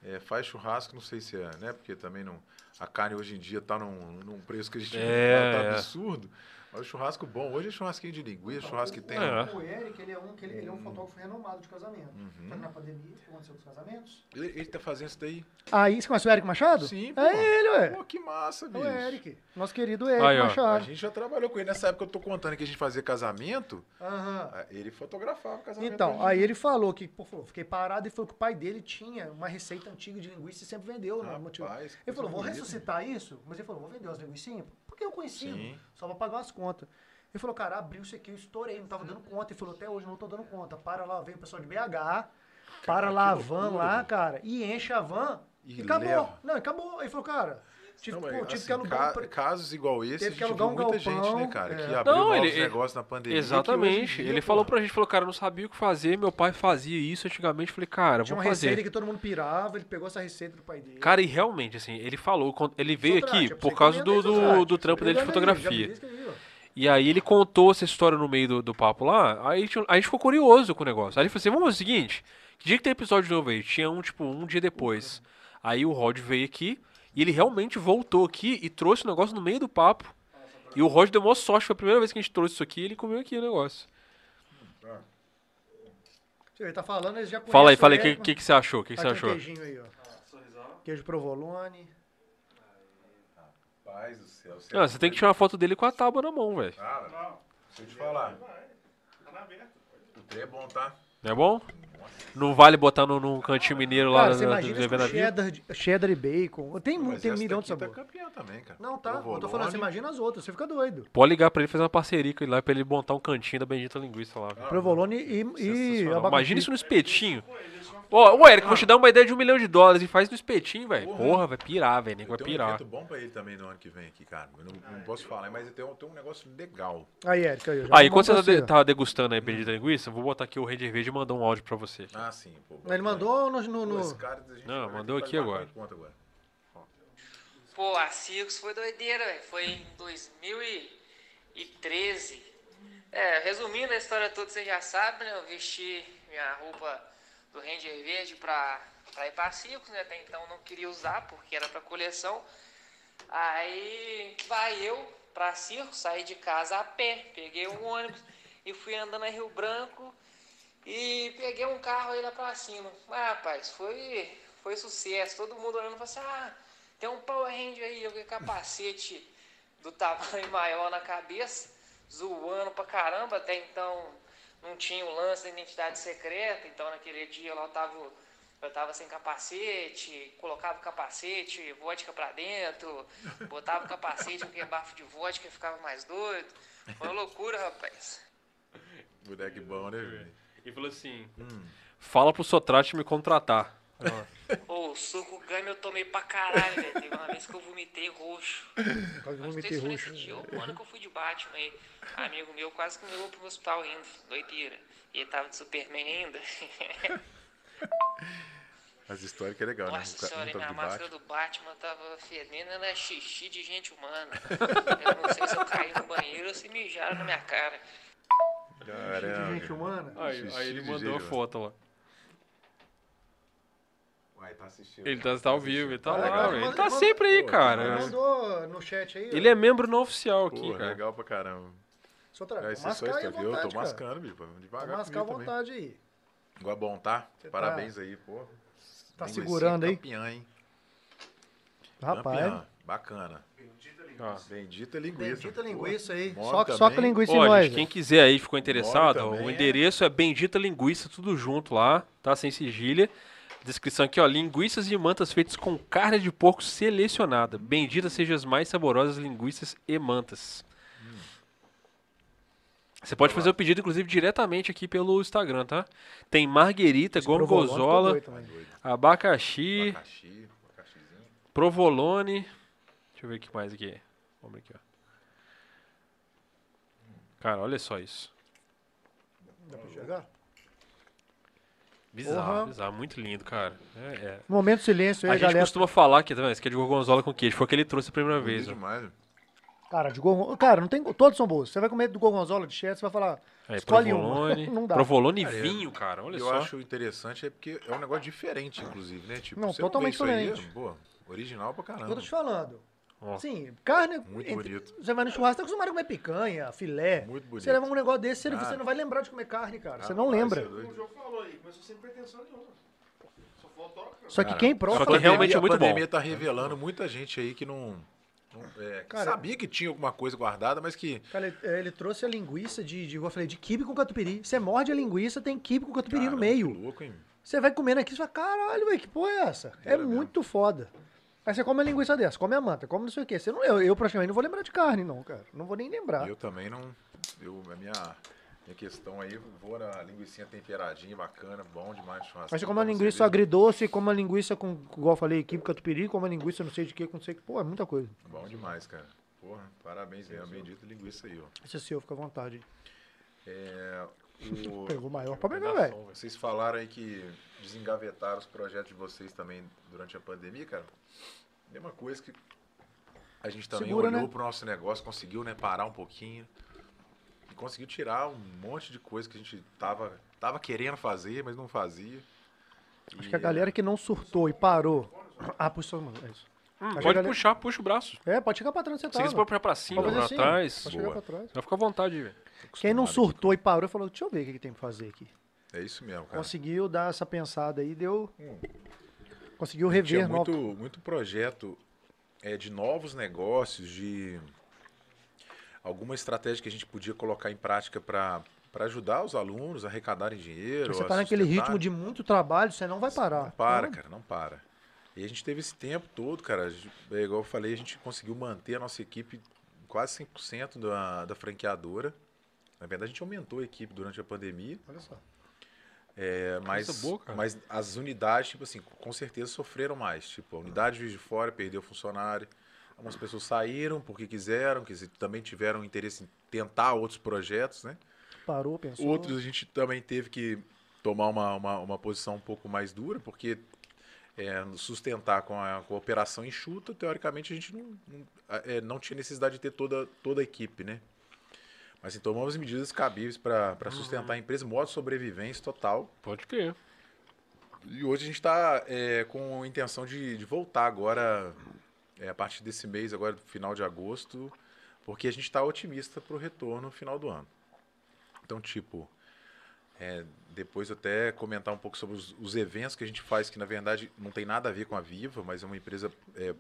é, faz churrasco, não sei se é, né? Porque também não, a carne hoje em dia tá num, num preço que a gente É, tá é. absurdo. Mas o churrasco bom, hoje é churrasquinho de linguiça, churrasco que tem. É. O Eric, ele é um, que ele, ele é um fotógrafo renomado de casamento. Uhum. Que na pandemia, o que aconteceu com os casamentos? Ele, ele tá fazendo isso daí? Aí, você conhece o Eric Machado? Sim, pô. É ele, ué. Pô, que massa, É bicho. o Eric. Nosso querido Eric Aí, ó. A Machado. gente já trabalhou com ele. Nessa época eu tô contando que a gente fazia casamento, Aham. eh, ele fotografava o casamento. Então, aí ele falou que, pô, fiquei parado e falou que o pai dele tinha uma receita antiga de linguiça e sempre vendeu. Né, motivo. Rapaz, que Ele falou, vou ressuscitar isso? Mas ele falou, vou vender umas linguiçinhas, porque eu conheci, Sim. só pra pagar as contas. Ele falou, cara, abriu isso aqui, eu estourei, não tava dando conta. Ele falou, até hoje não tô dando conta. Para lá, vem o pessoal de BH, para que lá a loucura, van lá, bicho. cara, e enche a van e, E acabou. Não, acabou. Aí falou, cara, tive, Não, pô, tive assim, que alugar ca- um... Casos igual esse, Teve que gente alugar um muita gente, galpão, né, cara, é. que abriu Não, ele- negócios na pandemia. Exatamente. dia, Ele pô, falou pra gente, falou, cara, eu não sabia o que fazer, meu pai fazia isso antigamente. Eu falei, cara, Tinha vou uma receita fazer. que todo mundo pirava, ele pegou essa receita do pai dele. Cara, e realmente, assim, ele falou, quando- ele veio Sotrate, aqui é pra você por causa do, do, do trampo dele de fotografia. E aí ele contou essa história no meio do, do papo lá, aí a gente, a gente ficou curioso com o negócio. Aí ele falou assim, vamos fazer o seguinte, que dia que tem episódio novo aí? Tinha um, tipo, um dia depois. Aí o Rod veio aqui, e ele realmente voltou aqui e trouxe o negócio no meio do papo. E o Rod deu maior sorte, foi a primeira vez que a gente trouxe isso aqui, ele comeu aqui o negócio. Ele tá falando, eles já Fala aí, fala aí, o que, que, que você achou? O que, que Tá você um achou? queijinho aí, ó. Queijo provolone. Rapaz do céu. você Não, você tem que tirar uma foto dele com a tábua na mão, velho. Cara, Não, deixa eu te falar. tá na aberta. O trem é bom, tá? Não é bom? Não vale botar no, num cantinho mineiro lá Cara, na, você na, imagina com Navio? cheddar, cheddar e bacon. Tem, muito, Mas tem um essa milhão de daqui sabor. tá campeã também, cara. Não, tá. Eu tô falando, você imagina as outras, você fica doido. Pode ligar pra ele fazer uma parceria com ele lá pra ele montar um cantinho da bendita linguiça lá. velho. Provolone e, e abacaxi. Imagina isso no espetinho. Ó, ô Eric, vou te dar uma ideia de um milhão de dólares e faz no espetinho, velho. Porra. Porra, vai pirar, velho. nego Eu Vai tenho um pirar. evento bom pra ele também no ano que vem aqui, cara. Eu não, não posso falar, mas tem um, tem um negócio legal. Aí, Eric, aí. Aí, quando você tá, montar de- assim, tá degustando aí a bendita linguiça, eu vou botar aqui o Ranger Verde e mandar um áudio pra você. Ah, sim. Pô, Ele mandou no... no, no- Esse cara, a gente Não, mandou aqui agora. conta agora. Pô, a Circus foi doideira, velho. Foi em 2013. É, resumindo a história toda, você já sabe, né? Eu vesti minha roupa do Ranger Verde pra ir pra Circus, né? Até então não queria usar porque era pra coleção. Aí vai eu pra circo, saí de casa a pé, peguei um ônibus e fui andando a Rio Branco e peguei um carro aí lá pra cima. Ah, rapaz, foi, foi sucesso. Todo mundo olhando e assim: ah, tem um Power Ranger aí, eu com capacete do tamanho maior na cabeça, zoando pra caramba. Até então não tinha o lance da identidade secreta, então naquele dia lá eu tava, eu tava sem capacete, colocava o capacete, vodka pra dentro, botava o capacete com aquele bafo de vodka, ficava mais doido. Foi uma loucura, rapaz. Boneco bom, né, velho? E falou assim: Hum. fala pro Sotrate me contratar. Ô, o suco gama eu tomei pra caralho, velho. Teve uma vez que eu vomitei roxo. Quase vomitei roxo. nesse dia o ano que eu fui de Batman aí. Amigo meu quase que me levou pro hospital indo, doideira. E ele tava de Superman ainda. As histórias que é legal, né? Nossa Um ca- senhora, minha de máscara Batman. do Batman tava fedendo, ela é xixi de gente humana. Eu não sei se eu caí no banheiro ou se mijaram na minha cara. Caramba. Gente humana. Aí, Xixi aí ele de mandou a foto lá. Uai, tá assistindo. Ele tá, tá ao vivo, ele tá Ah, lá. Ele Manda- tá sempre aí, Pô, cara. Mandou no chat aí. Ele é membro não oficial aqui, Pô, cara. legal pra caramba. Só tra... Aí você só mascar aí à escreveu, eu vontade, tô mascando, bicho. Devagar Vou mascar à também. vontade aí. Igual é bom, tá? Você Parabéns aí, pô. Tá Linguicinha segurando aí? Campeã, hein? Rapaz. Campeã. Bacana. Ó. Bendita linguiça. Bendita linguiça aí. Mole Só, só com também. linguiça em Ó, nós. gente, quem quiser aí, ficou interessado, ó, também, o é. endereço é Bendita Linguiça, tudo junto lá, tá? Sem sigilha. Descrição aqui, ó, linguiças e mantas feitas com carne de porco selecionada. Bendita sejam as mais saborosas linguiças e mantas. Você pode fazer o pedido, inclusive, diretamente aqui pelo Instagram, tá? Tem marguerita, Esse ficou gorgonzola. Doido. abacaxi, Abacaxi, abacaxizinho. provolone. Deixa eu ver o que mais aqui. Vamos ver aqui, ó. Cara, olha só isso. Dá pra enxergar? Bizarro, Porra. bizarro. Muito lindo, cara. É, é. Momento de silêncio A aí, gente galera. costuma falar aqui também, esse aqui é de gorgonzola com queijo. Foi o que ele trouxe a primeira vez. Bonito ó. demais. né? Cara, de gorgonzola. Cara, não tem. Todos são bons. Você vai comer do gorgonzola de cheddar, você vai falar. Aí, Escolhe provolone. Não dá. Provolone e eu- vinho, cara. Olha eu só. acho interessante é porque é um negócio diferente, inclusive, né? Tipo, Não, você totalmente não vê isso diferente. Aí, pô, original pra Eu caramba. tô te falando. Ó. Sim, carne. Muito entre- bonito. Você vai no churrasco, tá acostumado a comer picanha, filé. Muito bonito. Você leva um negócio desse, você, Ah. você não vai lembrar de comer carne, cara. Você Rapaz, não lembra. você é. O João falou aí, começou sem pretensão nenhuma. Só faltou a Só que Cara, quem prova. só que A pandemia- realmente é muito A pandemia bom. tá revelando muita gente aí que não. não- é, que Cara- sabia que tinha alguma coisa guardada, mas que. Cara, ele, ele trouxe a linguiça de, de, eu falei, de quibe com catupiry. Você morde a linguiça, tem quibe com catupiry no Caramba, meio. que louco, hein? Você vai comendo aqui e fala, caralho, velho, que porra é essa? É Era mesmo. muito foda. Aí você come a linguiça dessa, come a manta, come não sei o quê. Você não, eu, eu praticamente não vou lembrar de carne, não, cara. Não vou nem lembrar. Eu também não. Eu, a minha, minha questão aí, vou na linguiça temperadinha, bacana, bom demais de churrasco. Mas você come uma linguiça agridoce, come uma linguiça com, igual eu falei, quibe catupiry, come uma linguiça não sei de que, com não sei o que. Pô, é muita coisa. Bom demais, cara. Porra, parabéns mesmo. Bendita linguiça aí, ó. Esse é seu, fica à vontade. É, o- Pegou maior pra pegar, velho. Vocês falaram aí que desengavetaram os projetos de vocês também durante a pandemia, cara. Mesma coisa que a gente também Segura, olhou né? pro nosso negócio, conseguiu né, parar um pouquinho. E conseguiu tirar um monte de coisa que a gente tava, tava querendo fazer, mas não fazia. Acho E, que a galera que não surtou e parou. Ah, puxa só, mano. É isso. Hum, pode galera- puxar, puxa o braço. É, pode chegar pra trás você Se tá. quiser mano. puxar pra cima, pra fazer assim, trás, Pode chegar Boa. pra trás. vai ficar à vontade, velho. Quem não surtou e parou falou, deixa eu ver o que, que tem pra fazer aqui. É isso mesmo, cara. Conseguiu dar essa pensada aí, deu. Conseguiu Tinha rever muito, novo. muito projeto é, de novos negócios, de alguma estratégia que a gente podia colocar em prática para ajudar os alunos a arrecadarem dinheiro. Você a tá naquele ritmo de muito trabalho, você não vai parar. Não para, Não. cara, não para. E a gente teve esse tempo todo, cara. É igual eu falei, a gente conseguiu manter a nossa equipe quase 100% da, da franqueadora. Na verdade, a gente aumentou a equipe durante a pandemia. Olha só. É, mas, boa, cara. mas as unidades, tipo assim, com certeza sofreram mais. Tipo, a unidade de Juiz de Fora perdeu funcionário. Algumas pessoas saíram porque quiseram, que também tiveram interesse em tentar outros projetos, né? Parou, pensou. Outros a gente também teve que tomar uma, uma, uma posição um pouco mais dura, porque é, sustentar com a, com a operação enxuta, teoricamente a gente não, não, é, não tinha necessidade de ter toda, toda a equipe, né? Mas assim, tomamos medidas cabíveis para sustentar a empresa, modo de sobrevivência total. Pode crer. E hoje a gente está com a intenção de, de voltar agora é, a partir desse mês, agora final de agosto, porque a gente está otimista para o retorno no final do ano. Então, tipo, é, depois até comentar um pouco sobre os, os, eventos que a gente faz, que na verdade não tem nada a ver com a Viva, mas é uma empresa é,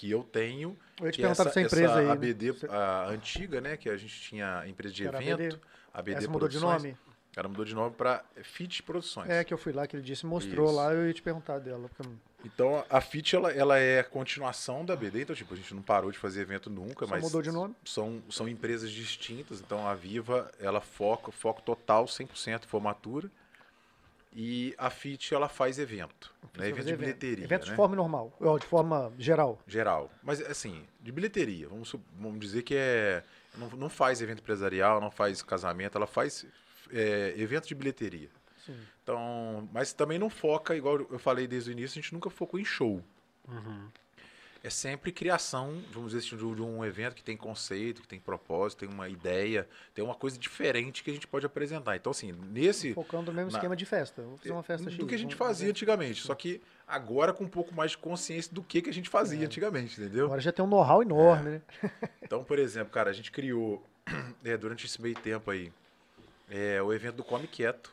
que eu tenho. Eu ia te perguntar essa, empresa essa aí. né? ABD, Você- a antiga, né? Que a gente tinha empresa de Era a evento, ABD. ABD, mudou de nome? Ela mudou de nome para Fit Produções. É, que eu fui lá, que ele disse, mostrou Isso. lá, eu ia te perguntar dela. porque Então a FIT ela, ela é a continuação da BD, então tipo, a gente não parou de fazer evento nunca, Só mas mudou de nome? São, são empresas distintas, então a Viva, ela foca, foco total 100% em formatura. E a FIT ela faz evento, né? Evento de bilheteria, Evento né? de forma normal, de forma geral. geral. Mas assim, de bilheteria, vamos, vamos dizer que é não, não faz evento empresarial, não faz casamento, ela faz é, evento de bilheteria. Sim. Então, mas também não foca, igual eu falei desde o início, a gente nunca focou em show. É sempre criação, vamos dizer assim, de um- evento que tem conceito, que tem propósito, tem uma ideia, tem uma coisa diferente que a gente pode apresentar. Então, assim, nesse. Focando no mesmo na- esquema de festa. Vou fazer uma festa do X, que a gente fazia fazer. antigamente. Só que agora com um pouco mais de consciência do que, que a gente fazia antigamente, entendeu? Agora já tem um know-how enorme, né? Então, por exemplo, cara, a gente criou, é, durante esse meio tempo aí, é, o evento do Come Quieto.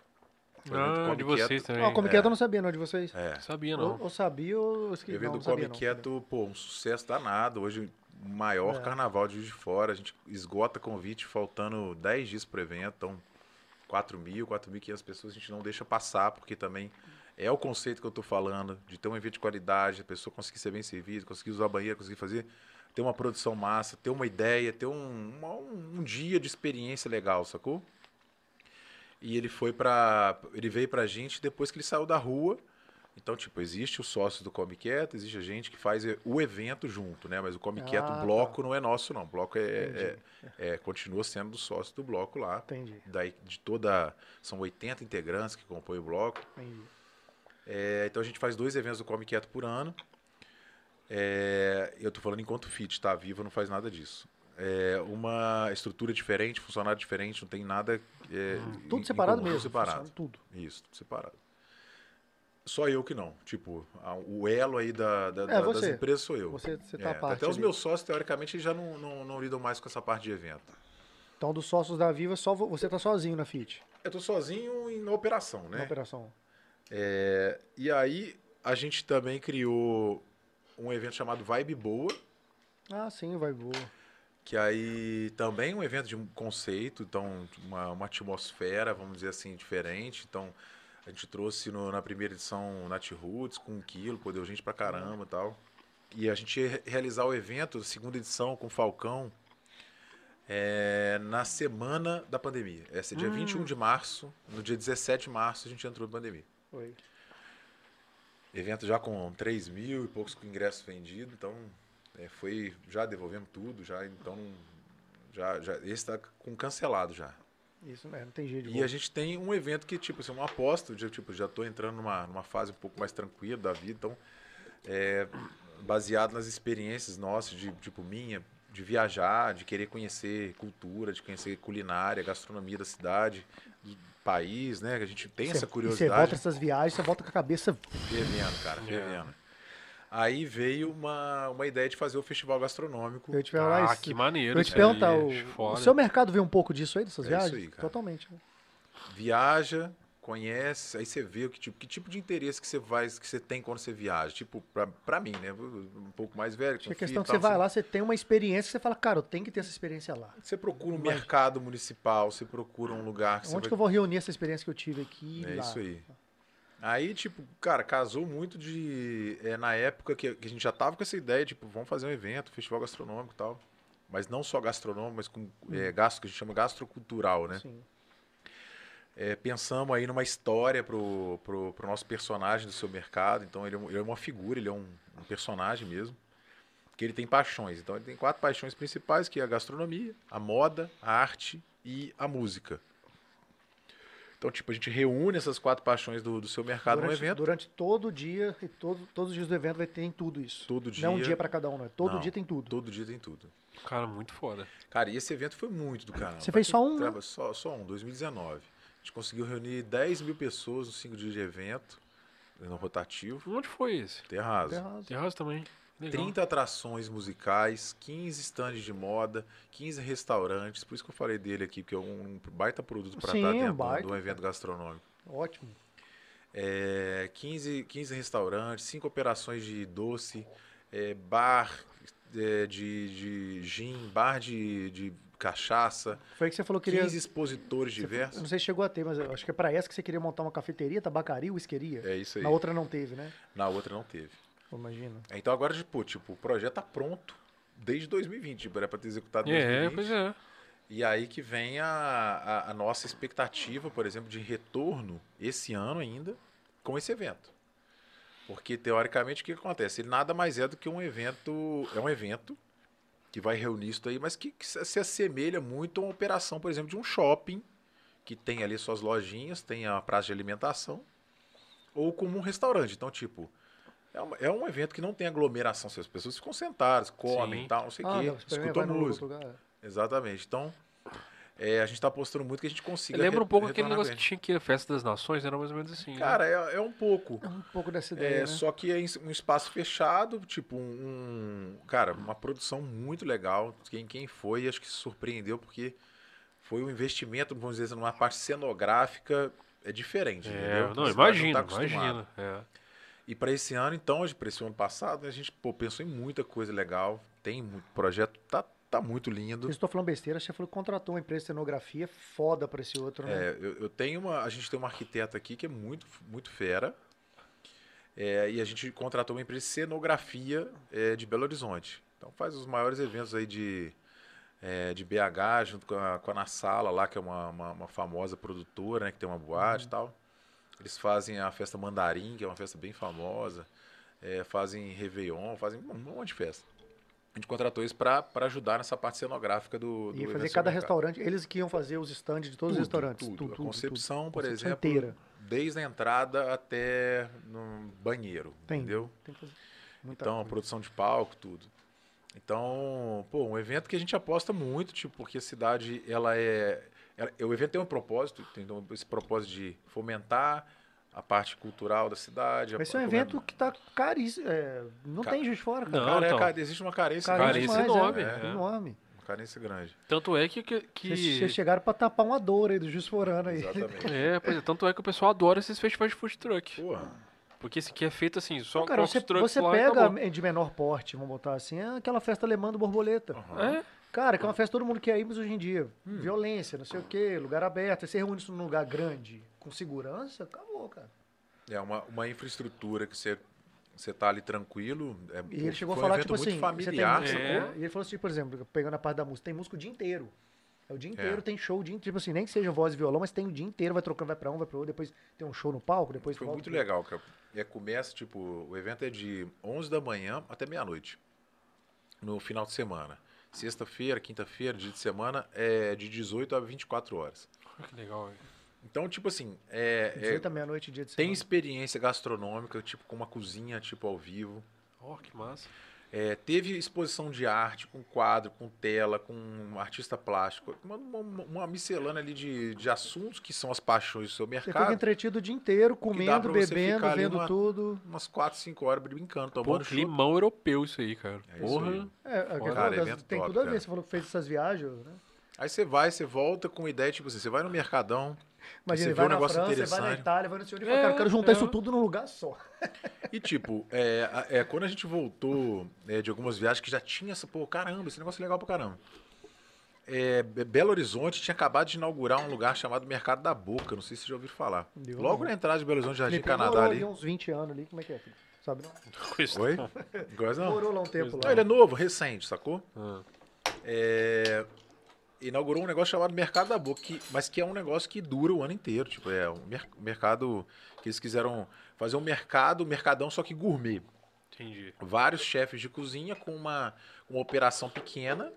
Ah, Come de Quieto. vocês também. Ah, como que é, eu não sabia, não, de vocês. É. Sabia, Ou, não. ou sabia ou eu O esqueci. evento não, do não Come sabia, não. Quieto, pô, um sucesso danado. Hoje, o maior É. carnaval de Juiz de Fora. A gente esgota convite faltando 10 dias pro evento. Então, 4 mil, 4.500 pessoas a gente não deixa passar, porque também é o conceito que eu tô falando, de ter um evento de qualidade, a pessoa conseguir ser bem servida, conseguir usar a banheira, conseguir fazer, ter uma produção massa, ter uma ideia, ter um, um, um dia de experiência legal, sacou? E ele foi pra. Ele veio pra gente depois que ele saiu da rua. Então, tipo, existe o sócio do Come Quieto, existe a gente que faz o evento junto, né? Mas o Come Ah, Quieto, tá. o bloco não é nosso, não. O bloco é, é, é- continua sendo do sócio do bloco lá. Entendi, Daí, de toda. São 80 integrantes que compõem o bloco. entendi. É, então a gente faz dois eventos do Come Quieto por ano. É, eu tô falando enquanto fit, tá? Viva não faz nada disso. É uma estrutura diferente, funcionário diferente, não tem nada. É, em- Tudo separado comum, mesmo. Tudo separado. Tudo. Isso, tudo separado. Só eu que não. Tipo, a- o elo aí da, da- É, da- das empresas sou eu. Você, você tá É, até os ali. meus sócios, teoricamente, já não, não, não lidam mais com essa parte de evento. Então, dos sócios da Viva, só vo- você tá sozinho na FIT, Eu tô sozinho em operação, né? na operação. É, e aí a gente também criou um evento chamado Vibe Boa, Ah, sim, vai boa. Que aí também é um evento de um conceito, então uma, uma atmosfera, vamos dizer assim, diferente. Então a gente trouxe no- na primeira edição Nat Roots com um quilo, pô, deu gente pra caramba e tal. E a gente ia re- realizar o evento, segunda edição com o Falcão, é, na semana da pandemia. Esse é dia 21 de março, no dia 17 de março a gente entrou em pandemia. Foi. Evento já com 3 mil e poucos ingressos vendidos, então é, foi já devolvemos tudo, já então já, já esse está com cancelado já. Isso? Não tem jeito de E volta. a gente tem um evento que tipo assim, uma aposta, já, tipo já estou entrando numa, numa fase um pouco mais tranquila da vida, então é, baseado nas experiências nossas de tipo minha de viajar, de querer conhecer cultura, de conhecer culinária, gastronomia da cidade, do país, né? Que a gente tem Cê- essa e Você curiosidade. volta essas viagens, você volta com a cabeça. Fervendo, cara, fervendo. Aí veio uma, uma ideia de fazer o festival gastronômico. Eu te Ah, isso. que maneiro. Eu te perguntar, o, seu mercado vê um pouco disso aí, dessas É viagens? isso aí, cara. Totalmente. né? Viaja, conhece, aí você vê o que tipo, que tipo de interesse que você vai, que você tem quando você viaja. Tipo, pra, pra mim, né? Um pouco mais velho. Que a questão é que você vai lá, você tem uma experiência, você fala, cara, eu tenho que ter essa experiência lá. Você procura um mercado municipal, você procura um lugar que você Onde vai que eu vou reunir essa experiência que eu tive aqui? É lá? isso aí. Aí, tipo, cara, casou muito de. é, na época que, que a gente já tava com essa ideia, tipo, vamos fazer um evento, festival gastronômico e tal. Mas não só gastronômico, mas com é, gasto, que a gente chama gastrocultural, né? Sim. É, pensamos aí numa história pro, pro, pro nosso personagem do seu mercado. Então, ele é, ele é uma figura, ele é um, um personagem mesmo. Que ele tem paixões. Então, ele tem quatro paixões principais, que é a gastronomia, a moda, a arte e a música. Então, tipo, a gente reúne essas quatro paixões do, do seu mercado durante, no evento. durante todo o dia e todo, todos os dias do evento vai ter em tudo isso. Todo Não é um dia. dia pra cada um, não. é Todo Não, dia tem tudo. Todo dia tem tudo. Cara, muito foda. Cara, e esse evento foi muito do caramba. Você fez só um, né? Só, só um, 2019. A gente conseguiu reunir 10 mil pessoas nos cinco dias de evento, no rotativo. Onde foi esse? Terraso. Terraço. Terraço também. Legal. 30 atrações musicais, 15 stands de moda, 15 restaurantes. Por isso que eu falei dele aqui, porque é um baita produto para estar um dentro baita, de um evento gastronômico. Ótimo. É, 15, 15 restaurantes, 5 operações de doce, é, bar é, de, de gin, bar de, de cachaça, Foi que você falou que queria. 15 expositores você- Eu diversos. não sei se chegou a ter, mas eu acho que é pra essa que você queria montar uma cafeteria, tabacaria, whiskeria. É isso aí. Na outra não teve, né? Na outra não teve. Imagina. Então agora, tipo, tipo, o projeto tá pronto desde 2020. Tipo, era para ter executado em É, 2020. pois é. E aí que vem a, a, a nossa expectativa, por exemplo, de retorno esse ano ainda com esse evento. Porque, teoricamente, o que acontece? Ele nada mais é do que um evento. É um evento que vai reunir isso aí, mas que, que se se assemelha muito a uma operação, por exemplo, de um shopping que tem ali suas lojinhas, tem a praça de alimentação, ou como um restaurante. Então, tipo, é um, é um evento que não tem aglomeração, as pessoas ficam sentadas, comem Sim. e tal, não sei o Ah, quê, escutam música. lugar. Exatamente. Então, é, a gente está apostando muito que a gente consiga. Lembra um pouco aquele negócio que tinha aqui, a Festa das Nações, era mais ou menos assim. né? Cara, é, é um pouco. É um pouco dessa É, ideia, né? Só que é em um espaço fechado, tipo um, Cara, uma produção muito legal. Quem, quem foi, acho que se surpreendeu, porque foi um investimento, vamos dizer, numa parte cenográfica é diferente. É, entendeu? não, imagina, tá imagina. É. E para esse ano, então, para esse ano passado, a gente pô, pensou em muita coisa legal. Tem muito projeto, tá, tá muito lindo. Eu estou falando besteira, você falou que contratou uma empresa de cenografia foda pra esse outro, né? É, eu, eu tenho uma, a gente tem uma arquiteta aqui que é muito, muito fera. É, e a gente contratou uma empresa de cenografia é, de Belo Horizonte. Então faz os maiores eventos aí de, é, de BH, junto com a, com a Na Sala lá, que é uma, uma, uma famosa produtora, né, que tem uma boate e tal. Eles fazem a festa Mandarim, que é uma festa bem famosa. É, fazem Réveillon, fazem um monte de festa. A gente contratou isso para ajudar nessa parte cenográfica do, do E fazer cada restaurante, eles que iam fazer os stands de todos os restaurantes. Tudo. Tudo, a tudo, concepção, tudo. por Concepção exemplo, inteira. desde a entrada até no banheiro, Tem. entendeu? Tem que fazer muita Então, coisa. produção de palco, tudo. Então, pô, um evento que a gente aposta muito, tipo, porque a cidade, ela é... o evento tem um propósito, tem então, esse propósito de fomentar a parte cultural da cidade. a- Vai ser um a- evento que tá caríssimo. é, não Ca- tem juiz fora, cara. Não, Cara, é, então. cara, existe uma carência, Carência demais, enorme, é, é. enorme. Uma carência grande. Tanto é que. que, que- Vocês chegaram pra tapar uma dor aí do juiz forano aí. Exatamente. É, pois é, tanto é que o pessoal adora esses festivais de food truck. Porra. Porque esse aqui é feito assim, só Cara, coloca você, você pega de menor porte, vamos botar assim, é aquela festa alemã do borboleta. Aham. É, Cara, que é uma festa que todo mundo quer ir, mas hoje em dia, Hum. violência, não sei o quê, lugar aberto. Você reúne isso num lugar grande, com segurança, acabou, cara. É uma, uma infraestrutura que você você tá ali tranquilo. É, E ele chegou a um falar, evento tipo assim, familiar, tem É. música, E ele falou assim, por exemplo, pegando a parte da música, tem música o dia inteiro. É o dia inteiro, É. tem show o dia inteiro. Tipo assim, nem que seja voz e violão, mas tem o dia inteiro, vai trocando, vai pra um, vai pro outro, depois tem um show no palco, depois Foi muito legal, cara. É, começa, tipo, o evento é de 11 da manhã até meia-noite. No final de semana. Sexta-feira, quinta-feira, dia de semana, é de 18 a 24 horas. que legal. velho. Então, tipo assim, é, é- 18 à meia-noite, dia de tem semana. experiência gastronômica, tipo, com uma cozinha, tipo, ao vivo. Ó, que massa. É, teve exposição de arte com quadro, com tela, com um artista plástico. Uma, uma, uma miscelânea ali de, de assuntos que são as paixões do seu Você fica mercado. entretido o dia inteiro, comendo, bebendo, vendo numa- tudo. Umas 4, 5 horas brincando, Pô, tomando climão europeu isso aí, cara. É isso Porra. aí. É, Cara, das- evento tem top, tudo a ver. cara. Você falou que fez essas viagens, né? Aí você vai, você volta com ideia, tipo assim, você vai no Mercadão, Imagina, Você ele vê vai um na negócio França, vai na. Itália, vai no seu e É, fala, cara, eu quero juntar é. isso tudo num lugar só. E tipo, é, a- é, quando a gente voltou é, de algumas viagens que já tinha essa, pô, caramba, esse negócio é legal pra caramba. É, Be- Belo Horizonte tinha acabado de inaugurar um lugar chamado Mercado da Boca, não sei se vocês já ouviram falar. Deu, Logo não. na entrada de Belo Horizonte, Jardim Canadá ali. uns 20 anos ali, como é que é, filho? Sabe não? Coisa- Oi? Não? Morou lá um tempo Não, lá. ele é novo, recente, sacou? Ah, É, inaugurou um negócio chamado Mercado da Boca, que- mas que é um negócio que dura o ano inteiro. Tipo, é um mer- mercado que eles quiseram fazer um mercado, um mercadão, só que gourmet. entendi. vários chefes de cozinha com uma, uma operação pequena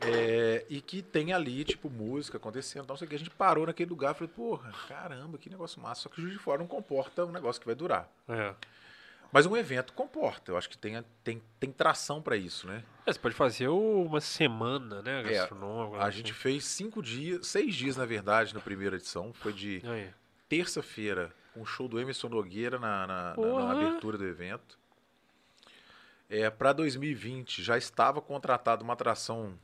é, e que tem ali, tipo, música acontecendo. Então, sei que a gente parou naquele lugar e falou, porra, caramba, que negócio massa. Só que o Juiz de Fora não comporta um negócio que vai durar. É. Mas um evento comporta. Eu acho que tem, tem, tem tração para isso, né? É, você pode fazer uma semana, né, É, gastronômica. A gente fez cinco dias, seis dias, na verdade, na primeira edição. Foi de terça-feira, com o show do Emerson Nogueira na, na- na- na abertura do evento. É, para 2020 já estava contratada uma atração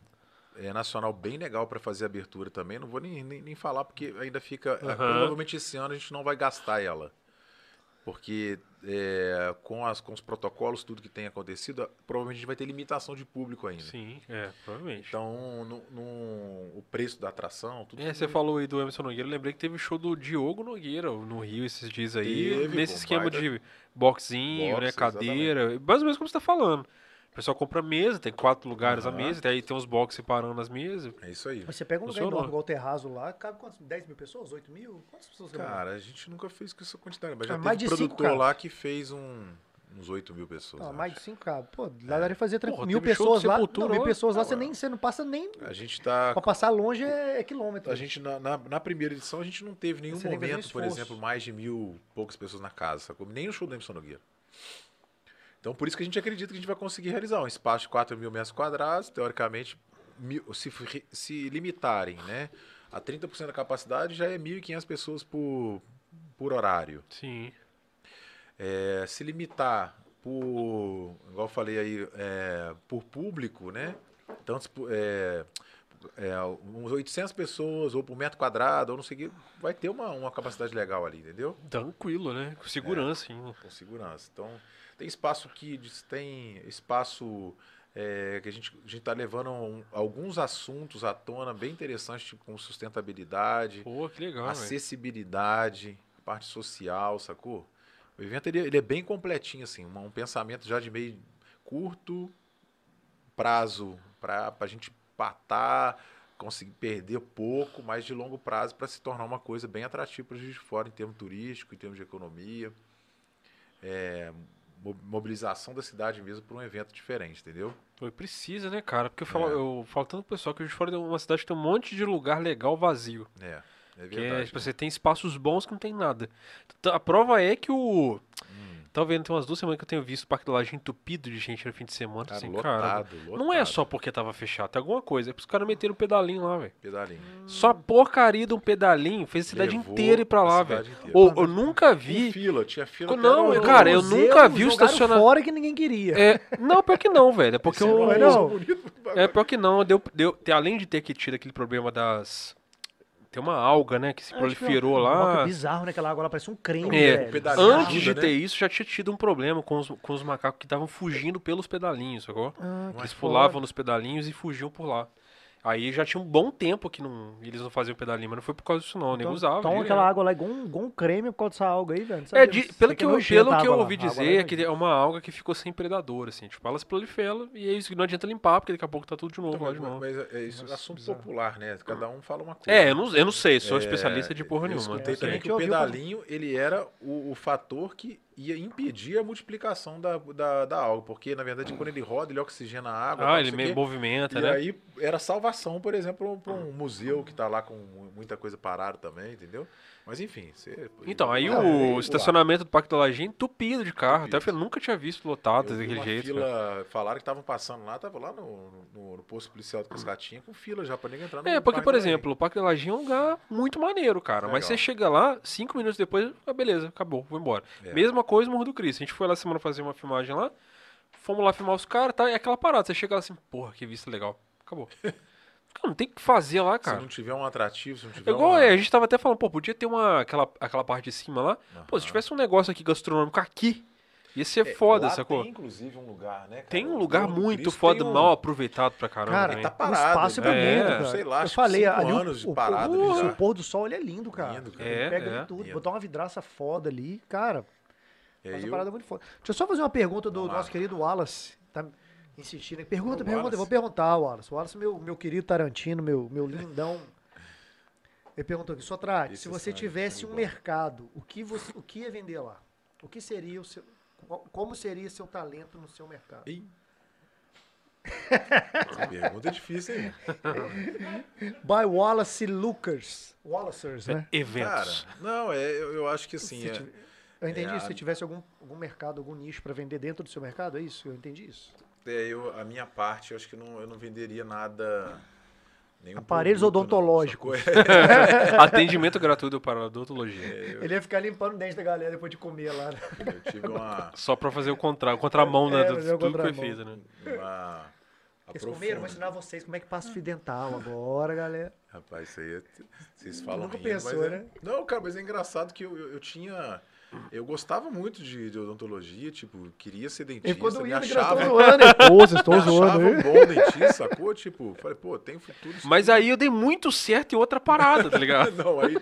é, nacional bem legal para fazer a abertura também. Não vou nem, nem, nem falar porque ainda fica. é, Aham. provavelmente esse ano a gente não vai gastar ela. Porque é, com, as, com os protocolos, tudo que tem acontecido, provavelmente a gente vai ter limitação de público ainda. Sim, é, provavelmente. Então, no, no- o preço da atração, tudo. É, você falou aí do Emerson Nogueira, lembrei que teve show do Diogo Nogueira no Rio esses dias aí, Teve, nesse pô, esquema de boxinho, né, Boxe, cadeira, mais ou menos como você tá falando. O pessoal compra mesa, tem quatro lugares a Aham. mesa, daí tem uns boxes separando as mesas. É isso aí. Você pega um lugar enorme igual o Terraço lá, cabe quantos? 10 mil pessoas? 8 mil? Quantas pessoas? Cara, a gente nunca fez com essa quantidade, mas já Ah, teve mais de cinco, produtor cara. lá que fez um, uns 8 mil pessoas. Não, mais de 5 cabe. Pô, lá daria fazer tranquilo. Mil teve pessoas lá. Não, mil pessoas lá, você, ué. nem, você não passa nem. A gente tá. Pra passar longe é, é quilômetro. A gente, na, na, na primeira edição, a gente não teve nenhum Você momento, por exemplo, mais de mil poucas pessoas na casa, sacou? Nem no show do Emerson Nogueira. Então, por isso que a gente acredita que a gente vai conseguir realizar um espaço de 4 mil metros quadrados, teoricamente, mil- se, se limitarem né, a 30% da capacidade, já é 1.500 pessoas por, por horário. Sim. É, se limitar por, igual eu falei aí, é, por público, né? Tipo, é, é, uns 800 pessoas ou por metro quadrado, ou não sei o que, vai ter uma, uma capacidade legal ali, entendeu? Tranquilo, né? Com segurança, sim. Com segurança. Então, tem espaço kids, tem espaço é, que a gente a está levando um- alguns assuntos à tona bem interessantes, tipo como sustentabilidade, Pô, legal, acessibilidade, parte social, sacou? O evento ele, ele é bem completinho, assim, um, um pensamento já de meio curto prazo para a gente patar, conseguir perder pouco, mas de longo prazo para se tornar uma coisa bem atrativa para Juiz de Fora em termos turístico, em termos de economia, é, mobilização da cidade mesmo para um evento diferente, entendeu? Pô, precisa, né, cara? Porque eu falo, É. eu falo tanto pro pessoal que Juiz de Fora é uma cidade que tem um monte de lugar legal vazio. É, é Que é, verdade. tipo, você tem espaços bons que não tem nada. A prova é que o. Hum, Tá vendo, tem umas duas semanas que eu tenho visto o Parque da Laje entupido de gente no fim de semana. cara, assim, cara. lotado, lotado. Não é só porque tava fechado, tem alguma coisa. É porque os caras meteram um pedalinho lá, velho. pedalinho. Só a porcaria de um pedalinho fez a cidade Levou inteira ir pra lá, velho. inteira. Ou eu nunca vi. fila, tinha fila. Não, cara, eu nunca vi o jogaram estaciona- fora que ninguém queria. É, não, pior que não, velho. É porque era não. bonito, É, pior que não. Deu, deu, além de ter que tido aquele problema das. Tem uma alga, né? Que se É, tipo, proliferou Nossa, lá. que bizarro, né? Aquela água lá parece um creme, É, velho. pedalinho Bizarro. Antes de ajuda, ter né? isso, já tinha tido um problema com os, com os macacos que estavam fugindo pelos pedalinhos, sacou? Ah, que Eles foda. pulavam nos pedalinhos e fugiam por lá. Aí já tinha um bom tempo que não, eles não faziam pedalinho, mas não foi por causa disso não, o nego Então, usava. direto. aquela água lá igual um, igual um creme por causa dessa alga aí, velho. É, de- Isso pelo que, é eu, pelo que eu ouvi lá dizer, é é que é uma alga que ficou sem predador, assim. Tipo, elas proliferam e é isso que não adianta limpar, porque daqui a pouco tá tudo de novo Então, lá mas, de novo. mas é isso é Nossa, assunto bizarro. popular, né? Cada um fala uma coisa. É, eu não, eu não sei, sou É, especialista de porra eu nenhuma. escutei É, também que o pedalinho ele era o, o fator que ia impedir a multiplicação da, da, da alga, porque na verdade quando ele roda ele oxigena a água. Ah, ele meio quê, movimenta, E né? aí era salvação, por exemplo, para um museu que está lá com mu- muita coisa parada também, entendeu? Mas enfim, você. Então, aí Ah, o é, estacionamento do Parque da Lajinha entupido de carro. Até eu Entupido. nunca tinha visto lotado Eu daquele jeito. cara. fila, falaram que estavam passando lá, tava lá no, no, no posto policial do Cascatinha com fila já para ninguém entrar no É, porque, por exemplo, o Parque da Lajinha é um lugar muito maneiro, cara. Mas você chega lá, cinco minutos depois, ah, beleza, acabou, vou embora. É. Mesma coisa no Morro do Cristo. A gente foi lá semana fazer uma filmagem lá, fomos lá filmar os caras, tá? É aquela parada. Você chega lá assim, porra, que vista legal. Acabou. Cara, não tem o que fazer lá, Se cara. não tiver um atrativo, se não É tiver igual, uma... é, a gente tava até falando, pô, podia ter uma, aquela, aquela parte de cima lá. Pô, se tivesse um negócio aqui gastronômico aqui, ia ser É, foda, lá sacou? Tem inclusive um lugar, né? cara? Tem um lugar muito Cristo foda, um- mal aproveitado pra caramba Cara, tá o parado, espaço é bonito, É, cara. sei lá, eu acho que falei, cinco ali o- anos de o, parado o, ali o pôr do sol ele é lindo, cara. Lindo, cara. É, Pega é. ali tudo, botar uma vidraça foda ali, cara. É, Faz uma eu- parada muito foda. Deixa eu só fazer uma pergunta do Vamos lá. nosso querido Wallace. Tá insistindo. Pergunta, pergunta. Eu vou perguntar, Wallace. O Wallace, meu, meu querido Tarantino, meu, meu lindão. Ele perguntou aqui, Sotrate, se você sangue, tivesse um bom. mercado, o que, você, o que ia vender lá? O que seria o seu. Como seria seu talento no seu mercado? Ih. Essa pergunta é difícil, hein? By Wallace Lucas. Wallacers, né? Cara, Eventos. não, é, eu, eu acho que assim. É- Eu entendi é, Se tivesse algum, algum mercado, algum nicho para vender dentro do seu mercado, é isso? Eu entendi isso. É, eu, a minha parte, eu acho que não, eu não venderia nada nenhum Aparelhos produto, não, odontológicos. É, Atendimento gratuito para odontologia. Ele ia ficar limpando o dente da galera depois de comer lá. né? eu tive uma, Só pra fazer o contra, o contramão né, É, do tudo que foi contramão. feito, né? uma Eles comeram, vou ensinar vocês como é que passa o fio dental agora, galera. Rapaz, isso aí é, vocês falam Nunca rindo, pensou, mas é- né? Não, cara, mas é engraçado que eu, eu, eu tinha... Eu gostava muito de, de odontologia, tipo, queria ser dentista, ficou me doído, que nós achava, zoando. vocês estão me zoando, achava um bom dentista, sacou? Tipo, falei, pô, tem futuro. Mas aí eu dei muito certo em outra parada, tá ligado? Não, aí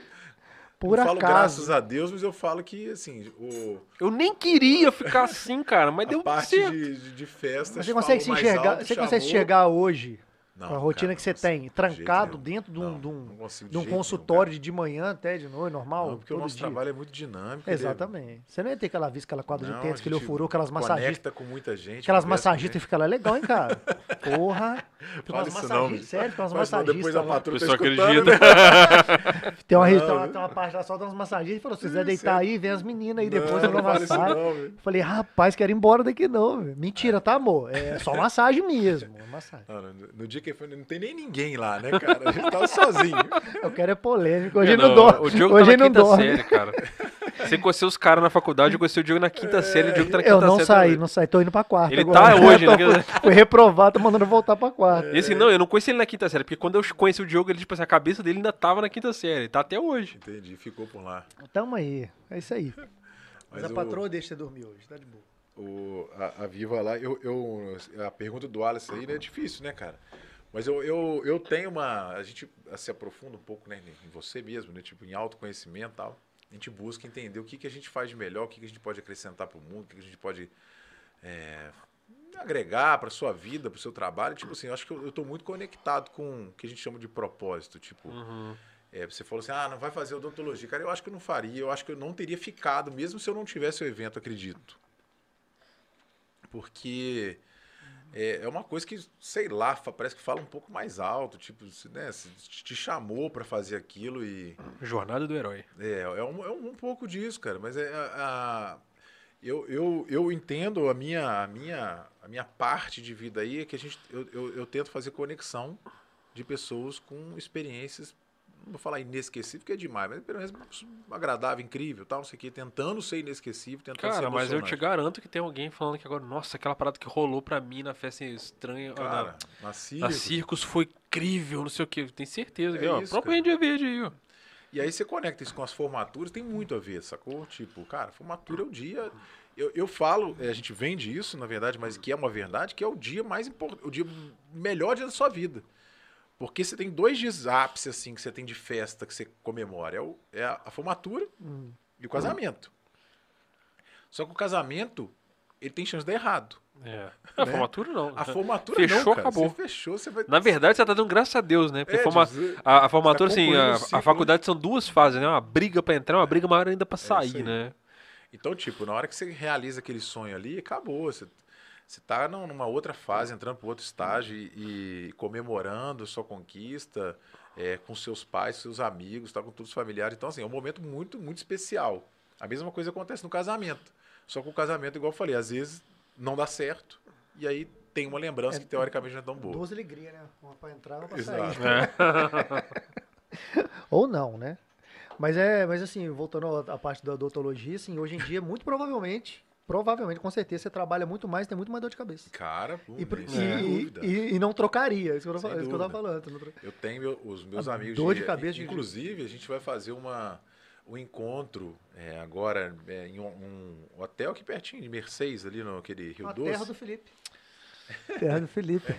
Por eu falo acaso. graças a Deus, mas eu falo que, assim, o, Eu nem queria ficar assim, cara, mas a deu parte certo. de, de, de festas Mas você consegue se enxergar, alto, você consegue enxergar hoje Não, com a rotina cara, que você tem, de trancado jeito dentro de um, Não, de um, de de um nenhum, consultório cara. de, de manhã até de noite, normal, Não, porque o nosso dia. trabalho é muito dinâmico. ele é- Exatamente. Você não ia ter aquela vista, aquela quadra de tênis a que ele gente furou, aquelas massagistas. Conecta com muita gente. Aquelas conversa com massagistas gente. ficam lá legal, hein, cara? Porra. Fica umas massagistas, sério, fica umas Mas senão depois massagistas a patroa tá acredita. né? Tem uma, Não, tem, uma, tem uma parte lá só de umas massagistas e falou: se quiser deitar aí, vem as meninas aí depois eu dou não massagem. Falei, rapaz, quero ir embora daqui não. Mentira, tá, amor? É só massagem mesmo. é massagem. No dia que foi, não tem nem ninguém lá, né, cara? A gente tava sozinho. Eu quero é polêmico. Hoje Não, não, dorme. O Diogo Hoje tá na não quinta dorme. série, cara. Você conheceu os caras na faculdade, eu conheci o Diogo na quinta série, o Diogo tá na quinta Eu não série. saí, também. não saí. Tô indo pra quarta Ele agora. tá hoje, Tô- né? Fui reprovado, tô mandando voltar pra quarta. E assim, não, eu não conheci ele na quinta série, porque quando eu conheci o Diogo, ele, tipo assim, a cabeça dele ainda tava na quinta série, tá até hoje. Entendi, ficou por lá. Tamo aí. É isso aí. Mas, Mas a o- patroa deixa você dormir hoje, tá de boa. O, a, a Viva lá, eu, eu, a pergunta do Alice aí né, é difícil, né, cara? Mas eu, eu, eu tenho uma. A gente se aprofunda um pouco né, em você mesmo, né? Tipo, em autoconhecimento e tal. A gente busca entender o que, que a gente faz de melhor, o que, que a gente pode acrescentar para o mundo, o que, que a gente pode é, agregar para sua vida, para o seu trabalho. Tipo assim, eu acho que eu, tô muito conectado com o que a gente chama de propósito. Tipo, Uhum. é, você falou assim, ah, não vai fazer odontologia. Cara, eu acho que eu não faria, eu acho que eu não teria ficado, mesmo se eu não tivesse o evento, acredito. Porque é, é uma coisa que, sei lá, parece que fala um pouco mais alto, tipo, se, né, te chamou para fazer aquilo e... Jornada do herói. É, é, um, é um pouco disso, cara, mas é a, a- eu, eu, eu entendo a minha, a, minha, a minha parte de vida aí, é que a gente, eu, eu, eu tento fazer conexão de pessoas com experiências, não vou falar inesquecível, que é demais, mas pelo menos agradável, incrível, tal, não sei o quê, tentando ser inesquecível, tentando ser Cara, mas eu te garanto que tem alguém falando que agora, nossa, aquela parada que rolou pra mim na festa estranha, Cara, na, na Circus. na Circus foi incrível, não sei o que. Tem certeza que, É ó, isso, próprio. Índia Verde aí, ó. E aí você conecta isso com as formaturas, tem muito a ver, sacou? Tipo, cara, formatura é o dia. Eu, eu falo, eh, a gente vende isso, na verdade, mas que é uma verdade, que é o dia mais importante, o dia melhor dia da sua vida. Porque você tem dois dias ápice, assim, que você tem de festa que você comemora. É, o- é a, a formatura Hum. e o casamento. Só que o casamento, ele tem chance de dar errado. É. A Né? formatura não. A formatura Fechou, não, cara. acabou. Você fechou, você vai... Na verdade, você tá dando graças a Deus, né? Porque É, forma- dizer- a, a formatura, tá assim, a, a faculdade são duas fases, né? Uma briga pra entrar, uma briga maior ainda pra isso sair, aí. né? Então, tipo, na hora que você realiza aquele sonho ali, acabou. Você, você tá num- numa outra fase, entrando para outro estágio e, e comemorando sua conquista é, com seus pais, seus amigos, tá, com todos os familiares. Então, assim, é um momento muito, muito especial. A mesma coisa acontece no casamento. Só que o casamento, igual eu falei, às vezes não dá certo. E aí tem uma lembrança É, que teoricamente não é tão boa. Duas alegrias, né? Uma pra entrar, uma pra Exato. sair. É. Ou não, né? Mas é, mas assim, voltando à à parte da odontologia, assim, hoje em dia, muito provavelmente, provavelmente, com certeza, você trabalha muito mais, tem muito mais dor de cabeça. Cara, pô, E, sem e- dúvida. e- e não trocaria, isso que eu, isso que eu tava falando. Eu tenho os meus A amigos. dor de cabeça de- Inclusive, a gente vai fazer uma, um encontro é, agora é, em um, um hotel aqui pertinho de Mercedes, ali no aquele Rio A Doce. terra do Felipe. Terra do Felipe.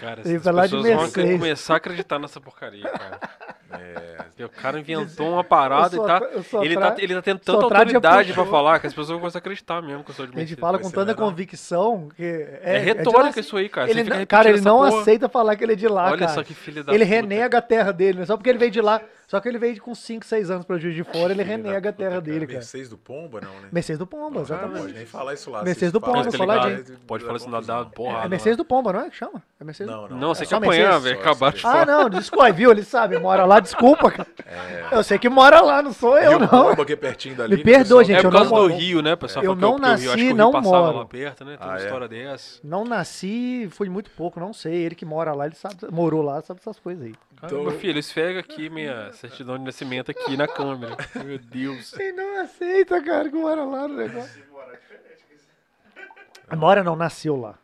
Cara, Ele as vai lá de pessoas vão Mercedes. começar a acreditar nessa porcaria, cara. É, o cara inventou uma parada e tá. Ele tá, ele tá tendo tanta autoridade pra falar que as pessoas vão começar a acreditar mesmo que eu sou de A gente Mercedes. fala com tanta convicção que. É, É de retórica lá- isso aí, cara. Ele, não- cara, ele não porra. aceita falar que ele é de lá, Olha cara. só que filho da ele puta. renega a terra dele, né? só porque ele veio de lá. Só que ele veio com 5, 6 anos pra Juiz de Fora, ele renega a puta, terra dele, cara. Mercedes do Pomba, não, né? Mercedes do Pomba, Não, Não exatamente. pode nem falar isso lá. Mercedes do Pomba, coladinho. lá, Pode falar isso na confusão. da porra. É Mercedes do Pomba, não é que chama? É Mercedes Não, não. Não, você É quer só apanhar, velho. Só Acabaram de Ah, falar. não, desculpa, viu? Ele sabe, mora lá, desculpa, cara. Eu sei que mora lá, não sou eu, Rio não. Pomba, que é pertinho dali. Me né, perdoa, gente, É eu por não causa do. Rio, né, pessoal? Eu não nasci, que não moro. lá perto, né? Tem Ah, uma é? história dessa. Não nasci, fui muito pouco, não sei. Ele que mora lá, ele sabe, morou lá, sabe essas coisas aí. Ah, Então- meu filho, esfrega aqui minha certidão de nascimento aqui na câmera. Meu Deus. Ele não aceita, cara, que mora lá no negócio. Mora não, nasceu lá.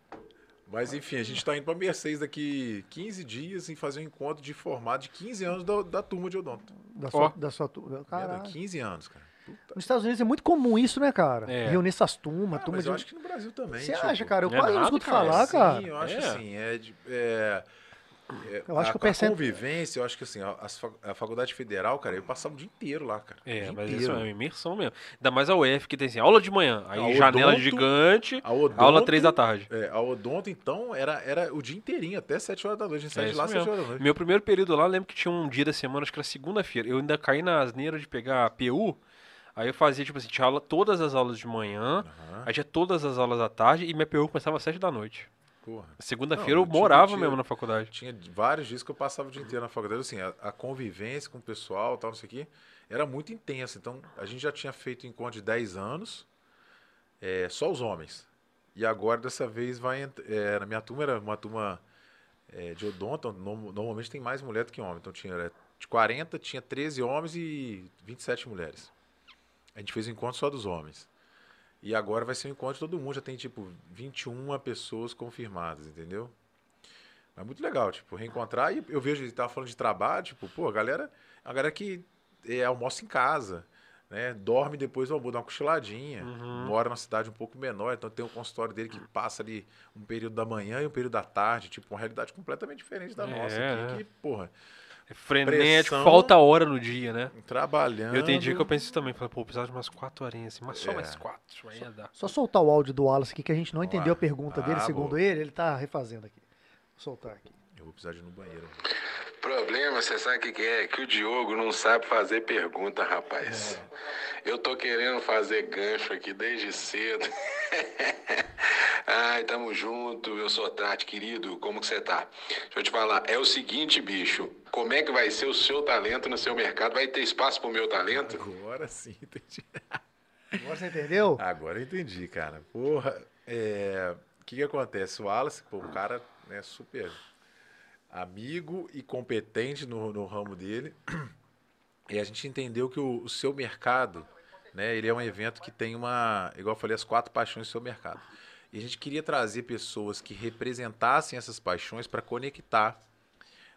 Mas enfim, a gente tá indo pra Mercedes daqui 15 dias e fazer um encontro de formato de 15 anos da, da turma de odonto. Da sua, da sua turma. Merda, Caralho. 15 anos, cara. Puta. Nos Estados Unidos é muito comum isso, né, cara? É. Reunir essas turmas, Ah, turma mas de. eu acho que no Brasil também. Você tipo, acha, cara? Eu não é quase não nada, escuto cara. falar, Sim, cara. eu acho É. assim, é, de- é, é, Eu acho a, que o percent- a convivência, eu acho que assim, a, a faculdade federal, cara, eu passava o dia inteiro lá, cara. É, mas inteiro. isso é uma imersão mesmo. Ainda mais a UF, que tem assim, aula de manhã, aí A janela odonto, gigante, A odonto, aula três da tarde. É, a odonto, então, era, era o dia inteirinho, até 7 horas da noite. A gente É de lá às 7 mesmo. horas da noite. Meu primeiro período lá, eu lembro que tinha um dia da semana, acho que era segunda-feira. Eu ainda caí na asneira de pegar PU. Aí eu fazia, tipo assim, tinha aula, todas as aulas de manhã, Aham, aí tinha todas as aulas à tarde e minha PU começava às sete da noite. Segunda-feira eu morava tive- mesmo na faculdade. Tinha vários dias que eu passava o dia inteiro na faculdade. Assim, a, a convivência com o pessoal, tal, não sei o quê, era muito intensa. Então, a gente já tinha feito encontro de 10 anos, é, só os homens. E agora, dessa vez, vai é, na minha turma, era uma turma é, de odonto. no- Normalmente tem mais mulher do que homem. Então, tinha era de 40, tinha 13 homens e 27 mulheres. A gente fez um encontro só dos homens. E agora vai ser um encontro de todo mundo. Já tem, tipo, 21 pessoas confirmadas, entendeu? Mas muito legal, tipo, reencontrar. E eu vejo, ele tava falando de trabalho, tipo, pô, a galera, a galera que é, almoça em casa, né? Dorme depois do almoço, dá uma cochiladinha. Uhum. Mora numa cidade um pouco menor, então tem um consultório dele que passa ali um período da manhã e um período da tarde, tipo, uma realidade completamente diferente da É, nossa aqui, que, porra, É frenético, Pressão. falta hora no dia, né? trabalhando. Eu tenho dia que eu penso isso também. Falei, pô, precisava de umas quatro horinhas assim, mas só É. mais quatro. Aí ia dar. Só soltar o áudio do Wallace aqui, que a gente não entendeu a pergunta dele. Ah, Segundo boa. ele, ele tá refazendo aqui. Vou soltar aqui. Eu vou precisar de ir no banheiro. Problema, você sabe o que, que é? Que o Diogo não sabe fazer pergunta, rapaz. Eu tô querendo fazer gancho aqui desde cedo. Ai, tamo junto, eu sou Tati, querido, como que você tá? Deixa eu te falar, é o seguinte, bicho, como é que vai ser o seu talento no seu mercado? Vai ter espaço pro meu talento? Agora sim, entendi. Agora você entendeu? Agora eu entendi, cara. Porra, é, o que que acontece? O Wallace, pô, um cara né, super amigo e competente no, no ramo dele. E a gente entendeu que o, o seu mercado, né, ele é um evento que tem uma, igual eu falei, as quatro paixões do seu mercado. E a gente queria trazer pessoas que representassem essas paixões para conectar.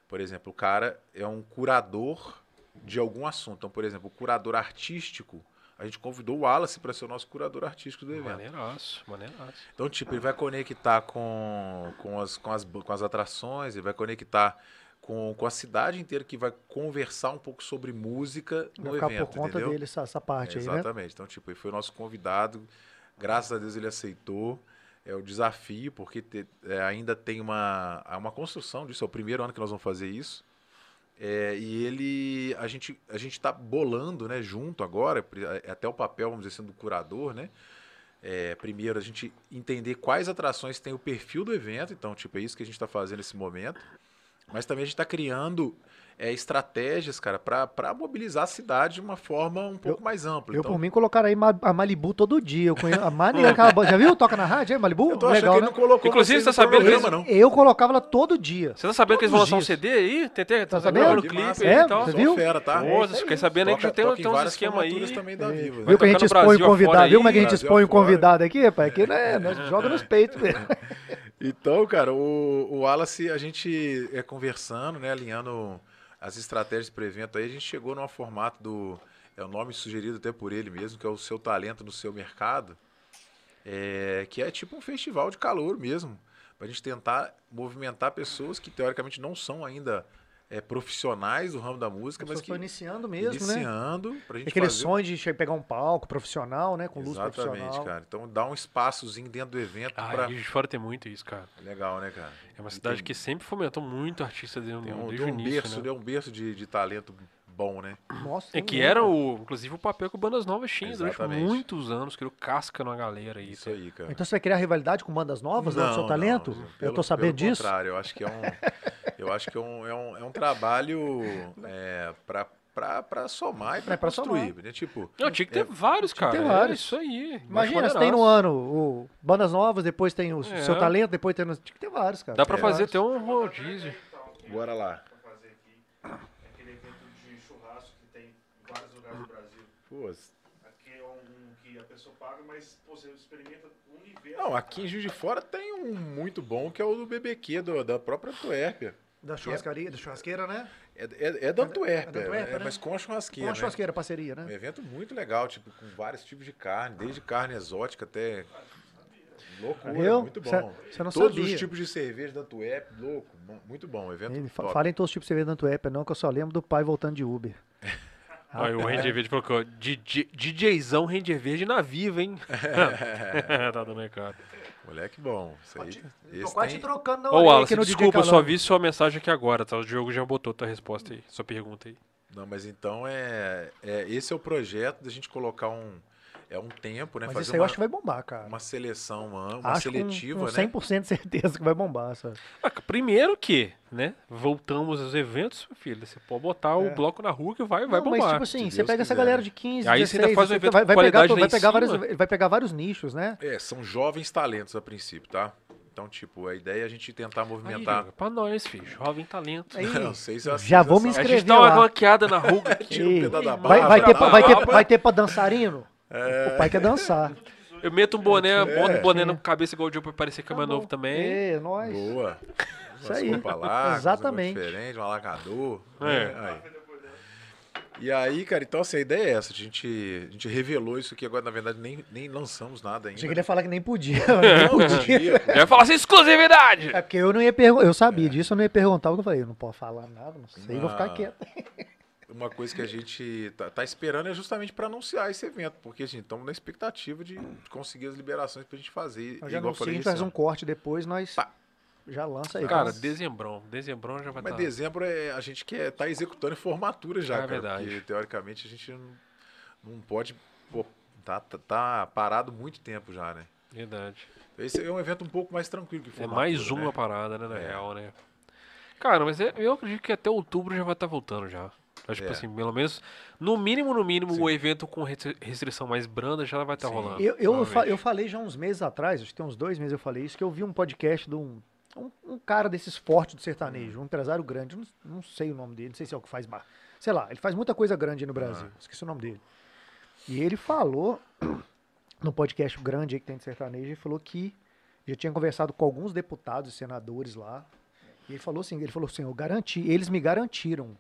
Por exemplo, o cara é um curador de algum assunto. Então, por exemplo, o curador artístico, a gente convidou o Wallace para ser o nosso curador artístico do evento. Maneiraço, maneiraço. Então, tipo, ele vai conectar com, com, as, com, as, com as atrações, ele vai conectar com, com a cidade inteira que vai conversar um pouco sobre música Vai no ficar evento, por conta entendeu? dele essa, essa parte É, aí, né? exatamente. Então, tipo, ele foi o nosso convidado. Graças a Deus ele aceitou. É o desafio, porque te- é, ainda tem uma, uma construção disso. É o primeiro ano que nós vamos fazer isso. É, e ele, a gente, a gente está bolando, né, junto agora, pri- é até o papel, vamos dizer assim, do curador, né? É, primeiro, a gente entender quais atrações tem o perfil do evento. Então, tipo, é isso que a gente está fazendo nesse momento. Mas também a gente está criando é, estratégias, cara, para mobilizar a cidade de uma forma um pouco mais ampla. Eu, então, por mim, colocaram aí a Malibu todo dia. Eu conheço a maneira. Já viu? Toca na rádio, é Malibu? eu tô achando Legal, que ele né? não colocou Inclusive, você tá sabendo que programa, não. Eu colocava ela todo dia. Você tá sabendo que eles vão lançar um CD aí? Tentei, tá sabendo? sabendo Que clipe É, e tal. você viu? fera, tá? Fiquei sabendo aí que já tem, uns esquemas aí. formaturas também da Viva. Viu que a gente expõe o convidado? Viu como a aí, gente Brasil expõe o convidado aqui, pai? Aqui, né? Nós joga nos peitos mesmo. Então, cara, o, o Wallace, a gente é conversando, né, alinhando as estratégias para o evento aí, a gente chegou num formato do, é o nome sugerido até por ele mesmo, que é o seu talento no seu mercado, é, que é tipo um festival de calor mesmo, para a gente tentar movimentar pessoas que teoricamente não são ainda é, profissionais do ramo da música, As mas que estão iniciando mesmo, né? iniciando, pra gente Aquele fazer sonho de pegar um palco profissional, né? Com luz Exatamente, profissional. cara. Então dá um espaçozinho dentro do evento Ah, pra... Rio de Fora tem muito isso, cara. Legal, né, cara? É uma cidade tem- que sempre fomentou muito artista desde, Tem o- um, desde o um início, berço, né? né? um berço de, de talento bom, né? Nossa, É que era, o, inclusive, o papel que o Bandas Novas tinha durante muitos anos, que ele casca numa galera aí. Isso tá? aí, cara. Então você vai criar rivalidade com bandas novas lá no seu talento? não, eu pelo- tô sabendo pelo disso. contrário, eu acho que é um, eu acho que é um, é um, é um trabalho é, pra, pra, pra somar e pra, É, pra construir, somar. né? Tipo, Não, tinha que ter vários, tinha que cara. ter É vários. isso aí. Imagina, você tem no ano o bandas novas, depois tem o É. seu talento, depois tem. Tinha que ter vários, cara. Dá pra Tem fazer vários. até um rodízio. bora lá. lugares do Aqui é um que a pessoa paga, mas pô, você experimenta o universo. não, aqui em Juiz de Fora tem um muito bom que é o do BBQ, do- da própria Antuérpia. Da churrascaria, da churrasqueira, né? É, é, é da Antuérpia, É Antuérpia, é, né? mas com a churrasqueira. Com a né? churrasqueira, parceria, Um né? evento muito legal, tipo, com vários tipos de carne, desde carne exótica até. Loucura, Viu? muito Cê- bom. cê não Todos sabia. os tipos de cerveja da Antuérpia, louco, mu- muito bom. Evento Ele fa- top. Fala em todos os tipos de cerveja da Antuérpia, não, que eu só lembro do pai voltando de Uber. Aí o Ranger Verde colocou, DJ, DJzão Ranger Verde na viva, hein? tá dando recado. Moleque bom. Isso aí. Tô Esse quase tem... te trocando na Ô, DJ desculpa, eu só vi sua mensagem aqui agora, tá? O Diogo já botou tua resposta aí, sua pergunta aí. Não, mas então é, é. Esse é o projeto da gente colocar um. É um tempo, né? Mas fazer isso aí eu uma, acho que vai bombar, cara. uma seleção, uma, uma acho com- seletiva, com, né? 100% de certeza que vai bombar, sabe? Ah, primeiro que, né? Voltamos aos eventos, filho. Você pode botar o É. bloco na rua que vai, vai Não, bombar. mas tipo assim, se você Deus pega essa quiser, galera né? de 15, Aí você ainda 16, faz um você evento vai, com vai pegar, vai pegar vários, vai pegar vários nichos, né? É, são jovens talentos a princípio, tá? Então, tipo, a ideia é a gente tentar Aí, movimentar. Diogo, pra nós, filho. Jovem talento. Aí, Não sei se eu já vou me A inscrever gente dá uma lá. ranqueada na rua. Tira o pedaço da vai, barba, vai, ter, pra- vai, ter, vai ter pra dançarino? O pai quer dançar. Eu meto um boné, boto um boné É. na cabeça igual o Diogo pra parecer que é mais novo também. É, nós. Boa. Isso aí. largas, Exatamente. Um diferente, um alacador. É. né? Aí. E aí, cara, então assim, a ideia é essa. A gente, a gente revelou isso aqui agora, na verdade, nem, nem lançamos nada ainda. Achei que ele ia falar que nem podia. Não, nem podia. Eu ia falar assim, exclusividade! É porque eu não ia perguntar. Eu sabia disso, eu não ia perguntar eu falei. Eu não posso falar nada, não sei, vou ficar quieto. Uma coisa que a gente tá, tá esperando é justamente para anunciar esse evento, porque a gente estamos na expectativa de conseguir as liberações pra gente fazer. Eu já igual eu anunciei, a gente faz um ano. corte depois, nós Tá. já lança aí. Cara, Mas- dezembrão. Dezembrão já vai Mas estar. dezembro é, a gente quer tá executando formatura já, É cara, verdade. porque teoricamente a gente não, não pode, pô, tá, tá, tá parado muito tempo já, né? Verdade. Esse é um evento um pouco mais tranquilo que É formatura, mais uma né? parada, né, na É. real, né? Cara, mas é- eu acredito que até outubro já vai estar voltando já. Mas, tipo É. assim, pelo menos, no mínimo, no mínimo, Sim. o evento com restri- restrição mais branda já vai estar Sim. rolando. Eu, eu, fa- eu falei já uns meses atrás, acho que tem uns dois meses eu falei isso, que eu vi um podcast de um, um, um cara desses fortes do sertanejo, um empresário grande, não, não sei o nome dele, não sei se é o que faz bar. Sei lá, ele faz muita coisa grande aí no Brasil, esqueci o nome dele. E ele falou, no podcast grande aí que tem de sertanejo, ele falou que já tinha conversado com alguns deputados e senadores lá. E ele falou assim, ele falou assim, eu garanti, eles me garantiram,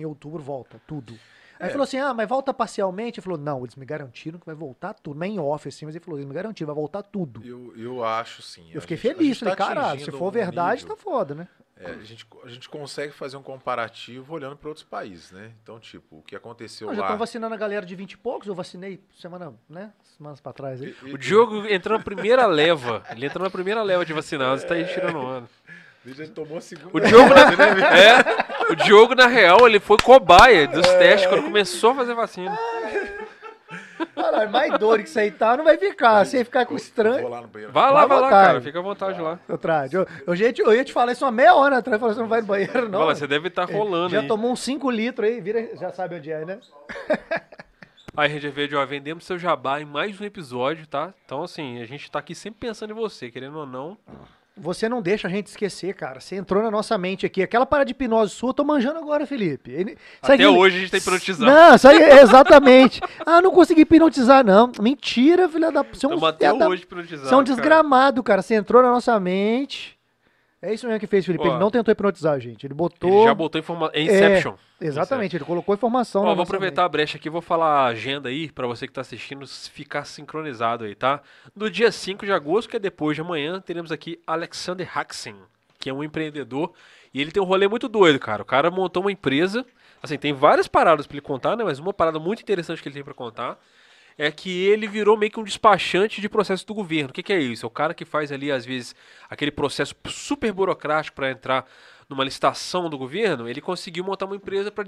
em outubro volta, tudo. Aí ele É. falou assim, ah, mas volta parcialmente? Ele falou, não, eles me garantiram que vai voltar tudo. Não é em off, assim, mas ele falou, eles me garantiram, vai voltar tudo. Eu, eu acho sim. Eu A fiquei gente- feliz, falei, tá caralho, se for um verdade, nível- tá foda, né? É, a, gente, a gente consegue fazer um comparativo olhando para outros países, né? Então, tipo, o que aconteceu Eu já lá... estão vacinando a galera de 20 e poucos, eu vacinei semana, né? Semanas pra trás aí. E- O e- Diogo entrou na primeira leva. Ele entrou na primeira leva de vacinados e tá aí tirando onda. Ele tomou a segunda O Diogo, dose, né? É, o Diogo, na real, ele foi cobaia dos testes quando começou a fazer vacina. Caralho, mais dor que isso aí tá, não vai ficar. Se aí ficar com Vou estranho. lá no banheiro. Vai lá, Vai lá, cara. Fica à vontade lá. Eu, trago. eu, eu, já ia te- eu ia te falar isso uma meia hora atrás, falando, você não vai no banheiro, não. Lá, você deve estar rolando já aí. tomou uns 5 litros aí, vira, já sabe onde é, né? Aí, Ranger Verde, ó, vendemos seu jabá em mais um episódio, tá? Então, assim, a gente tá aqui sempre pensando em você, querendo ou não. Você não deixa a gente esquecer, cara. Você entrou na nossa mente aqui. Aquela parada de hipnose sua, eu tô manjando agora, Felipe. Ele- Até que- hoje a gente tá hipnotizado. Não, isso aí, exatamente. ah, não consegui hipnotizar, não. Mentira, filha da... Você é um, até da- hoje hipnotizados. você é um cara. desgramado, cara. Você entrou na nossa mente. É isso mesmo que fez, Felipe. Ó, ele não tentou hipnotizar a gente. Ele botou... Ele já botou informação. É Inception. Exatamente, ele colocou informação Ó, vou aproveitar a brecha aqui e vou falar a agenda aí pra você que tá assistindo ficar sincronizado aí, tá? No dia 5 de agosto, que é depois de amanhã, teremos aqui Alexander Haxen, que é um empreendedor e ele tem um rolê muito doido, cara. O cara montou uma empresa, assim, tem várias paradas pra ele contar, né? Mas uma parada muito interessante que ele tem pra contar é que ele virou meio que um despachante de processo do governo. O que, que é isso? É o cara que faz ali, às vezes, aquele processo super burocrático para entrar numa licitação do governo, ele conseguiu montar uma empresa para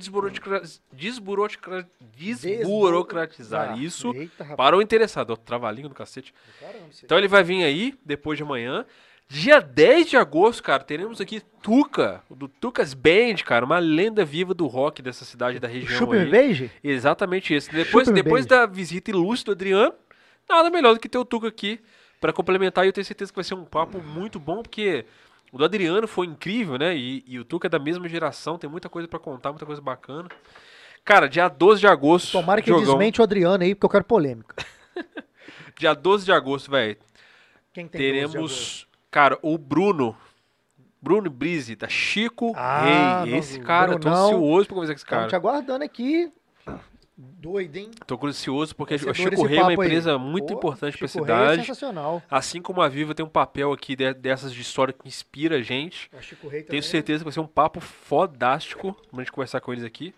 desburocratizar, isso Eita, para o interessado. Ó, Trava-língua do cacete. Caramba, Então ele vai vir aí, depois de amanhã. Dia 10 de agosto, cara, teremos aqui Tuca, do Tucas Band, cara, uma lenda viva do rock dessa cidade da região Super. Beige? Exatamente isso. Depois, Super depois da visita ilustre do Adriano, nada melhor do que ter o Tuca aqui para complementar. E eu tenho certeza que vai ser um papo muito bom, porque o do Adriano foi incrível, né? E, e o Tuca é da mesma geração, tem muita coisa para contar, muita coisa bacana. Cara, dia 12 de agosto. Tomara que jogão. desmente o Adriano aí, porque eu quero polêmica. Dia 12 de agosto, velho. Quem tem 12 de agosto? Teremos, cara, o Bruno. Bruno Brise, da Chico Ah, Rei. não, Esse cara, eu tô Brunão. ansioso pra conversar com esse cara. te aguardando aqui. Doido, hein? Tô ansioso porque o Vencedor Chico Rei é uma papo aí. empresa muito Pô, importante pra Chico Rei é cidade. sensacional. Assim como a Viva tem um papel aqui de- dessas de história que inspira a gente. O Chico Rei Tenho também. certeza que vai ser um papo fodástico pra gente conversar com eles aqui.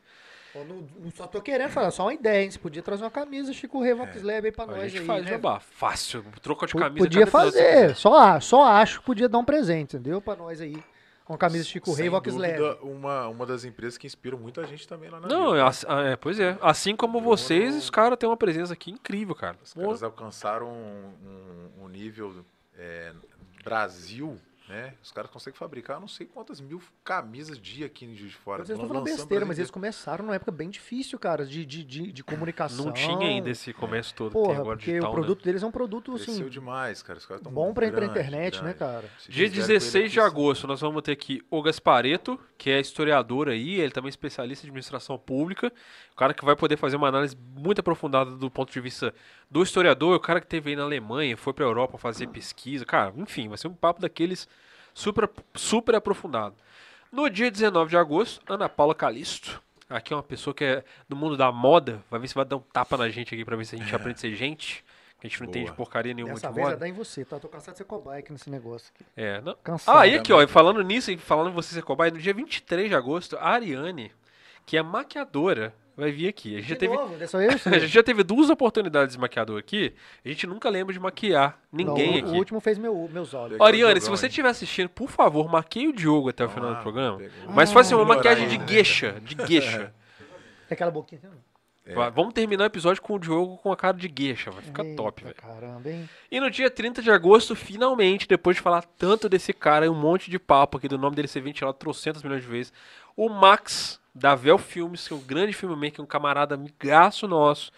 Eu não, não só tô querendo falar, só uma ideia, hein? Você podia trazer uma camisa Chico Rei Vox Lab aí pra A nós gente aí, faz né? jabá. Fácil. Troca de camisa. Podia fazer, só, a- só acho que podia dar um presente, entendeu? Pra nós aí. Uma camisa Chico Rei Vox dúvida, Lab. uma, uma das empresas que inspiram muita gente também lá na Não, é, ah, é, pois é. Assim como vocês, os caras têm uma presença aqui incrível, cara. Os caras alcançaram um, um- um nível é, Brasil, né? Os caras conseguem fabricar não sei quantas mil camisas dia aqui em Juiz de Fora. Vocês estão Lan- falando besteira, mas eles começaram numa época bem difícil, cara, de, de, de, de comunicação. Não tinha ainda esse comércio todo que tem Porra, agora porque digital, o né? produto deles é um produto, assim, Cresceu demais, cara. Os caras tão bom pra, pra grande, internet, né, grande. cara? Se Dia eles vierem com 16 ele de agosto, nós vamos ter aqui o Gaspareto, que é historiador aí, ele também é especialista em administração pública, o cara que vai poder fazer uma análise muito aprofundada do ponto de vista do historiador, o cara que teve aí na Alemanha, foi pra Europa fazer pesquisa, cara, enfim, vai ser um papo daqueles super, super aprofundado. No dia 19 de agosto, Ana Paula Calisto, aqui é uma pessoa que é do mundo da moda, vai ver se vai dar um tapa na gente aqui pra ver se a gente aprende a ser gente, que a gente não Boa. entende porcaria nenhuma Dessa de vez moda. dar em você, tá? Tô cansado de ser cobaia aqui nesse negócio. Aqui. É, não, Cansado. ah, e aqui, ó, e falando nisso, e falando em você ser cobaia, no dia 23 de agosto, a Ariane, que é maquiadora, vai vir aqui. A gente, já De teve, novo, dessa vez? a gente já teve duas oportunidades de maquiador aqui, a gente nunca lembra de maquiar ninguém Não, o, aqui. o último fez meu, meus olhos. Ariane, se você estiver assistindo, por favor, maqueie o Diogo até o final do Ah, programa. pegou. Mas faça uma maquiagem de gueixa, de gueixa. Tem aquela boquinha. É. Vamos terminar o episódio com o Diogo com a cara de gueixa, vai ficar Eita, top, velho. Caramba, hein? E no dia 30 de agosto, finalmente, depois de falar tanto desse cara e um monte de papo aqui do nome dele ser ventilado trocentas milhões de vezes, o Max, da Vel Filmes, que é um grande filmmaker, um camarada amigaço nosso,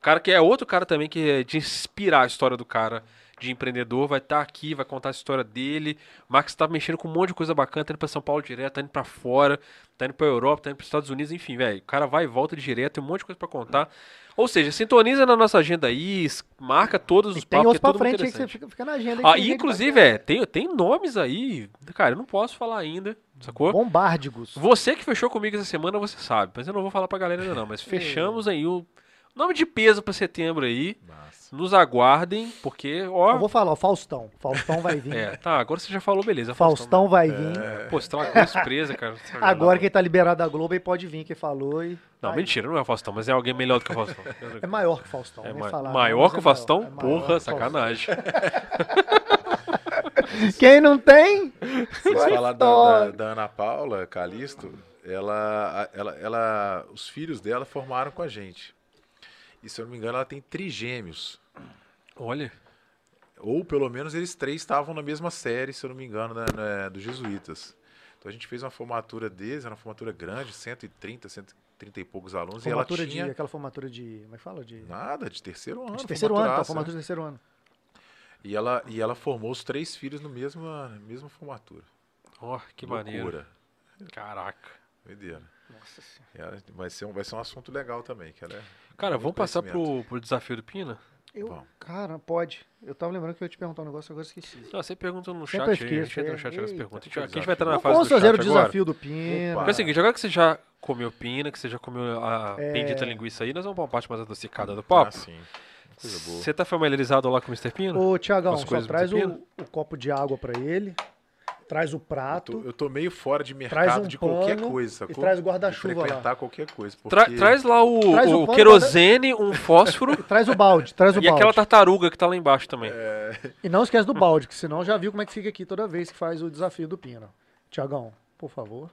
cara que é outro cara também que é de inspirar a história do cara de empreendedor, vai estar aqui, vai contar a história dele. O Max tá mexendo com um monte de coisa bacana, tá indo pra São Paulo direto, tá indo pra fora, tá indo pra Europa, tá indo pros Estados Unidos, enfim, velho. O cara vai e volta direto, tem um monte de coisa pra contar. Ou seja, sintoniza na nossa agenda aí, marca todos E os tem papos, que é pra tudo frente que você interessante. fica, fica na agenda. aí Ah, e inclusive, é, tem, tem nomes aí, cara, eu não posso falar ainda, sacou? Bombárdigos. Você que fechou comigo essa semana, você sabe, mas eu não vou falar pra galera ainda não, mas fechamos aí o nome de peso pra setembro aí, Massa. nos aguardem, porque, Eu ó, vou falar, o Faustão. Faustão vai vir. é, tá, agora você já falou, beleza. Faustão vai vir. Pô, estragou a surpresa, cara. Agora quem tá liberado da Globo aí pode vir, quem falou. E... Não, vai. mentira, não é o Faustão, mas é alguém melhor do que o Faustão. É maior que o Faustão. É nem ma- falar, maior mas que o é Faustão? é maior Porra, Faustão. sacanagem. Quem não tem? Vocês Vai falaram da, da, da Ana Paula Calisto, ela, ela, ela, os filhos dela formaram com a gente. E se eu não me engano, ela tem trigêmeos. Olha, Ou pelo menos eles três estavam na mesma série, se eu não me engano, da- na- dos jesuítas. Então a gente fez uma formatura deles, era uma formatura grande, 130, 130 e poucos alunos. Formatura e ela tinha de. Aquela formatura de. Como é que fala? De, nada, de terceiro ano. de terceiro ano, tá? Formatura né? de terceiro ano. E ela, e ela formou os três filhos no mesmo, na mesma formatura. ó, que maneiro. Loucura. Caraca. Doideira. Nossa senhora. Ela vai, ser um, vai ser um assunto legal também. Que ela é Cara, vamos passar pro, pro desafio do Pina? Eu, Bom. cara, pode. Eu tava lembrando que eu ia te perguntar um negócio, agora esqueci. Não, você pergunta no chat Sempre aí, a esqueço, gente entra no é. chat com as Eita, perguntas. que Aqui a gente vai estar na fase vamos do fazer chat o agora. desafio do Pina. Opa. Porque é o seguinte, agora que você já comeu pina, que você já comeu a É. bendita linguiça aí, nós vamos pra uma parte mais adocicada do Ah, papo. sim. Coisa boa. Você tá familiarizado lá com o Mr. Pina? Ô, Tiagão, só traz o, o copo de água pra ele. Traz o Eu tô, prato. eu tô meio fora de Traz mercado um de qualquer coisa, e traz o guarda-chuva lá. frequentar qualquer coisa. Tra- porque- traz lá o, Traz o o pano, querosene, um fósforo Traz o balde, traz o e balde. aquela tartaruga que tá lá embaixo também. E não esquece do balde, que senão já viu como é que fica aqui toda vez que faz o desafio do Pina. Tiagão, por favor.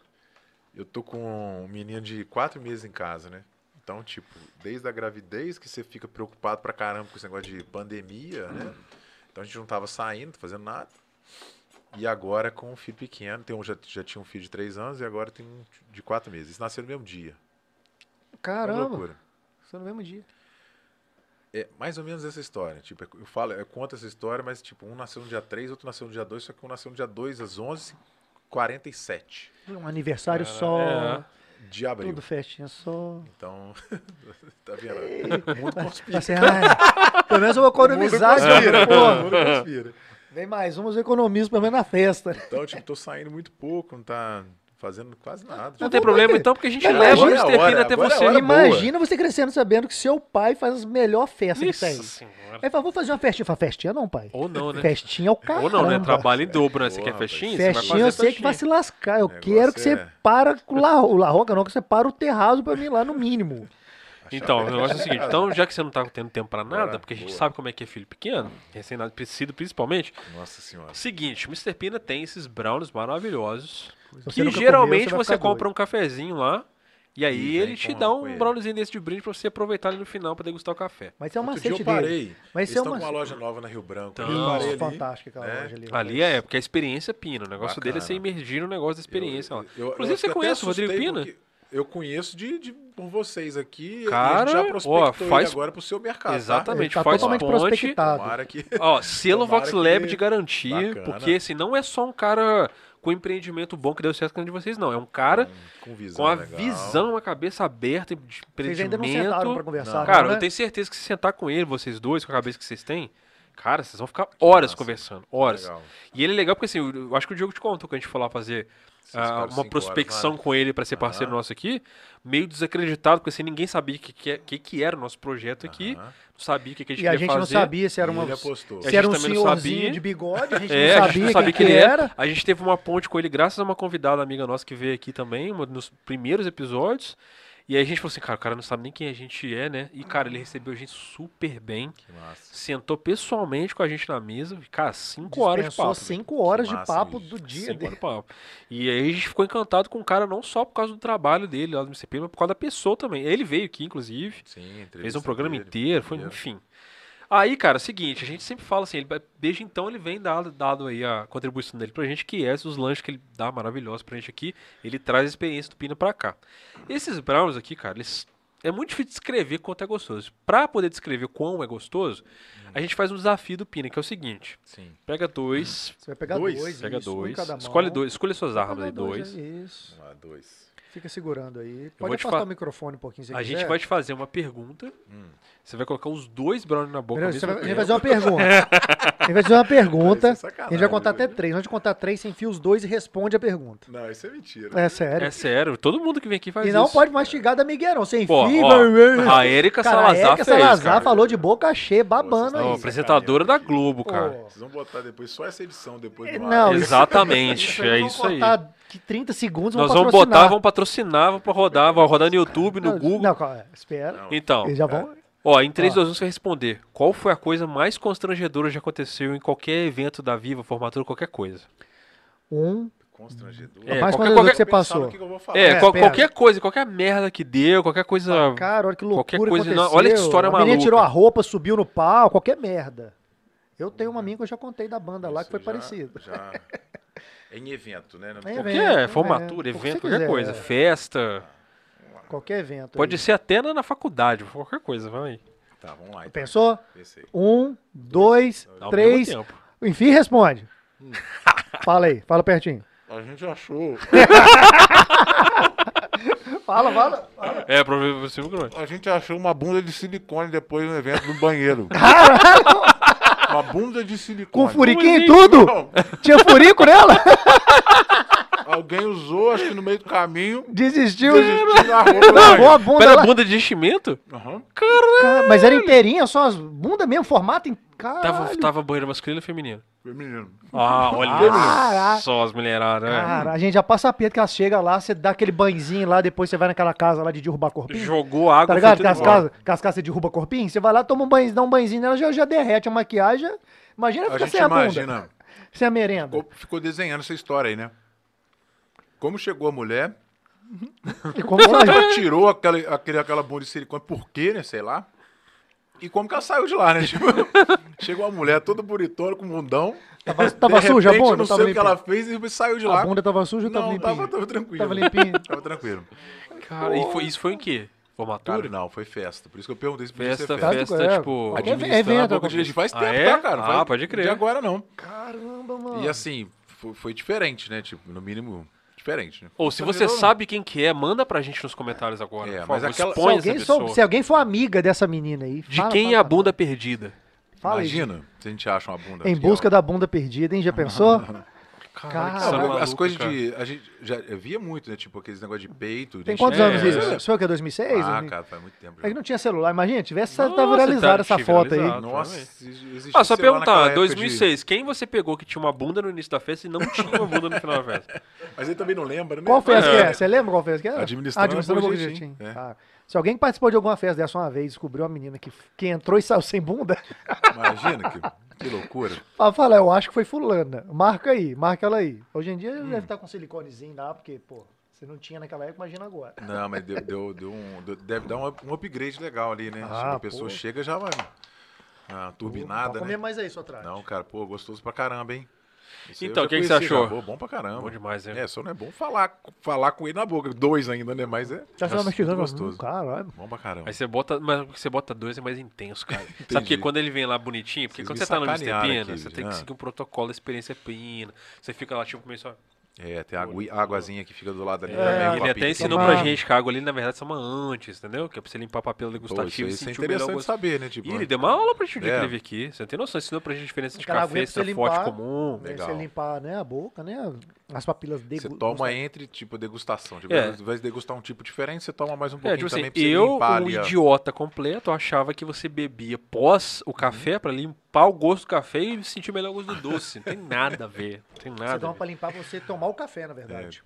Eu tô com um menino de quatro meses em casa, né? Então, tipo, desde a gravidez que você fica preocupado pra caramba com esse negócio de pandemia, né? Então a gente não tava saindo, fazendo nada. E agora com um filho pequeno, tem um, já, já tinha um filho de três anos e agora tem um de quatro meses. Isso nasceu no mesmo dia. Uma Caramba, loucura. isso é no mesmo dia. É mais ou menos essa história. Tipo, eu falo, eu conto essa história, mas tipo, um nasceu no dia 3, outro nasceu no dia 2, só que um nasceu no dia 2 às 11h47. Um aniversário só. é. de abril. Tudo festinha só. Então, tá vendo? O mundo conspira. Assim, ai, pelo menos eu vou economizar o mundo conspira, pô. o mundo conspira. Vem mais umas, eu economizo pelo menos na festa. Então, tipo, tô saindo muito pouco, não tá fazendo quase nada. Não tem problema então, porque a gente Mas leva o imagina- Mr. Pina é até hora, você. é. Imagina você crescendo sabendo que seu pai faz as melhores festas que tem. Nossa senhora. Aí fala, vou fazer uma festinha. Fala, festinha não, pai. Ou não, né? Festinha é o caramba. Ou não, né? Trabalho em dobro, né? Você Porra, quer festinha? Você vai Festinha eu sei que vai se lascar. Eu Negócio quero que você é- para com o La, o La Roca, não, que você para o terraço pra mim lá no mínimo. Então, o negócio é o seguinte, então já que você não tá tendo tempo pra nada, Bora, porque a gente boa. sabe como é que é filho pequeno, recém-nascido principalmente, Nossa senhora. seguinte, o Mr. Pina tem esses brownies maravilhosos, que geralmente comeu, você você compra um cafezinho lá, e aí E ele te dá um browniezinho desse de brinde pra você aproveitar ali no final pra degustar o café. Mas é uma eu macete dele. parei. Mas Eles é uma- com uma loja nova na Rio Branco. Então, eu parei ali. fantástica aquela né? loja ali. Ali é, porque a experiência Pina, o negócio dele é você Bacana. imergir no negócio da experiência lá. Eu- eu- Inclusive eu você conhece o Rodrigo Pina? porque Eu conheço de, de- por vocês aqui. Cara, a gente já ó, prospectou faz- ele agora pro seu mercado. Exatamente, Ele tá faz totalmente ponte. prospectado. Tá? Tomara que. Ó, selo Tomara Vox Lab que- de garantia, Bacana. porque assim, não é só um cara com empreendimento bom que deu certo com de vocês, não. É um cara com visão. com a legal. visão, a cabeça aberta de Vocês ainda não empreendimento. sentaram pra conversar, Não. Cara, não, né? eu tenho certeza que se sentar com ele, vocês dois, com a cabeça que vocês têm, cara, vocês vão ficar horas massa. conversando, horas. Legal. E ele é legal porque assim, eu acho que o Diogo te contou que a gente foi lá fazer ah, uma prospecção horas com ele pra ser parceiro nosso aqui, meio desacreditado, porque assim, ninguém sabia o que, que, que, que era o nosso projeto aqui, não sabia o que, que a gente E a queria gente não fazer. sabia se era uma. a Se gente era um também não senhorzinho sabia. de bigode, a gente É, não a sabia, gente não sabia quem ele era. era. A gente teve uma ponte com ele graças a uma convidada amiga nossa que veio aqui também, uma- nos primeiros episódios. E aí a gente falou assim, cara, o cara não sabe nem quem a gente é, né? E, cara, ele recebeu a gente super bem. Que massa. Sentou pessoalmente com a gente na mesa. Cara, cinco horas de papo. cinco horas de papo do dia Cinco dele. horas de papo. E aí a gente ficou encantado com o cara, não só por causa do trabalho dele lá do MCP, mas por causa da pessoa também. Ele veio aqui, inclusive. Sim, Fez um programa dele, inteiro, foi, enfim. Aí, cara, é o seguinte, a gente sempre fala assim, ele, desde então ele vem dado, dado aí a contribuição dele pra gente, que é os lanches que ele dá maravilhosos pra gente aqui, ele traz a experiência do Pina pra cá. Esses browns aqui, cara, eles é muito difícil descrever quanto é gostoso. Pra poder descrever quão é gostoso, a gente faz um desafio do Pina, que é o seguinte, Sim. pega dois, Você vai pegar Dois, dois, pega isso, um dois, escolhe dois, escolhe suas armas aí, dois. é Isso. Vamos lá, dois. Fica segurando aí. Pode afastar fa- o microfone um pouquinho se A quiser. gente vai te fazer uma pergunta, Hum. você vai colocar os dois brownies na boca Beleza, você mesmo vai- a gente vai fazer uma pergunta. A gente vai fazer uma pergunta. A gente vai contar até né? três. Nós vamos contar três, você enfia os dois e responde a pergunta. Não, isso é mentira. É sério. É sério, todo mundo que vem aqui faz e isso. não pode mastigar da Miguel, não. Você enfia. Pô, e ó, a Erika Salazar a Erika Salazar cara. falou de boca cheia, babando aí. apresentadora da. Globo, cara. Pô. Vocês vão botar depois só essa edição depois do. Não, Exatamente, é isso aí. Que 30 segundos Nós vamos patrocinar. botar, vamos patrocinar, vamos pra rodar, vamos rodar no YouTube, no Não, Google. Não, calma, espera. Não. Então, Eles já vão. ó, em 3, Ó. 2, 1 você vai responder. Qual foi a coisa mais constrangedora que já aconteceu em qualquer evento da Viva, formatura, qualquer coisa? Um. Constrangedor. É, mais qualquer- qualquer- que você passou. o que. É, É, qual- qualquer coisa, qualquer merda que deu, qualquer coisa. Cara, olha que loucura qualquer coisa, não, aconteceu. olha que história a maluca. tirou a roupa, subiu no pau, qualquer merda. Eu tenho uma minha que eu já contei da banda lá, que Isso foi já- parecido. já- É em evento, né? Não- É qualquer- evento. Qualquer formatura, é, evento, qualquer quiser. coisa. Festa. Qualquer evento. Pode aí. ser até na, na faculdade, qualquer coisa, vai. Tá, vamos lá. Então. Pensou? Pensei. Um, dois, Ao três. Enfim, responde. fala aí, fala pertinho. A gente achou. Fala, fala. É, pra ver você não. A gente achou uma bunda de silicone depois no evento no banheiro. Uma bunda de silicone. Com furiquinho e tudo? Não, Tinha furico nela? alguém usou, acho que no meio do caminho, Desistiu. desistiu roupa. banheiro. a bunda Pera, lá. bunda de enchimento? Aham. Cara, mas era inteirinha, só as bundas mesmo, formato em. Tava, Caralho. tava banheiro masculino ou feminino? Feminino. Ah, olha só as mulheradas. né? Cara, a gente já passa perto que ela chega lá, você dá aquele banhozinho lá, depois você vai naquela casa lá de derrubar corpinho. Jogou água, Tá ligado? Que as casas, que as casas você derruba corpinho, você vai lá, toma um banho, dá um banhozinho nela, já, já derrete a maquiagem. Imagina A ficar sem a bunda, imagina, sem a merenda. ficou, ficou desenhando essa história aí, né? Como chegou a mulher, E como ela- ela tirou aquela, aquele, aquela bunda de silicone, por quê, né? Sei lá. E como que ela saiu de lá, né? Tipo, chegou a mulher toda bonitona, com bundão. Tava, tava de suja a repente, bunda? eu não Tava sei o que ela fez e saiu de lá. A bunda tava suja ou tava não, limpinha? tava, tava tranquilo. Tava limpinho. Tava tranquilo. Cara, e foi, isso foi em quê? Formatura? Cara, não, foi festa. Por isso que eu perguntei se podia Festa, ser festa. festa, é, tipo. Administrando evento, a boca de gente faz Ah, tempo, é? tá, cara? Ah, Faz- pode crer. De agora não. Caramba, mano. E assim, foi, foi diferente, né? Tipo, no mínimo, diferente, né? Ou se você sabe quem que é, manda pra gente nos comentários agora. É, mas favor, aquela- Se alguém, essa sou- se alguém for amiga dessa menina aí, De fala- quem fala é a bunda perdida? Fala aí, Imagina se a gente acha uma bunda. Em aqui, busca ó. da bunda perdida, hein? Já pensou? Cara, história as coisas cara. de. A gente já eu via muito, né? Tipo, aqueles negócios de peito. Tem de quantos É, anos é. isso? Isso foi o que? 2006? Ah, 2000? cara, faz muito tempo. É Já. que não tinha celular. Imagina, tivesse tá Nossa, viralizada tá- essa foto aí. Nossa, existia Ah, só perguntar, época de- 2006, quem você pegou que tinha uma bunda no início da festa e não tinha uma bunda no final da festa? Mas ele também não lembra, né? Qual festa É. que é? Você lembra qual festa que era? Administrando Administrando Bom Jeitinho. Jeitinho, é. Ah, se alguém participou de alguma festa dessa uma vez e descobriu uma menina que, que entrou e saiu sem bunda, Imagina que, que loucura. fala, fala, eu acho que foi fulana. Marca aí, marca ela aí. Hoje em dia Hum. deve estar com siliconezinho lá, porque, pô, você não tinha naquela época, imagina agora. Não, mas deu, deu, deu um, deve dar um, up- upgrade legal ali, né? Ah, a pessoa pô. chega já vai. Uma turbinada, comer né? mais aí, sua trás. Não, cara, pô, gostoso pra caramba, hein? Então, o que que você achou? Pô, bom pra caramba. Bom demais, né? É, só não é bom falar, falar com ele na boca. Dois ainda, né? Mas é Já estava mastigando. gostoso. Hum, caralho. bom pra caramba. Aí você bota, mas você bota dois é mais intenso, cara. Sabe que quando ele vem lá bonitinho, porque Vocês quando você tá no Mr. Pina, aqui, você tem que ah. seguir um protocolo da experiência Pina. Você fica lá, tipo, meio só... É, tem a agui- a águazinha que fica do lado ali É, também. um ele até ensinou tem. pra Tomar- gente que a água ali, na verdade, são uma antes, entendeu? Que é pra você limpar papel Pô, isso, degustativo e isso é sentir o melhor interessante gosto. saber, né? Tipo, Ih, ele deu uma aula pra gente É. que ele veio aqui. Você não tem noção, ensinou pra gente a diferença de café, se é você forte limpar. comum. Né, Legal. Você limpar né, a boca, né? As papilas Você degu- toma entre, tipo, degustação. Tipo, É. ao invés de degustar um tipo diferente, você toma mais um É, pouquinho tipo assim, também pra você eu, limpar um ali, ó. idiota completo, achava que você bebia pós o café pra limpar o gosto do café e sentir o melhor gosto do doce. Não tem nada a ver. Não tem Você nada. a toma pra limpar você tomar o café, na verdade.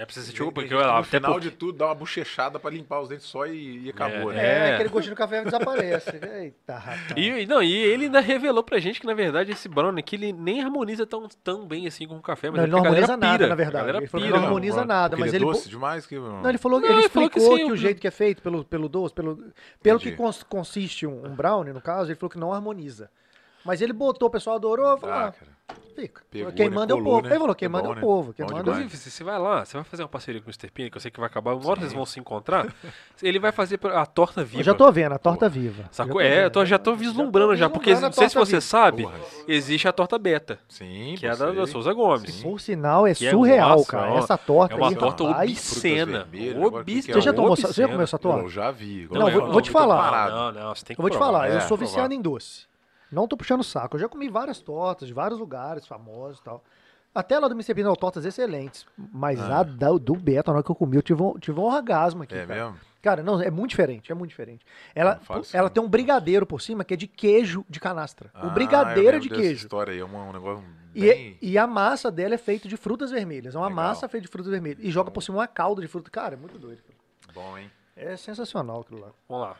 É pra você sentir Porque, que no até final porque... de tudo dá uma bochechada pra limpar os dentes só e, e acabou, É. né? É, aquele gostinho do café desaparece. Eita, rapaz. E, não, e ele ainda revelou pra gente que, na verdade, esse brownie aqui, ele nem harmoniza tão, tão bem assim com o café, mas Não, é ele não harmoniza nada, pira. na verdade. Ele falou que pira. não harmoniza nada, mas ele ele... é doce demais que... Não, ele falou, Não, ele ele falou que explicou sim, que, o- jeito que é feito pelo, pelo doce, pelo, pelo que cons- consiste um, um brownie, no caso, ele falou que não harmoniza. Mas ele botou, o pessoal adorou, falou, Ah, ah, cara. Fica. Pegou, quem né? manda é o povo. né? Ele falou, quem É manda bom, é o né? povo. Quem Bom manda demais. Inclusive, você vai lá, você vai fazer uma parceria com o Mr. Pina, que eu sei que vai acabar, uma hora eles vão se encontrar, ele vai fazer a torta viva. Eu já tô vendo, a torta viva. Sacou? Já É, eu tô- já tô vislumbrando já, porque vislumbrando não sei se você viva. sabe, Porra. existe a torta beta, Sim, que é da, da. Souza Gomes. Por sinal, é Que é surreal, nossa, cara. é uma- Essa torta É uma aí, torta rapaz. obscena. Obscena. é Você já tomou, você já obscena. comeu essa Eu torta? já vi. Não, vou- eu vou te falar. Não, não, você tem que Eu vou te falar, eu É, sou viciado em doce. Não tô puxando saco. Eu já comi várias tortas de vários lugares famosos e tal. Até lá do Mr. Pina, tortas excelentes. Mas a da- do Beto, na hora que eu comi, eu tive um, tive um orgasmo aqui. Ah. É cara. mesmo? Cara, não, é muito diferente, é muito diferente. Ela, ela tem um brigadeiro por cima que é de queijo de canastra. Ah, o brigadeiro é de queijo. história aí, é um, um negócio E, bem... e a massa dela é feita de frutas vermelhas. É uma Legal. massa feita de frutas vermelhas. E joga por cima uma calda de fruta. Cara, é muito doido. cara. Bom, hein? É sensacional aquilo lá. Vamos lá.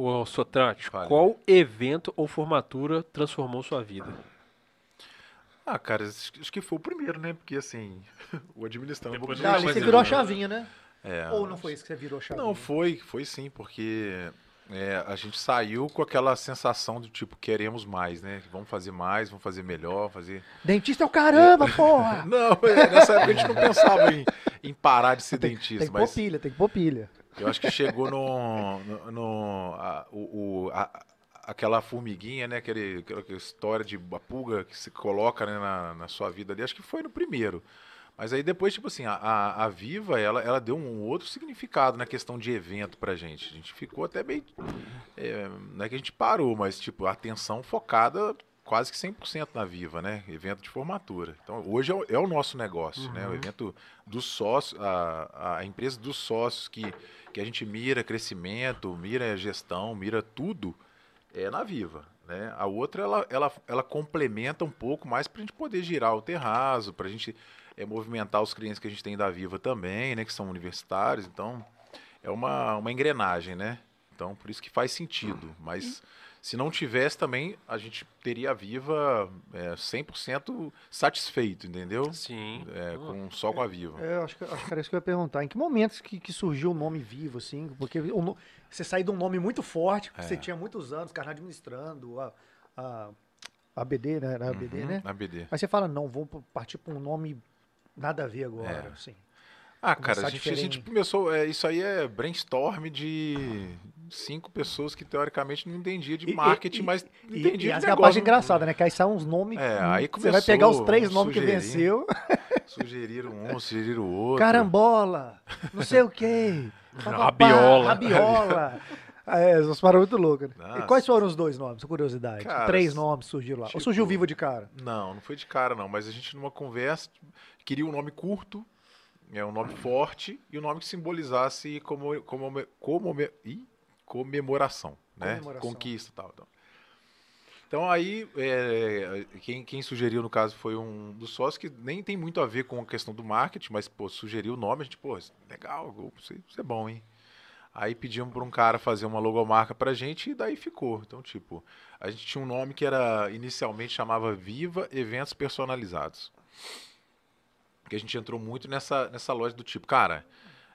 Ô, Sotrate, Fale. qual evento ou formatura transformou sua vida? Ah, cara, acho que foi o primeiro, né? Porque, assim, o administrando pouco Depois ali mas você virou a chavinha, né? É, Ou não foi isso que você virou a chavinha? Não, foi, foi sim, porque é, a gente saiu com aquela sensação do tipo, queremos mais, né? Vamos fazer mais, vamos fazer melhor, fazer... Dentista é o caramba, porra! Não, é, nessa época a gente não pensava em, em parar de ser Tem, dentista, tem que mas pôr pilha, tem que pôr pilha. Eu acho que chegou no... no, no- a, o, a- aquela formiguinha, né? Aquele, aquela história de pulga que se coloca né, na, na sua vida ali, acho que foi no primeiro. Mas aí depois, tipo assim, a, a, a Viva, ela, ela deu um outro significado na questão de evento pra gente. A gente ficou até bem... é, não é que a gente parou, mas tipo, a atenção focada quase que 100% na Viva, né? Evento de formatura. Então, hoje é o, é o nosso negócio, né? O evento dos sócios, a, a empresa dos sócios que, que a gente mira crescimento, mira gestão, mira tudo, é na Viva. Né? A outra, ela, ela, ela complementa um pouco mais para a gente poder girar o terraço, para a gente é, movimentar os clientes que a gente tem da Viva também, né? Que são universitários. Então, é uma, uma engrenagem, né? Então, por isso que faz sentido. Mas se não tivesse também, a gente teria a Viva é, 100% satisfeito, entendeu? Sim. É, com, só com a Viva. É, eu acho que, acho que era isso que eu ia perguntar. Em que momentos que, que surgiu o nome vivo, assim? Porque o você saiu de um nome muito forte, que É. você tinha muitos anos, cara administrando, a, a, a ABD, né? Era a ABD, né? Na BD. Mas você fala, não, vou partir para um nome nada a ver agora, É. assim. Ah, cara, a gente, a gente começou. É, isso aí é brainstorm de cinco pessoas que teoricamente não entendiam de E- marketing, e- mas E, entendiam e de é a negócio. parte engraçada, né? Que aí saem uns nomes. É, aí Você vai começou pegar os três nomes que venceu. Sugeriram um, sugeriram outro. Carambola, não sei o quê. Rabiola. Rabiola. É, paradas muito loucas. né? E quais foram os dois nomes? Curiosidade. Cara, Três nomes surgiram lá. Ou tipo- surgiu vivo de cara? Não, não foi de cara não, mas a gente numa conversa queria um nome curto, é um nome forte e um nome que simbolizasse como como como ih, comemoração, né? Comemoração. Conquista e tal, então. Então aí, é, quem, quem sugeriu no caso foi um dos sócios que nem tem muito a ver com a questão do marketing, mas pô, sugeriu o nome, a gente, pô, legal, isso, isso é bom, hein? Aí pedimos para um cara fazer uma logomarca pra gente e daí ficou. Então, tipo, a gente tinha um nome que era inicialmente chamava Viva Eventos Personalizados. Que a gente entrou muito nessa, nessa loja do tipo, cara,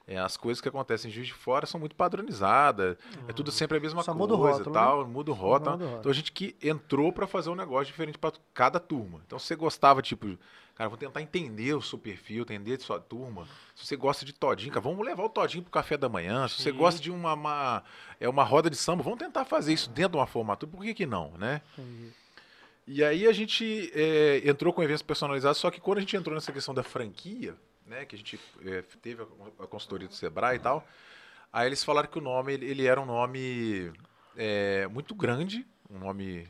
é, as coisas que acontecem em Juiz de Fora são muito padronizadas, é tudo sempre a mesma Só coisa rótulo, e tal, muda o rótulo. muda o rótulo. Então a gente que entrou para fazer um negócio diferente para cada turma. Então se você gostava, tipo, cara, vou tentar entender o seu perfil, entender de sua turma. Se você gosta de todinho, cara, vamos levar o todinho pro café da manhã. Se você Sim. gosta de uma, uma, é uma roda de samba, vamos tentar fazer isso dentro de uma formatura. Por que que não, né? E aí a gente é, entrou com eventos personalizados, só que quando a gente entrou nessa questão da franquia, né, que a gente é, teve a, a consultoria do Sebrae e tal, aí eles falaram que o nome, ele, era um nome é, muito grande, um nome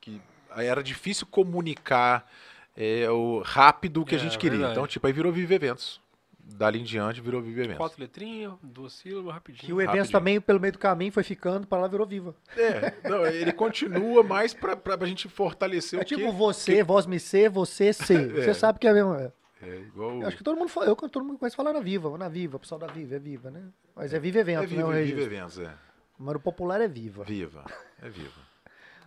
que era difícil comunicar é, o rápido que a É, gente queria. verdade. Então, tipo, aí virou Vive Eventos. Dali em diante virou Vive Eventos. Quatro letrinhas, duas sílabas, rapidinho. Que o evento Rapidinho. também, pelo meio do caminho, foi ficando para lá virou viva. É, não, ele continua mais pra, pra gente fortalecer É o que... tipo você, vós me ser, você ser. Você sabe que é mesmo. é. É, igual... Eu acho que todo mundo eu todo mundo conhece falar na Viva, na Viva, o pessoal da Viva, é Viva, né? Mas é Viva Evento, é né? O Vive, registro. Vive Eventos, é. Mas o popular é Viva. Viva, é viva.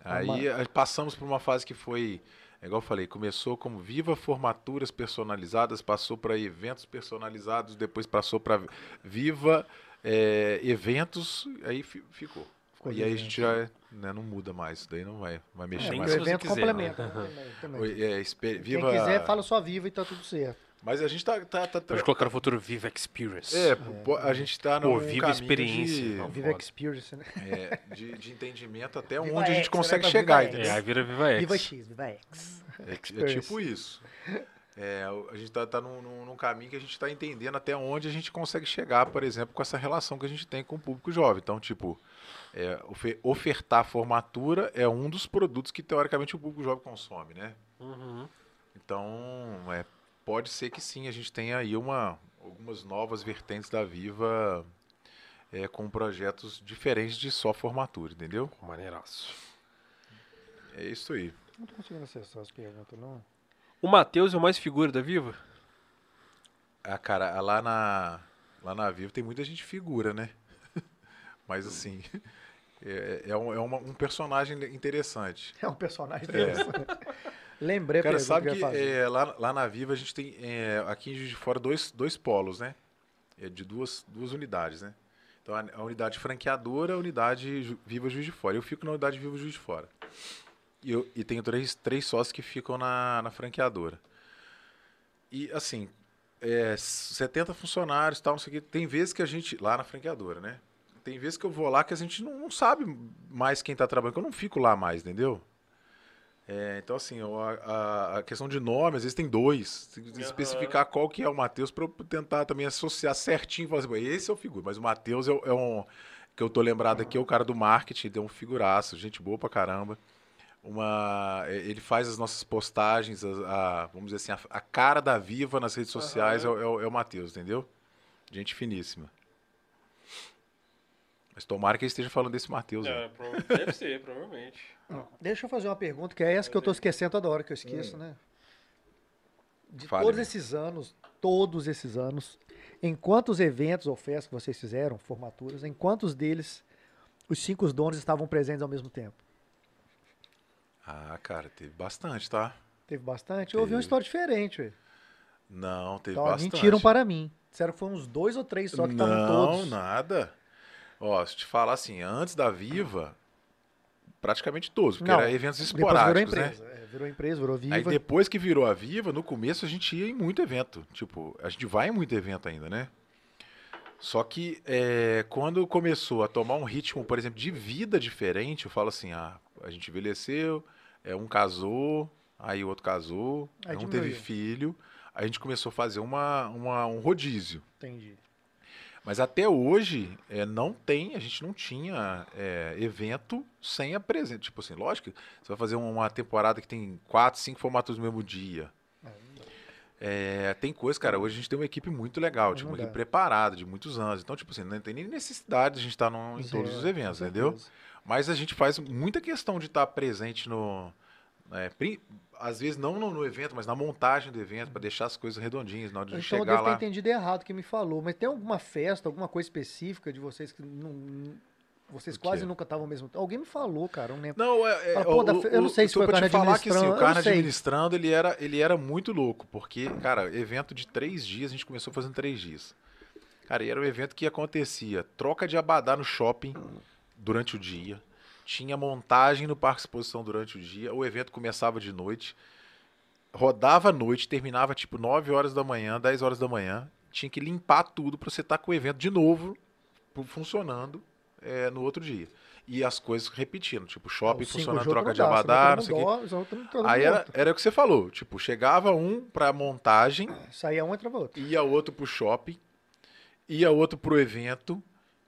Aí a- passamos por uma fase que foi, é igual eu falei, começou como Viva Formaturas Personalizadas, passou para eventos personalizados, depois passou para Viva é, Eventos, aí fi- ficou. Ficou e aí a Viva gente já né, não muda mais, isso daí não vai, vai mexer Nem o mais. se você evento quiser, complementa. né? né? Também, também. Oi, é, espe- Quem Viva, quiser, fala só Viva e tá tudo certo. Mas a gente tá, tá, tá, Pode colocar no futuro Viva Experience. é, pô, a gente tá no Pô, Viva Experiência. de, Não, Viva. Experience, né? é, de, de entendimento até Viva onde a gente X, consegue né? chegar, Viva entendeu? É, aí vira Viva X. Viva X, Viva X. É, é tipo isso. É, o- a gente tá, tá num, num- num caminho que a gente está entendendo até onde a gente consegue chegar, por exemplo, com essa relação que a gente tem com o público jovem. Então, tipo, é, ofe- ofertar formatura é um dos produtos que, teoricamente, o público jovem consome, né? Uhum. Então, é, pode ser que sim, a gente tenha aí uma, algumas novas vertentes da Viva é, com projetos diferentes de só formatura, entendeu? Maneiraço. É isso aí. Não tô conseguindo acessar as perguntas, não. O Matheus é o mais figura da Viva? Ah, cara, lá na, lá na Vivo tem muita gente figura, né? Mas assim, é, é um, é uma- um personagem interessante. É um personagem interessante. Lembrei Cara, sabe que que é, lá, lá na Viva a gente tem é, aqui em Juiz de Fora dois, dois polos, né? É de duas, duas unidades, né? Então a, a unidade franqueadora, a unidade Ju- Viva Juiz de Fora. Eu fico na unidade Viva Juiz de Fora. E, eu, e tenho três, três sócios que ficam na, na franqueadora. E assim, é, 70 funcionários tal, não sei o que. Tem vezes que a gente. Lá na franqueadora, né? Tem vezes que eu vou lá que a gente não, não sabe mais quem tá trabalhando, que eu não fico lá mais, entendeu? É, então, assim, a, a- a questão de nome, às vezes tem dois. Tem que especificar qual que é o Matheus para eu tentar também associar certinho. Falar assim, "Pô, esse é o figura, mas o Matheus é, é um. Que eu tô lembrado aqui, é o cara do marketing, deu um figuraço, gente boa pra caramba. Uma, é, ele faz as nossas postagens, as- a, vamos dizer assim, a, a cara da Viva nas redes sociais é, o- é o- é o Matheus, entendeu? Gente finíssima. Mas tomara que ele esteja falando desse Matheus. né? deve ser, provavelmente. Deixa eu fazer uma pergunta, que é essa que eu tô esquecendo toda hora, que eu esqueço, né? De Fale, todos né? esses anos, todos esses anos, em quantos eventos ou festas que vocês fizeram, formaturas, em quantos deles os cinco donos estavam presentes ao mesmo tempo? Ah, cara, teve bastante, tá? Teve bastante? Eu ouvi uma Teve. história diferente, ué. Não, teve Então, bastante. mentiram para mim. Disseram que foi uns dois ou três só que estavam não, todos. nada. Ó, se te falar assim, antes da Viva, praticamente todos, porque Não, era eventos Depois virou esporádicos, né? empresa. É, virou empresa, virou viva. Aí depois que virou a Viva, no começo a gente ia em muito evento. Tipo, a gente vai em muito evento ainda, né? Só que é, quando começou a tomar um ritmo, por exemplo, de vida diferente, eu falo assim, ah, a gente envelheceu, é, um casou, aí o outro casou, Aí um diminuiu. teve filho, a gente começou a fazer uma, uma- um rodízio. Entendi. Mas até hoje é, não tem, a gente não tinha é, evento sem a presença. Tipo assim, lógico você vai fazer uma temporada que tem quatro, cinco formaturas no mesmo dia. É, tem coisa, cara, hoje a gente tem uma equipe muito legal, tipo, uma equipe preparada de muitos anos. Então, tipo assim, não tem nem necessidade de a gente estar num- em todos Zero, os eventos, entendeu? Mas a gente faz muita questão de estar presente no. é, às vezes não no, no evento, mas na montagem do evento, para deixar as coisas redondinhas na hora de Então eu chegar devo ter lá. entendido errado o que me falou, mas tem alguma festa, alguma coisa específica de vocês que não. Vocês O quase nunca estavam ao mesmo tempo. Alguém me falou, cara, eu não lembro. Não, é, é, Fala, o- da eu não o- sei se tô foi o Carne falar que assim, o eu Carne sei. administrando, ele era, ele era muito louco, porque, cara, evento de três dias, a gente começou fazendo três dias. Cara, e era um evento que acontecia troca de abadá no shopping durante o dia, tinha montagem no Parque Exposição durante o dia, o evento começava de noite, rodava à noite, terminava tipo 9 horas da manhã, 10 horas da manhã, tinha que limpar tudo pra você estar com o evento de novo fu- funcionando é, no outro dia. E as coisas repetindo, tipo, shopping Os funcionando, troca de abadá, não sei o quê. Aí era, era o que você falou, tipo, chegava um pra montagem, Saía um, entrava outro. ia outro pro shopping, ia outro pro evento,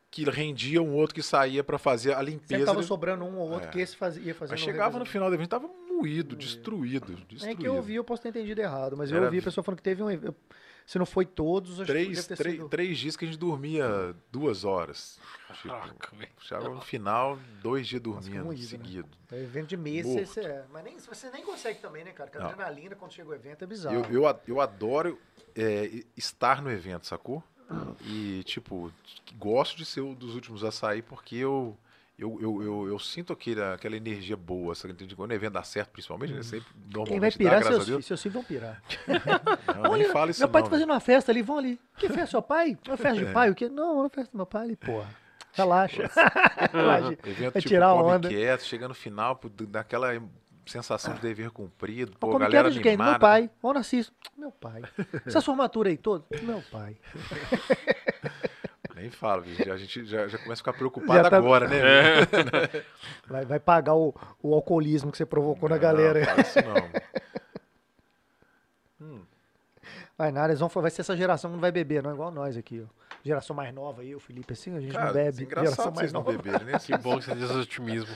que rendia um outro que saía pra fazer a Sempre limpeza. tava sobrando um ou outro É. que esse fazia, ia fazendo Mas chegava no final do evento, tava moído, destruído, É destruído. que eu ouvi, eu posso ter entendido errado, mas eu Era ouvi a pessoa falando que teve um evento. Se não foi todos, acho que Três, ter três, sido. três dias que a gente dormia duas horas. Tipo, Caraca, velho. chegava no final, dois dias dormindo, moído, né? seguido. É evento de mês, você, é. Mas nem, você nem consegue também, né, cara? Porque a adrenalina quando chega o evento é bizarro. Eu, eu, eu adoro é, estar no evento, sacou? E, tipo, gosto de ser um dos últimos a sair porque eu, eu, eu, eu, eu sinto aquela, aquela energia boa, sabe? Entende? Quando o evento dá certo, principalmente, né? Sempre, Uhum. Quem vai normalmente pirar dá, é seus filhos. Seus filhos vão pirar. Não, nem fala isso meu pai não, tá fazendo uma festa ali, vão ali. Que festa, seu pai? Uma festa É. de pai? O quê? Não, uma festa do meu pai ali, porra. Relaxa. Relaxa. Evento, Vai tipo, tirar a onda. quieto, chega no final, daquela sensação de dever cumprido, Pô, como galera quero de quem? Meu pai. Onde assisto? Meu pai. Essa formatura aí toda? Meu pai. Nem fala, a gente já, já começa a ficar preocupado tá- agora, né? bicho? Vai, vai pagar o, o alcoolismo que você provocou na galera. Não, isso não. Vai nada, eles vão, vai ser essa geração que não vai beber, não é igual nós aqui, ó. Geração mais nova aí, o Felipe, assim, a gente Cara, não bebe. é engraçado Geração mais vocês não nova. beberem, né? Que bom que você diz otimismo.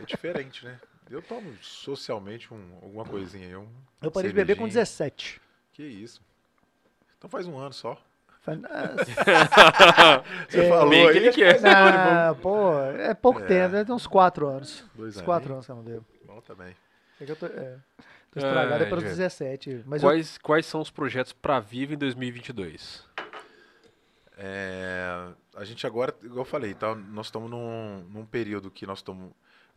É diferente, né? Eu tomo socialmente um, alguma coisinha aí. Um Eu parei de beber com cervejinha. 17. Que isso. Então faz um ano só. Ah, Você É, falou bem que aí. ele quer. não, pô, é pouco É. tempo, deve ter uns 4 anos. Dois uns 4 aninhos. anos que eu não bebo. Bom também. É que eu tô, é, tô estragado é Ai, pelos gente. 17. Mas eu, Quais, quais são os projetos pra Viva em 2022? É, a gente agora, igual eu falei, tá, nós estamos num, num período que nós estamos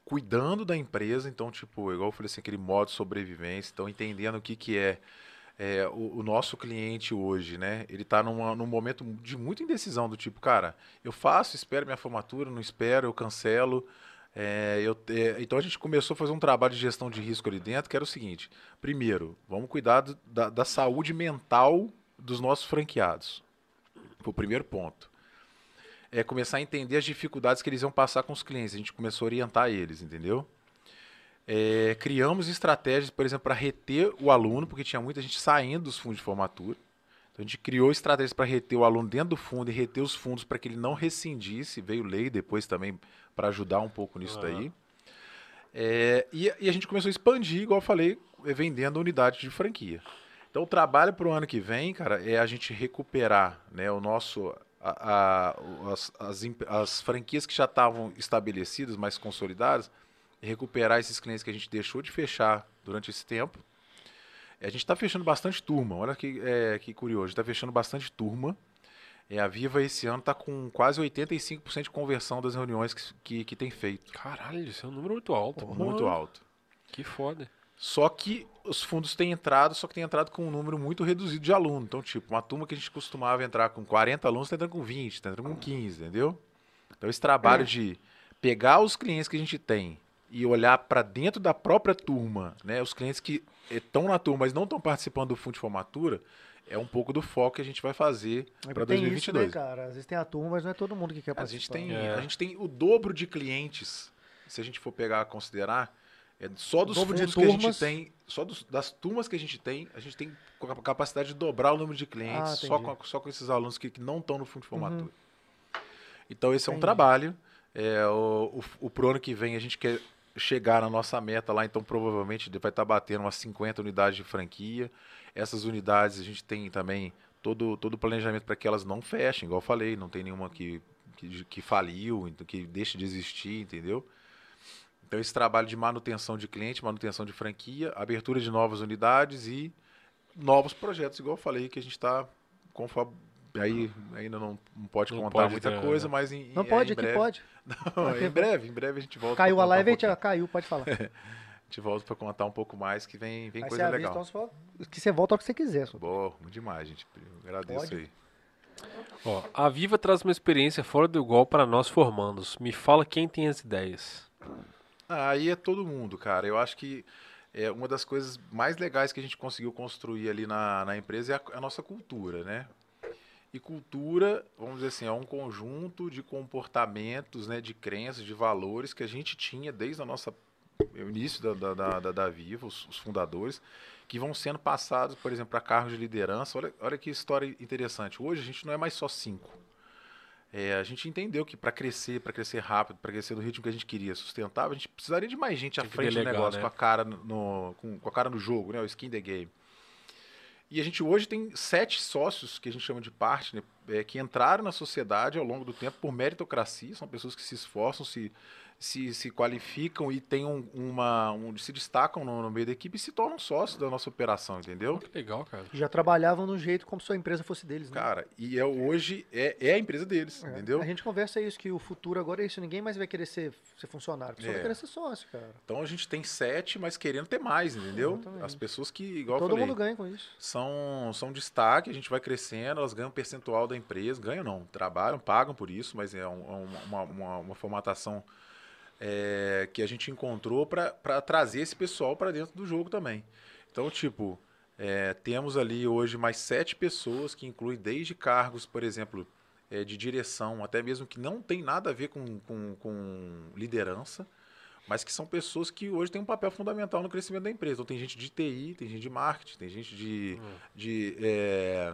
cuidando da empresa, então, tipo, igual eu falei assim, aquele modo de sobrevivência, então entendendo o que, que é, é, o, o nosso cliente hoje, né? Ele está num, num momento de muita indecisão, do tipo, cara, eu faço, espero minha formatura, não espero, eu cancelo. É, eu, é, então a gente começou a fazer um trabalho de gestão de risco ali dentro, que era o seguinte: primeiro, vamos cuidar do- da, da saúde mental dos nossos franqueados. Foi o primeiro ponto. É começar a entender as dificuldades que eles iam passar com os clientes. A gente começou a orientar eles, entendeu? É, criamos estratégias, por exemplo, para reter o aluno, porque tinha muita gente saindo dos fundos de formatura. Então a gente criou estratégias para reter o aluno dentro do fundo e reter os fundos para que ele não rescindisse. Veio lei depois também para ajudar um pouco nisso daí. É, e, e a gente começou a expandir, igual eu falei, eh, vendendo unidade de franquia. Então o trabalho para o ano que vem, cara, é a gente recuperar né, o nosso. A- a- as, as as franquias que já estavam estabelecidas, mais consolidadas, e recuperar esses clientes que a gente deixou de fechar durante esse tempo. A gente está fechando bastante turma, olha que, é, que curioso, a gente está fechando bastante turma. É, a Viva esse ano está com quase 85% de conversão das reuniões que, que, que tem feito. Caralho, isso é um número muito alto. Muito Mano, alto. Que foda. Só que os fundos têm entrado, só que tem entrado com um número muito reduzido de alunos. Então, tipo, uma turma que a gente costumava entrar com 40 alunos, está entrando com 20, está entrando com 15, entendeu? Então, esse trabalho de pegar os clientes que a gente tem e olhar para dentro da própria turma, né? Os clientes que estão na turma, mas não estão participando do fundo de formatura, é um pouco do foco que a gente vai fazer É para que tem isso, né, 2022. cara? Às vezes tem a turma, mas não é todo mundo que quer A gente, participar. tem, É. a gente tem o dobro de clientes, se a gente for pegar a considerar, É só dos fundos que a gente tem, só dos- das turmas que a gente tem, a gente tem a capacidade de dobrar o número de clientes Ah, só, entendi. com, só com esses alunos que, que não estão no fundo de formatura. Uhum. Então esse é um Entendi. trabalho. É, o, o, o pro ano que vem a gente quer chegar na nossa meta lá, então provavelmente vai estar batendo umas 50 unidades de franquia. Essas unidades a gente tem também todo todo o planejamento para que elas não fechem, igual eu falei, não tem nenhuma que, que, que faliu, então que deixe de existir, entendeu? Então esse trabalho de manutenção de cliente, manutenção de franquia, abertura de novas unidades e novos projetos, igual eu falei, que a gente está conforme aí ainda não, não pode Não contar pode muita ter, coisa, né? mas em, Não em- pode, em aqui breve, pode. Não, em breve, em breve a gente volta. Caiu a live, um a gente- pouquinho. caiu, pode falar. A gente volta para contar um pouco mais, que vem, vem Aí coisa avisa, legal. então, que você volta ao que você quiser. só. Boa, muito demais, gente. Eu agradeço Pode. aí. Ó, a Viva traz uma experiência fora do igual para nós formandos. Me fala quem tem as ideias. Aí é todo mundo, cara. Eu acho que é uma das coisas mais legais que a gente conseguiu construir ali na, na empresa é a, a nossa cultura, né? E cultura, vamos dizer assim, é um conjunto de comportamentos, né, de crenças, de valores que a gente tinha desde a nossa o início da, da, da, da- da Viva, os, os fundadores, que vão sendo passados, por exemplo, para cargos de liderança. Olha, olha que história interessante. Hoje a gente não é mais só cinco. É, a gente entendeu que para crescer, para crescer rápido, para crescer no ritmo que a gente queria, sustentável, a gente precisaria de mais gente à Tem frente do delegar, negócio, né? com a cara no, com, com a cara no jogo, né? O skin the game. E a gente hoje tem sete sócios que a gente chama de partner, é, que entraram na sociedade ao longo do tempo por meritocracia, são pessoas que se esforçam, se, se, se qualificam e têm um, uma, um- se destacam no, no meio da equipe e se tornam sócios da nossa operação, entendeu? Que legal, cara. Já trabalhavam no jeito como se a empresa fosse deles, né? Cara, e é, hoje é, é a empresa deles, É, entendeu? A gente conversa isso, que o futuro agora é isso. Ninguém mais vai querer ser, ser funcionário. Só É. vai querer ser sócio, cara. Então a gente tem sete, mas querendo ter mais, entendeu? Exatamente. As pessoas que, igual eu Todo falei, mundo ganha com isso. são, são destaque, a gente vai crescendo, elas ganham percentual da empresa, ganham não, trabalham, pagam por isso, mas é um- é uma, uma- uma formatação é, que a gente encontrou para trazer esse pessoal para dentro do jogo também. Então, tipo, é, temos ali hoje mais sete pessoas que incluem desde cargos, por exemplo, é, de direção, até mesmo que não tem nada a ver com, com, com liderança, mas que são pessoas que hoje têm um papel fundamental no crescimento da empresa. Então, tem gente de TI, tem gente de marketing, tem gente de, de é,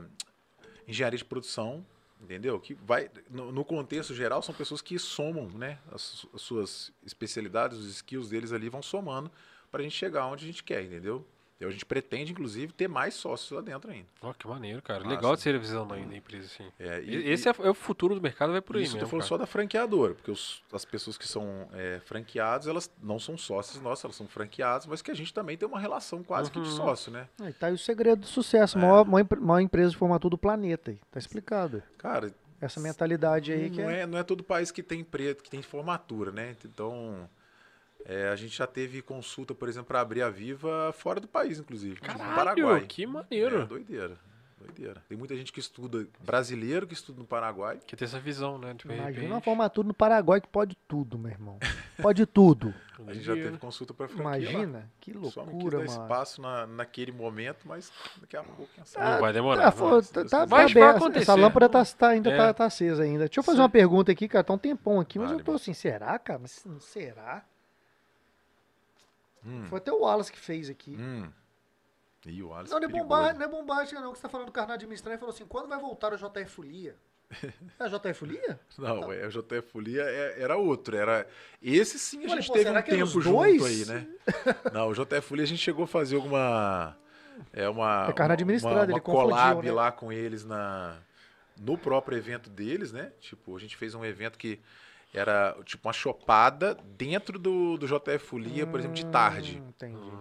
engenharia de produção, entendeu? Que vai, no, no contexto geral, são pessoas que somam, né? As, as suas especialidades, os skills deles ali vão somando para a gente chegar onde a gente quer, entendeu? Então, a gente pretende, inclusive, ter mais sócios lá dentro ainda. Ó, que maneiro, cara. Massa. Legal de ser a visão da empresa, assim. É, E- Esse é, é o futuro do mercado, vai por aí Isso eu falando cara. só da franqueadora, porque os- as pessoas que são é, franqueados, elas não são sócios nossas, elas são franqueados, mas que a gente também tem uma relação quase que de Uhum. sócio, né? Aí tá aí o segredo do sucesso. É. Maior, maior, maior empresa de formatura do planeta. Aí. Tá explicado. Cara, Essa mentalidade aí que não, é. é, não é todo país que tem preto, que tem formatura, né? Então, é, a gente já teve consulta, por exemplo, para abrir a Viva fora do país, inclusive. no Caralho, Paraguai. que maneiro. É, doideira. Doideira. Tem muita gente que estuda, brasileiro que estuda no Paraguai. Que tem essa visão, né? Tipo, de Imagina uma formatura no Paraguai que pode tudo, meu irmão. Pode tudo. A gente já teve consulta para franquia lá. Imagina. Que Só não quis loucura, dar mano. espaço na, naquele momento, mas daqui a pouco, quem sabe. Não vai demorar. Tá, não. fo- tá, tá, Vai- tá vai aberto. acontecer. Essa lâmpada tá, tá- ainda É. tá, tá acesa ainda. Deixa eu fazer uma pergunta aqui, cara. Tá um tempão aqui, mas Vale, eu tô mano. assim, será, cara? Mas será? Hum, Foi até o Wallace que fez aqui. hum. Ih, o Alisson Não, não é, perigoso. bombástico, não é bombástico, não. Que você tá falando do carnal administrativo. Ele falou assim: quando vai voltar o JF Folia? É a JF Folia? Não, é, o JF Folia é- era outro. Era... Esse sim a Olha, gente pô, teve será um tempo junto dois? aí, né? Não, o JF Folia a gente chegou a fazer alguma. É uma. É carne administrada, uma, ele uma confundiu, collab né? lá com eles na, no próprio evento deles, né? Tipo, a gente fez um evento que era tipo uma chopada dentro do, do JF Folia, por exemplo, de tarde. Hum, Entendi.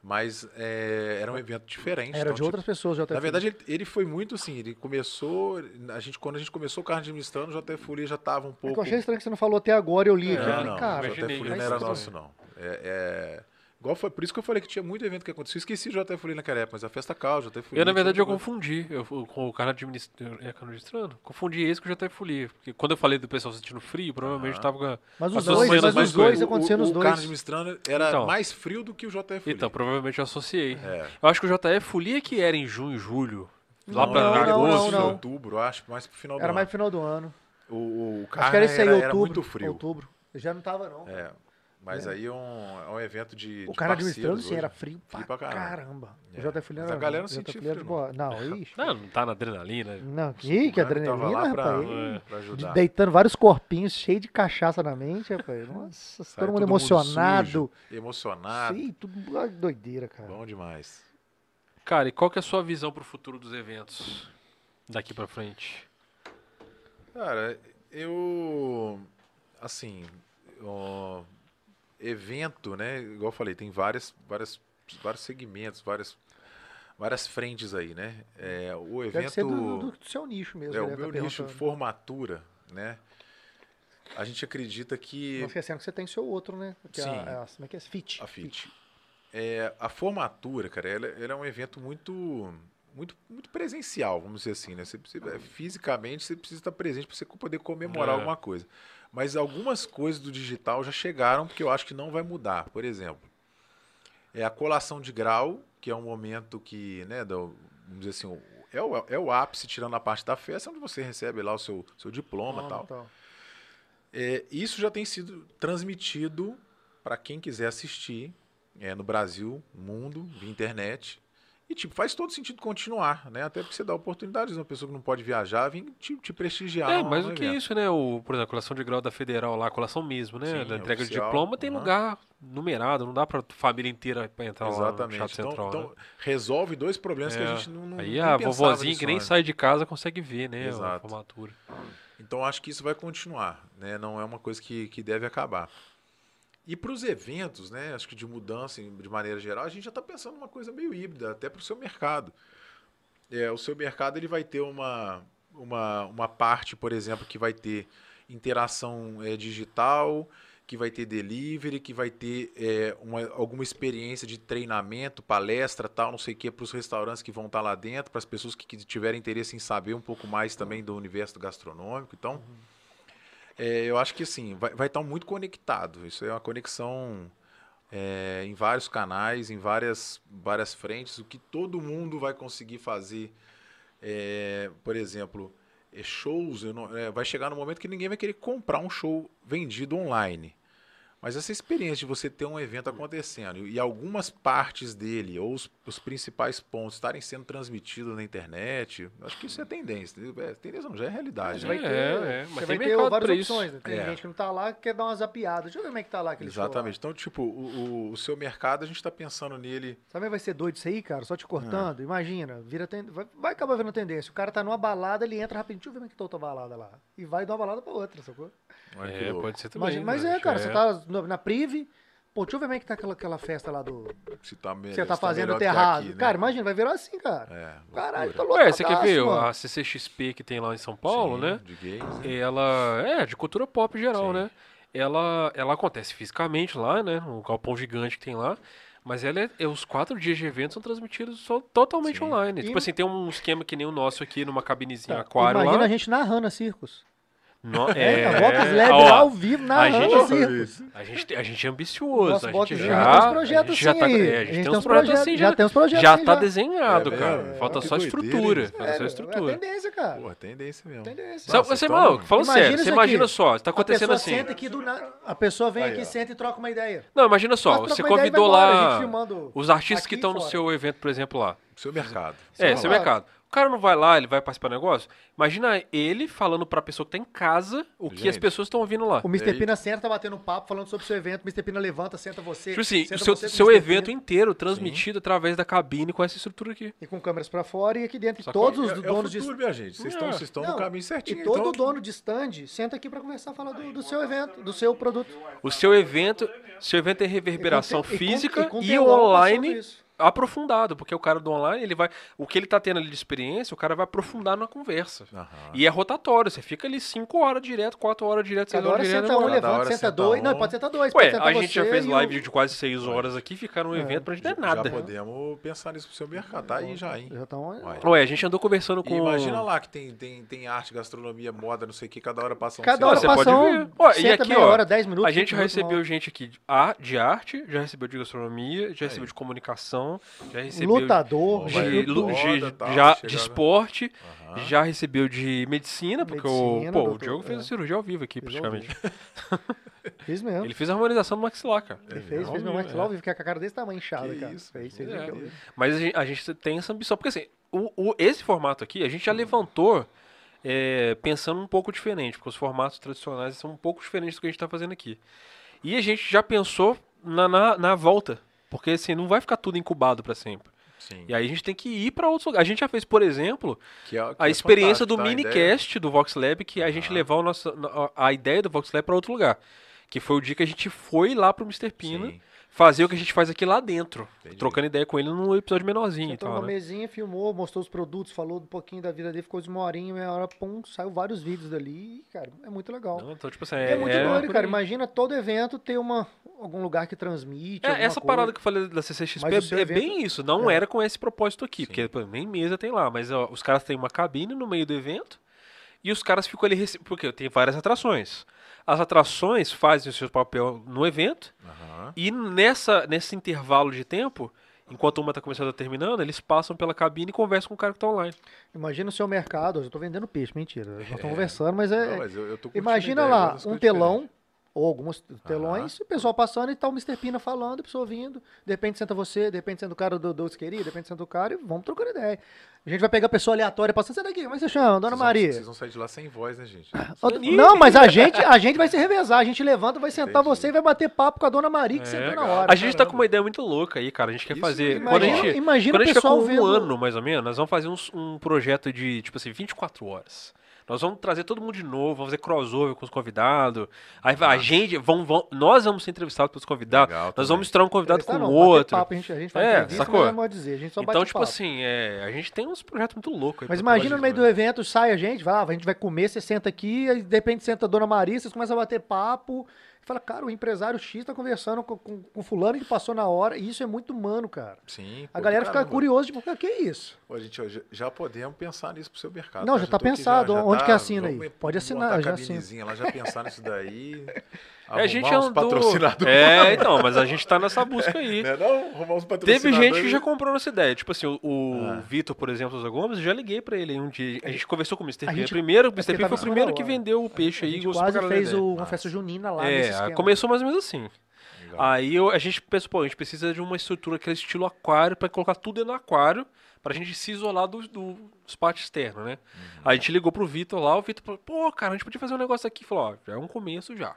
Mas é, era um evento diferente. Era então, de tipo, outras pessoas, JF na verdade, ele, ele foi muito assim, ele começou, a gente, quando a gente começou o carro administrando, o JF Folia já estava um É que pouco... eu achei estranho que você não falou até agora, eu li aqui. eu Não, falei, não, cara, o JF Folia não era nosso, não. É, é- igual foi, por isso que eu falei que tinha muito evento que aconteceu. Eu esqueci o JF Folia naquela época, mas a Festa Cal, o JF Folia... Eu, na verdade, eu confundi eu, com o cara administrando. É, cara administrando? Confundi esse com o JF Folia. Porque quando eu falei do pessoal sentindo frio, provavelmente Aham. tava com. a- Mas os dois, mas- os dois o- aconteceram o, os O dois. carro administrando era Então. mais frio do que o JF. Então, provavelmente eu associei. É. Eu acho que o JF Folia que era em junho, julho. Lá Não, pra não, agosto. não, não. outubro, eu acho, mais pro final do Era mais ano. pro final do ano. O, o Acho carro que era era, outubro. era muito frio. Outubro. Já não tava, não. É. Mas aí é um, é um evento de. O de cara administrando, sim, era frio pra, Frio pra caramba. caramba. É. O JF Mas a galera não sentia frio, boa. Não, ixi. Não, não tá na adrenalina. Não, que, que tava adrenalina, rapaz. É. pra De- ajudar. Deitando vários corpinhos cheios de cachaça na mente, rapaz. Nossa, Sai todo mundo todo emocionado. sujo, emocionado. Sim, tudo doideira, cara. Bom demais. Cara, e qual que é a sua visão pro futuro dos eventos daqui pra frente? Cara, eu. Assim. ó, evento, né? Igual eu falei, tem várias, várias, vários segmentos, várias, várias frentes aí, né? É, o Deve evento. ser do, do seu nicho mesmo. é, o deve meu tá nicho perguntando. formatura, né? A gente acredita que. Não esquecendo que você tem seu outro, né? Que é Sim. a, é a- como é que é? Fit. A FIT. É, a formatura, cara, ela, ela é um evento muito, muito, muito presencial, vamos dizer assim, né? Você precisa, fisicamente você precisa estar presente para você poder comemorar É. alguma coisa. Mas algumas coisas do digital já chegaram, porque eu acho que não vai mudar. Por exemplo, é a colação de grau, que é um momento que, né, do- vamos dizer assim, é o, é o ápice, tirando a parte da festa, onde você recebe lá o seu, seu diploma e tal. Tal. É, isso já tem sido transmitido para quem quiser assistir é, no Brasil, mundo, via internet. E, tipo, faz todo sentido continuar, né? Até porque você dá oportunidades uma pessoa que não pode viajar vir te, te prestigiar. É, no do que evento. isso, né? O, por exemplo, a colação de grau da Federal lá, a colação mesmo, né? Sim, da entrega de oficial, diploma tem aham. lugar numerado, não dá pra família inteira pra entrar lá no Exatamente. Teatro Então, Central. então, né? resolve dois problemas que É. a gente não, não Aí a vovozinha que nem antes. sai de casa consegue ver, né? A Exato. formatura. Então acho que isso vai continuar, né? Não é uma coisa que, que deve acabar. E para os eventos, né? Acho que de mudança de maneira geral, a gente já está pensando numa coisa meio híbrida, até para o seu mercado. É, o seu mercado ele vai ter uma, uma, uma parte, por exemplo, que vai ter interação é, digital, que vai ter delivery, que vai ter é, uma, alguma experiência de treinamento, palestra, tal, não sei o que, para os restaurantes que vão estar lá dentro, para as pessoas que, que tiverem interesse em saber um pouco mais também do universo gastronômico. Então, é, eu acho que assim, vai, vai estar muito conectado. Isso é uma conexão é, em vários canais, em várias, várias frentes, o que todo mundo vai conseguir fazer. é, por exemplo, é, shows, não- é, vai chegar no momento que ninguém vai querer comprar um show vendido online. Mas essa experiência de você ter um evento acontecendo e algumas partes dele, ou os, os principais pontos, estarem sendo transmitidos na internet, acho que isso é tendência. É, tendência não, já é realidade. Você né? vai ter, É, é, mas você tem vai ter várias opções. né? Tem É. gente que não tá lá que quer dar uma zapiada. Deixa eu ver como é que tá lá aquele show lá. Exatamente. Então, tipo, o, o- o seu mercado, a gente está pensando nele. Também vai ser doido isso aí, cara, só te É. cortando. Imagina, vira ten... vai, vai acabar vendo tendência. O cara tá numa balada, ele entra rapidinho, deixa eu ver como é que tá outra balada lá. E vai de uma balada pra outra, sacou? É, pode ser também. Imagina, mas né? é, cara, Já você tá no- na Prive, pô, deixa eu ver como é que tá aquela, aquela festa lá do. Se tá melhor, você tá se fazendo melhor que errado. aqui, né? Cara, imagina, vai virar assim, cara. É, Caralho, tá louco. Ué, você quer ver a CCXP que tem lá em São Paulo, Sim, né? De games, né? Ela é de cultura pop geral, Sim. né? Ela, ela acontece fisicamente lá, né? Um galpão gigante que tem lá. Mas ela é, é- os quatro dias de evento são transmitidos só, totalmente Sim. online. E- Tipo assim, tem um esquema que nem o nosso aqui numa cabinezinha Tá, aquário Imagina lá. a gente narrando a circos. No- É, é, a Vox Lab ó, lá ao vivo, narrando gente- a circos. A gente, a gente é ambicioso. A Vox gente Lab já, tem uns projetos a gente já assim tá, aí. é, a A gente gente tem uns projetos assim, já já, tem uns projetos já assim, tá já. desenhado, É cara. Falta só doideira, estrutura. Falta só É, estrutura. É tendência, cara. Pô, tendência mesmo. Tendência. Sabe, você, mano, falando Imagina sério, você imagina só, tá acontecendo a assim. pessoa senta aqui do na... A pessoa vem aqui, senta e troca uma ideia. Não, imagina só, você convidou a lá gente os artistas que estão no seu evento, por exemplo, lá. Seu mercado. É, seu mercado. O cara não vai lá, ele vai participar do negócio. Imagina ele falando pra pessoa que tá em casa o que Gente. as pessoas estão ouvindo lá. O Mr. aí? Pina senta, tá batendo papo, falando sobre o seu evento. O Mr. Pina levanta, senta você. Tipo assim, senta o seu, você com o seu Mr. evento Pina, inteiro transmitido através da cabine com essa estrutura aqui. E com câmeras pra fora e aqui dentro. Só E todos os É, é o donos de futuro, minha gente. Vocês estão, É. vocês estão Não, no caminho E certinho. todo então, dono de stand senta aqui pra conversar, falar do, do seu evento, do seu produto. O seu evento, seu evento tem reverberação E com te- e com- física com e, telão o passando online isso. Aprofundado, porque o cara do online, ele vai, o que ele tá tendo ali de experiência, o cara vai aprofundar na conversa. Aham. E é rotatório, você fica ali 5 horas direto, 4 horas direto, 6 Cada hora horas direto. senta um, levanta, hora senta senta dois. um. Não, pode sentar dois. Ué, pode sentar a gente já você fez e live de quase 6 horas aqui, ficar num evento pra gente não é nada. Já podemos pensar nisso pro seu mercado. Tá aí já, hein? Já tão... Uai. Ué, a gente andou conversando E com... imagina lá que tem, tem, tem arte, gastronomia, moda, não sei o que, cada hora passa um Cada hora você passa pode um, ver. Ó, e senta aqui, meia ó, hora, 10 minutos. A gente 20 já minutos, uma recebeu gente aqui de, ar- de arte, já recebeu de gastronomia, já recebeu de comunicação, já recebeu Lutador, de, ver lu- moda, de- tal, já de esporte, Aham. já recebeu de medicina, porque o, Medicina, pô, o doutor, Diogo fez é. a cirurgia ao vivo aqui, ao praticamente. Fiz mesmo. Ele fez a harmonização do maxilar, cara. Ele fez, Ao fez meu vivo, maxilar, é. eu fiquei com a cara desse tamanho inchada, Que cara. isso, Fez, pô. fez É. o que Mas a gente, a gente tem essa ambição. Porque assim, o, o- esse formato aqui, a gente já levantou é, pensando um pouco diferente, porque os formatos tradicionais são um pouco diferentes do que a gente está fazendo aqui. E a gente já pensou na, na, na volta. Porque assim, não vai ficar tudo incubado para sempre. Sim. E aí a gente tem que ir para outros lugares. A gente já fez, por exemplo, Que é- que a é experiência do tá? Minicast do Vox Lab, que é a gente Ah. levar o nosso, a a ideia do Vox Lab para outro lugar. Que foi o dia que a gente foi lá pro Mr. Pina Sim. Fazer o que a gente faz aqui lá dentro. Entendi. Trocando ideia com ele num episódio menorzinho e tal, numa né? mesinha, filmou, mostrou os produtos, falou um pouquinho da vida dele, ficou de uma horinha, meia hora, pum, saiu vários vídeos dali, e, cara, é muito legal. Não, então, tipo assim, é, muito é doido, cara. aí. Imagina todo evento ter uma, algum lugar que transmite. É, essa coisa. parada que eu falei da CCXP Mas é, é evento- bem isso. Não É. era com esse propósito aqui, Sim. porque pô, nem mesa tem lá, mas ó, os caras têm uma cabine no meio do evento e os caras ficam ali, porque tem várias atrações. As atrações fazem o seu papel no evento Aham. e nessa, nesse intervalo de tempo, enquanto uma tá começando a terminando, eles passam pela cabine e conversam com o cara que tá online. Imagina o seu mercado, eu tô vendendo peixe, mentira. Nós É. estamos conversando, mas é. Não, mas eu, eu Imagina lá, um telão. Ou alguns telões, e o pessoal passando e tá o Mr. Pina falando, a pessoa vindo, de repente senta você, de repente senta o cara do, do isqueirinho, de repente senta o cara e vamos trocando ideia. A gente vai pegar a pessoa aleatória passando, sai daqui, como é que você chama? Dona Vocês vão- Maria. Vocês vão sair de lá sem voz, né, gente? Outra- Não, mas a gente, a gente vai se revezar, a gente levanta, vai sentar Entendi. você e vai bater papo com a Dona Maria que É, sentou na hora. A gente tá com uma ideia muito louca aí, cara. A gente quer Isso fazer. mesmo. Quando a Imagina, gente, imagina Quando a o gente ficar pessoal com um vendo... ano, mais ou menos, nós vamos fazer uns- um projeto de, tipo assim, 24 horas. Nós vamos trazer todo mundo de novo, vamos fazer crossover com os convidados. Aí vai- a gente, vão, vão- nós vamos ser entrevistados pelos convidados. Legal nós também. vamos misturar um convidado Entrevistar com não, o outro. Papo, a gente, a gente faz É, entrevista, sacou? mas não pode dizer, a gente só Então, bate tipo papo. assim, é, a gente tem uns projetos muito loucos. aí Mas imagina no meio do evento, sai a gente, vai, lá, a gente vai comer, você senta aqui, aí de repente senta a Dona Maria, vocês começam a bater papo, fala, cara, o empresário X tá conversando com, com, com fulano que passou na hora, e isso é muito humano, cara. Sim. A galera fica caramba. curiosa, tipo, o que é isso? Pô, gente, ó, já, já podemos pensar nisso pro seu mercado. Não, tá? já tá aqui, pensado. Onde que assina aí? vamos Pode assinar, a já assina. lá, já pensar nisso daí. É, a gente uns andou... patrocinadores. É, então, mas a gente tá nessa busca aí. Né, não? Arrumar uns Teve patrocinadores. gente que já comprou nossa ideia. Tipo assim, o, o Ah. Vitor, por exemplo, Souza Gomes, eu já liguei pra ele aí um dia. A gente conversou com o Mr. A Pina. gente- Primeiro, o é Mr. Pina tava foi o primeiro que vendeu o peixe A aí e gente quase fez uma festa junina lá nesse É, esquema. começou mais ou menos assim. Legal. Aí eu- a gente pensou, pô, a gente precisa de uma estrutura, aquele estilo aquário, pra colocar tudo do aquário, pra gente se isolar do, do espaço externo, né? Uhum. Aí a gente ligou pro Vitor lá, o Vitor falou, pô, cara, a gente podia fazer um negócio aqui. Falou, ó, já é um começo já.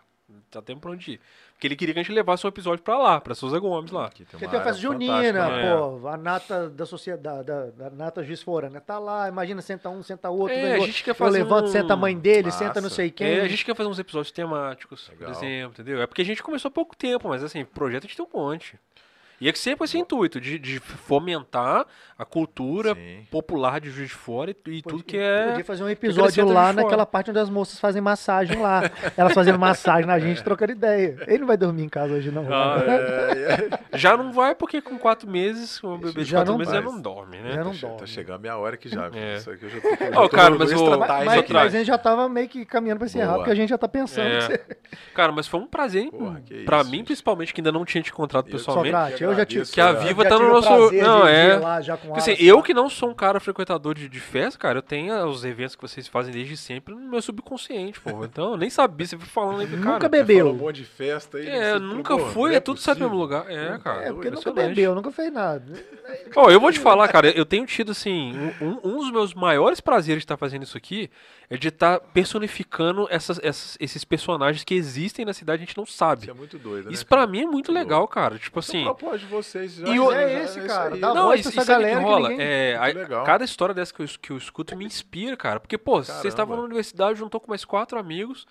Tá tempo pra onde ir. Porque ele queria que a gente levasse um episódio pra lá, pra Souza Gomes lá. Aqui tem uma tem a festa junina, né? É. pô, a nata da sociedade, da, da nata Juiz Forana, tá lá, imagina, senta um, senta outro, É, a gente quer fazer levanto, um- senta a mãe dele, Massa. senta não sei quem. É, a gente quer fazer uns episódios temáticos, Legal. por exemplo, entendeu? É porque a gente começou há pouco tempo, mas assim, projeto a gente tem um monte. E é que sempre esse intuito de, de fomentar a cultura Sim. popular de Juiz de Fora e, e tudo que Podia é. fazer um episódio lá naquela parte onde as moças fazem massagem lá. Elas fazendo massagem na gente, trocando ideia. Ele não vai dormir em casa hoje, não. Ah, É, Já não vai porque com quatro meses, um bebê de Já quatro não meses já não dorme, né? Já não tá, che- dorme. tá chegando a minha hora aqui já. É. Isso aqui eu já tô, já Ó, tô cara, mas o- Mas, mas, a gente já tava meio que caminhando pra encerrar, Boa. porque a gente já tá pensando. É. que você- Cara, mas foi um prazer, Porra, que pra isso, mim gente. principalmente, que ainda não tinha te encontrado pessoalmente. Socrate, eu já tive. Que a é. Viva tá no nosso. prazer Não, é. lá já com Porque, assim, eu que não sou um cara frequentador de, de festa, cara, eu tenho os eventos que vocês fazem desde sempre no meu subconsciente, pô. Então, eu nem sabia, você foi falando aí, cara. Nunca Falou bebeu. um monte de festa aí. É, nunca pô, fui, não é tudo sai do mesmo lugar. É, cara. É, porque nunca bebeu, nunca fez nada. Ó, eu vou te falar, cara, eu tenho tido, assim, um, um- dos meus maiores prazeres de estar fazendo isso aqui é de estar personificando essas, essas- esses personagens que existem na cidade e a gente não sabe. Isso é muito doido, né? Isso pra mim é muito legal, cara. Tipo é assim. O propósito de vocês. já- E o- já- é esse, isso cara, dá Não, voz pra essa sabe o que galera que rola? ninguém- É, a- cada história dessa que eu, que eu escuto me inspira, cara. Porque, pô, vocês Caramba. estavam na universidade, juntou com mais quatro amigos.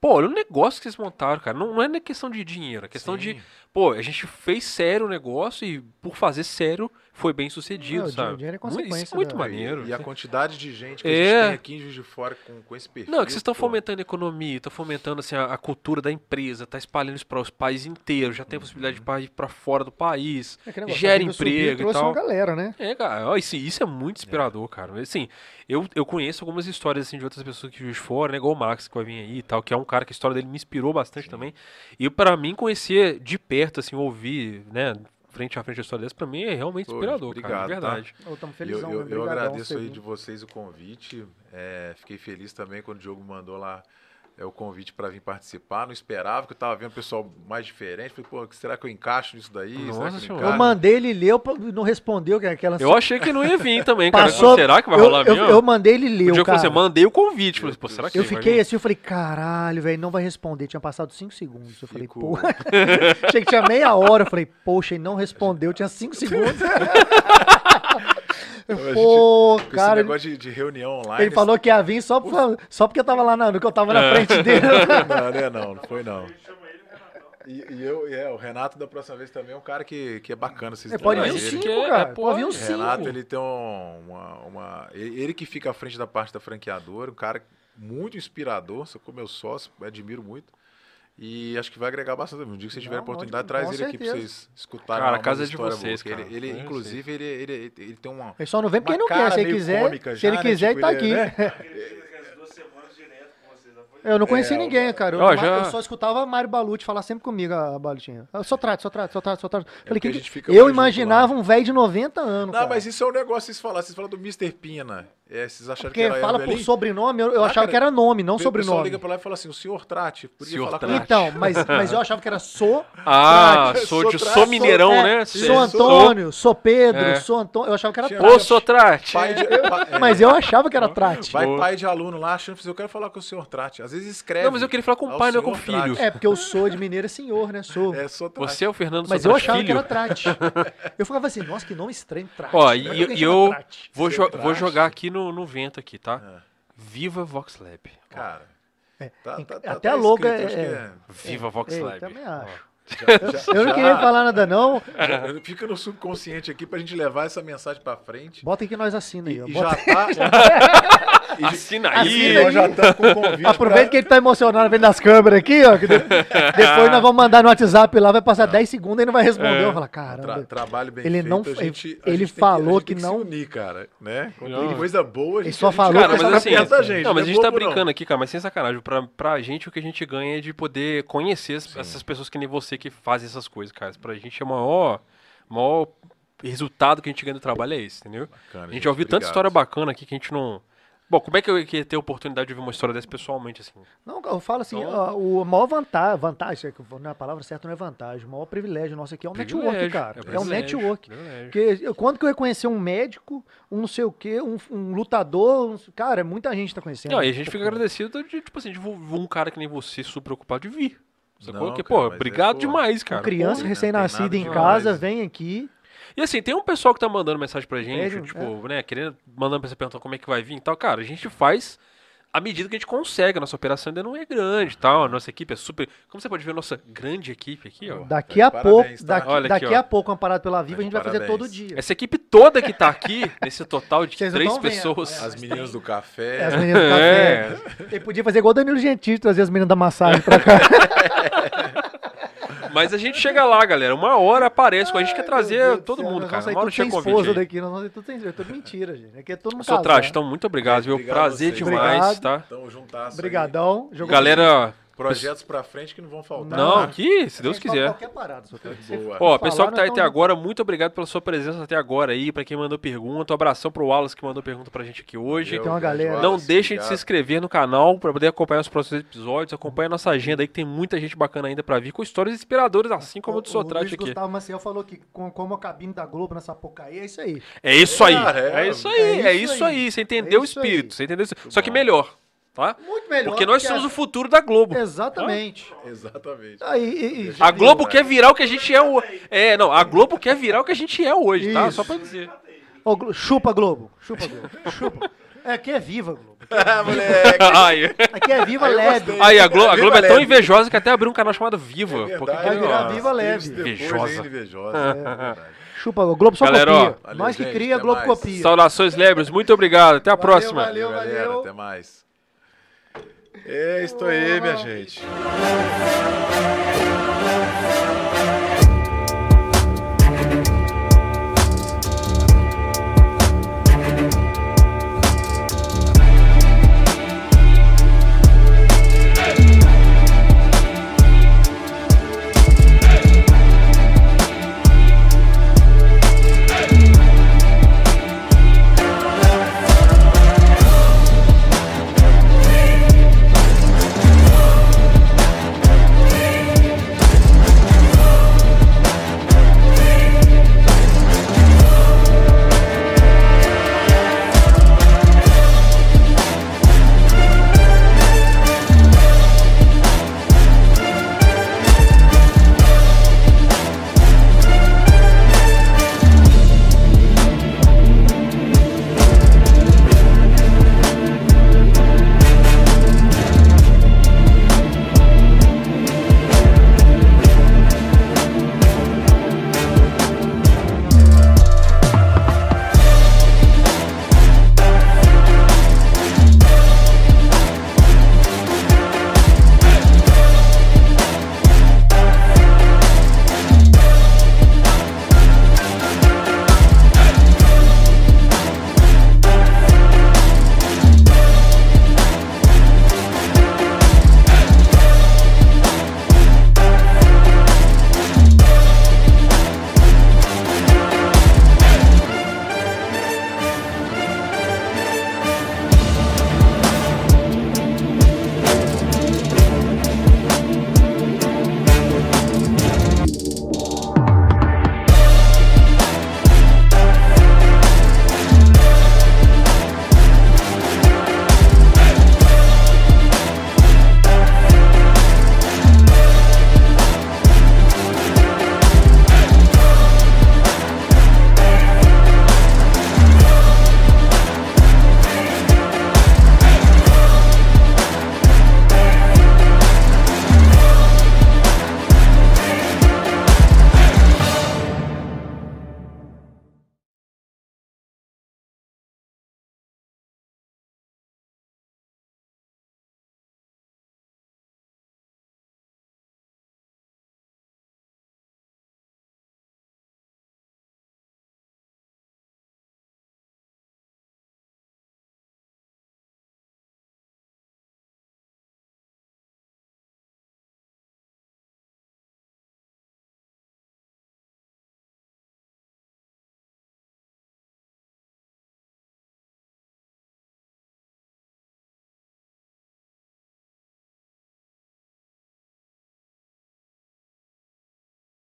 Pô, olha o negócio que vocês montaram, cara. Não, não é questão de dinheiro, é questão de. Sim. Pô, a gente fez sério o negócio e, por fazer sério, foi bem sucedido, Não, o sabe? dinheiro é Muito- Isso consequência é muito da- maneiro. E a quantidade de gente que É. a gente tem aqui em Juiz de Fora com, com esse perfil. Não, é que vocês estão fomentando a economia, estão fomentando assim, a, a cultura da empresa, tá espalhando isso para os países inteiros, já tem a possibilidade de pa- ir para fora do país, É negócio, gera e emprego e trouxe tal. uma galera, né? É, cara, isso, isso é muito inspirador, cara. Assim, eu, eu conheço algumas histórias assim, de outras pessoas que Juiz de fora, né? Igual o Max que vai vir aí e tal, que é um cara que a história dele me inspirou bastante também. E pra mim, conhecer de perto, assim, ouvir, né, frente a frente a história dessa, pra mim é realmente Pô, inspirador, cara, obrigado, de tá? verdade. Tamo Eu, felizão, eu, eu Obrigadão, agradeço aí de vocês o convite. É, fiquei feliz também quando o Diogo mandou lá é o convite para vir participar. Não esperava, que eu tava vendo o pessoal mais diferente. Falei, pô, será que eu encaixo nisso daí? será Nossa que senhora. Eu encaixo? mandei, ele leu, pa- não respondeu, que aquela... Eu achei que não ia vir também, cara. Passou, Será que vai eu, rolar eu, mesmo? eu mandei, ele o leu, dia cara. você mandei o convite. Falei, pô, será que Eu fiquei assim, eu falei, caralho, velho, não vai responder. Tinha passado 5 segundos. Eu falei, Ficou. pô. Achei que tinha meia hora. Eu falei, poxa, ele não respondeu. Tinha 5 segundos. Gente- pô, esse cara. Ele, negócio de, de reunião online. ele falou que ia vir só, por- só porque eu tava lá na, no que eu tava na É. frente dele. Não, não é não, não foi não. E, e eu, e é, o Renato da próxima vez também é um cara que, que é bacana. Vocês É, pode vir uns esse ele. 5, que é- cara. pô, Pode vir é. uns O 5. Renato, ele tem um- uma. uma ele, que fica à frente da parte da franqueadora, um cara muito inspirador, sacou meu sócio, admiro muito. E acho que vai agregar bastante. Um dia que vocês tiverem oportunidade, traz ele aqui pra certeza. vocês escutarem. Cara, a casa é de história vocês, boa, cara. Ele, ele, É, inclusive, ele, ele, ele, ele tem uma. Ele só não vem porque não quer. Se ele quiser, cômica se ele né? quiser, Tipo, ele tá ele, aqui. né? Ele fica as duas semanas direto com vocês. não foi? Eu não conhecia É, ninguém, cara. Eu, Ó, eu já- só escutava Mário Balucci falar sempre comigo, a Balutinha. Eu só trato, só trato, só trato, só trato. Falei, porque que que- eu imaginava lá. um velho de 90 anos. Não, cara. mas isso é um negócio, vocês falaram. Vocês falam do Mr. Pina. É, vocês acharam Porque que era fala por sobrenome, eu, eu Ah, achava cara, que era nome, não O sobrenome. liga pra lá e fala assim, o senhor Trate, podia Senhor falar Trate. Então, mas, mas eu achava que era So. Ah, Trate, sou, sou de, sou mineirão, é, né? Sou Antônio, sou Pedro, É. sou Antônio. Eu achava que era Tinha- Trate. Ô, sou Trate. Pai de, pa- é, Mas eu achava que era Trate. Vai pai de aluno lá achando que eu quero falar com o senhor Trate. Às vezes escreve. Não, mas eu queria falar com o pai, não é com o filho. Trate. É, porque eu sou de mineiro é senhor, né? Sou. É, sou Trate. Você é o Fernando Mas eu achava filho? que era Trate. Eu ficava assim, nossa, que nome estranho, Trate. Ó, e, eu Trate? vou, jo- Trate. vou jogar aqui no, no vento aqui, tá? É. Viva Vox Lab. Cara, É, tá- tá- tá- até tá a logo escrito, é- acho que é- Viva Vox Eu Lab. também acho. Já- já- Eu não já- queria falar nada, não. já- Fica no subconsciente aqui pra gente levar essa mensagem pra frente. Bota aí que nós assina aí. E, e já tá. e, Assina Assina aí. nós já estamos com o convite. Aproveita que ele tá emocionado vendo as câmeras aqui, ó. que de- Depois nós vamos mandar no WhatsApp lá, vai passar 10 segundos e não vai responder. Eu vou falar, Tra- caramba. trabalho bem Ele feito, não- a gente, a ele gente tem falou a gente que tem não- se unir, cara, né? Quando Não. tem coisa boa, a Ele gente, só a gente falou Cara, que mas essa assim, a gente, não, mas a é gente tá não. brincando aqui, cara, mas sem sacanagem. Pra, pra gente, o que a gente ganha é de poder conhecer as- essas pessoas que nem você que fazem essas coisas, cara. Pra gente é o maior, maior resultado que a gente ganha do trabalho é esse, entendeu? Bacana, A gente já ouviu tanta história bacana aqui que a gente não. Bom, como é que eu ia ter a oportunidade de ouvir uma história dessa pessoalmente, assim? Não, eu falo assim, Então- ó, o maior vantagem, vantagem, não é a palavra certa, não é vantagem, o maior privilégio nosso aqui é o network, Privilégio, cara. é É, um privilégio, network. Porque eu- quando que eu ia conhecer um médico, um não sei o quê, um, um lutador, um- cara, muita gente tá conhecendo. Não, e a gente fica agradecido de, tipo assim, de um cara que nem você, super ocupado, de vir. Sacou? Não, Porque, cara, pô, mas é, obrigado pô, demais, Uma cara. criança Pô, não recém-nascida em casa, demais. vem aqui. E assim, tem um pessoal que tá mandando mensagem pra gente, Pede, tipo, né, querendo, mandando pra você perguntar como é que vai vir e tal. Cara, a gente faz à medida que a gente consegue. A nossa operação ainda não é grande e tal. A nossa equipe é super. Como você pode ver, a nossa grande equipe aqui, ó. Daqui a de pouco, parabéns, tá? daqui, Olha aqui, daqui ó. a pouco, amparado pela Viva, a de gente vai fazer parabéns. todo dia. Essa equipe toda que tá aqui, nesse total de Vocês três tão vendo, pessoas. olha. As meninas do café. É, as meninas do café. Ele podia fazer igual o Danilo Gentili, trazer as meninas da massagem pra cá. Mas a gente chega lá, galera. Uma hora aparece. a gente quer trazer todo mundo, cara. Uma hora chega convite. daqui, nós tudo sem é tudo mentira, gente. Aqui é todo mundo Sou casado. Traje, então muito obrigado, viu? Prazer demais, Obrigado. tá? Tamo juntas. Obrigadão. Jogou Galera, Projetos pra frente que não vão faltar. não, né? aqui, se Deus quiser. Qualquer parada, só tem que Boa. Ó, falar, pessoal que tá aí nós até agora, muito obrigado pela sua presença até agora aí, pra quem mandou pergunta. Um abração pro Wallace que mandou pergunta pra gente aqui hoje. Eu, Tem uma galera. Não Wallace, deixem de se obrigado. inscrever no canal pra poder acompanhar os próximos episódios. Acompanhe a nossa agenda aí, que tem muita gente bacana ainda pra vir, com histórias inspiradoras, assim como a do O Sotrate Luiz aqui. Gustavo Maciel falou que com, como a cabine da Globo nessa porcaria, é isso aí. É isso aí. Cara, É é- isso aí. É é isso aí. aí. Você entendeu É o espírito. Você entendeu isso. Só que melhor, tá? Muito melhor. Porque nós que somos a- o futuro da Globo. Exatamente. Exatamente. Aí, e- e- A Globo quer virar o que a gente é o. É, não, a Globo quer virar o que a gente é hoje, tá? Isso. Só pra dizer. Ô, Glo- chupa Globo. Chupa Globo. Chupa. É, aqui é viva, Globo. Ah, moleque. Aí, Aqui é viva Aí leve. aí a, Glo a Globo é tão leve. invejosa que até abriu um canal chamado Viva. É porque que Vai virar viva leve. Invejosa. invejosa. É verdade. Chupa, o Globo só Galera, ó, copia. valeu, Nós que gente, cria, a Globo mais. copia. Saudações, Lebres. Muito obrigado. Até a Valeu, próxima. valeu. galera. valeu. Até mais. É isso aí, minha gente.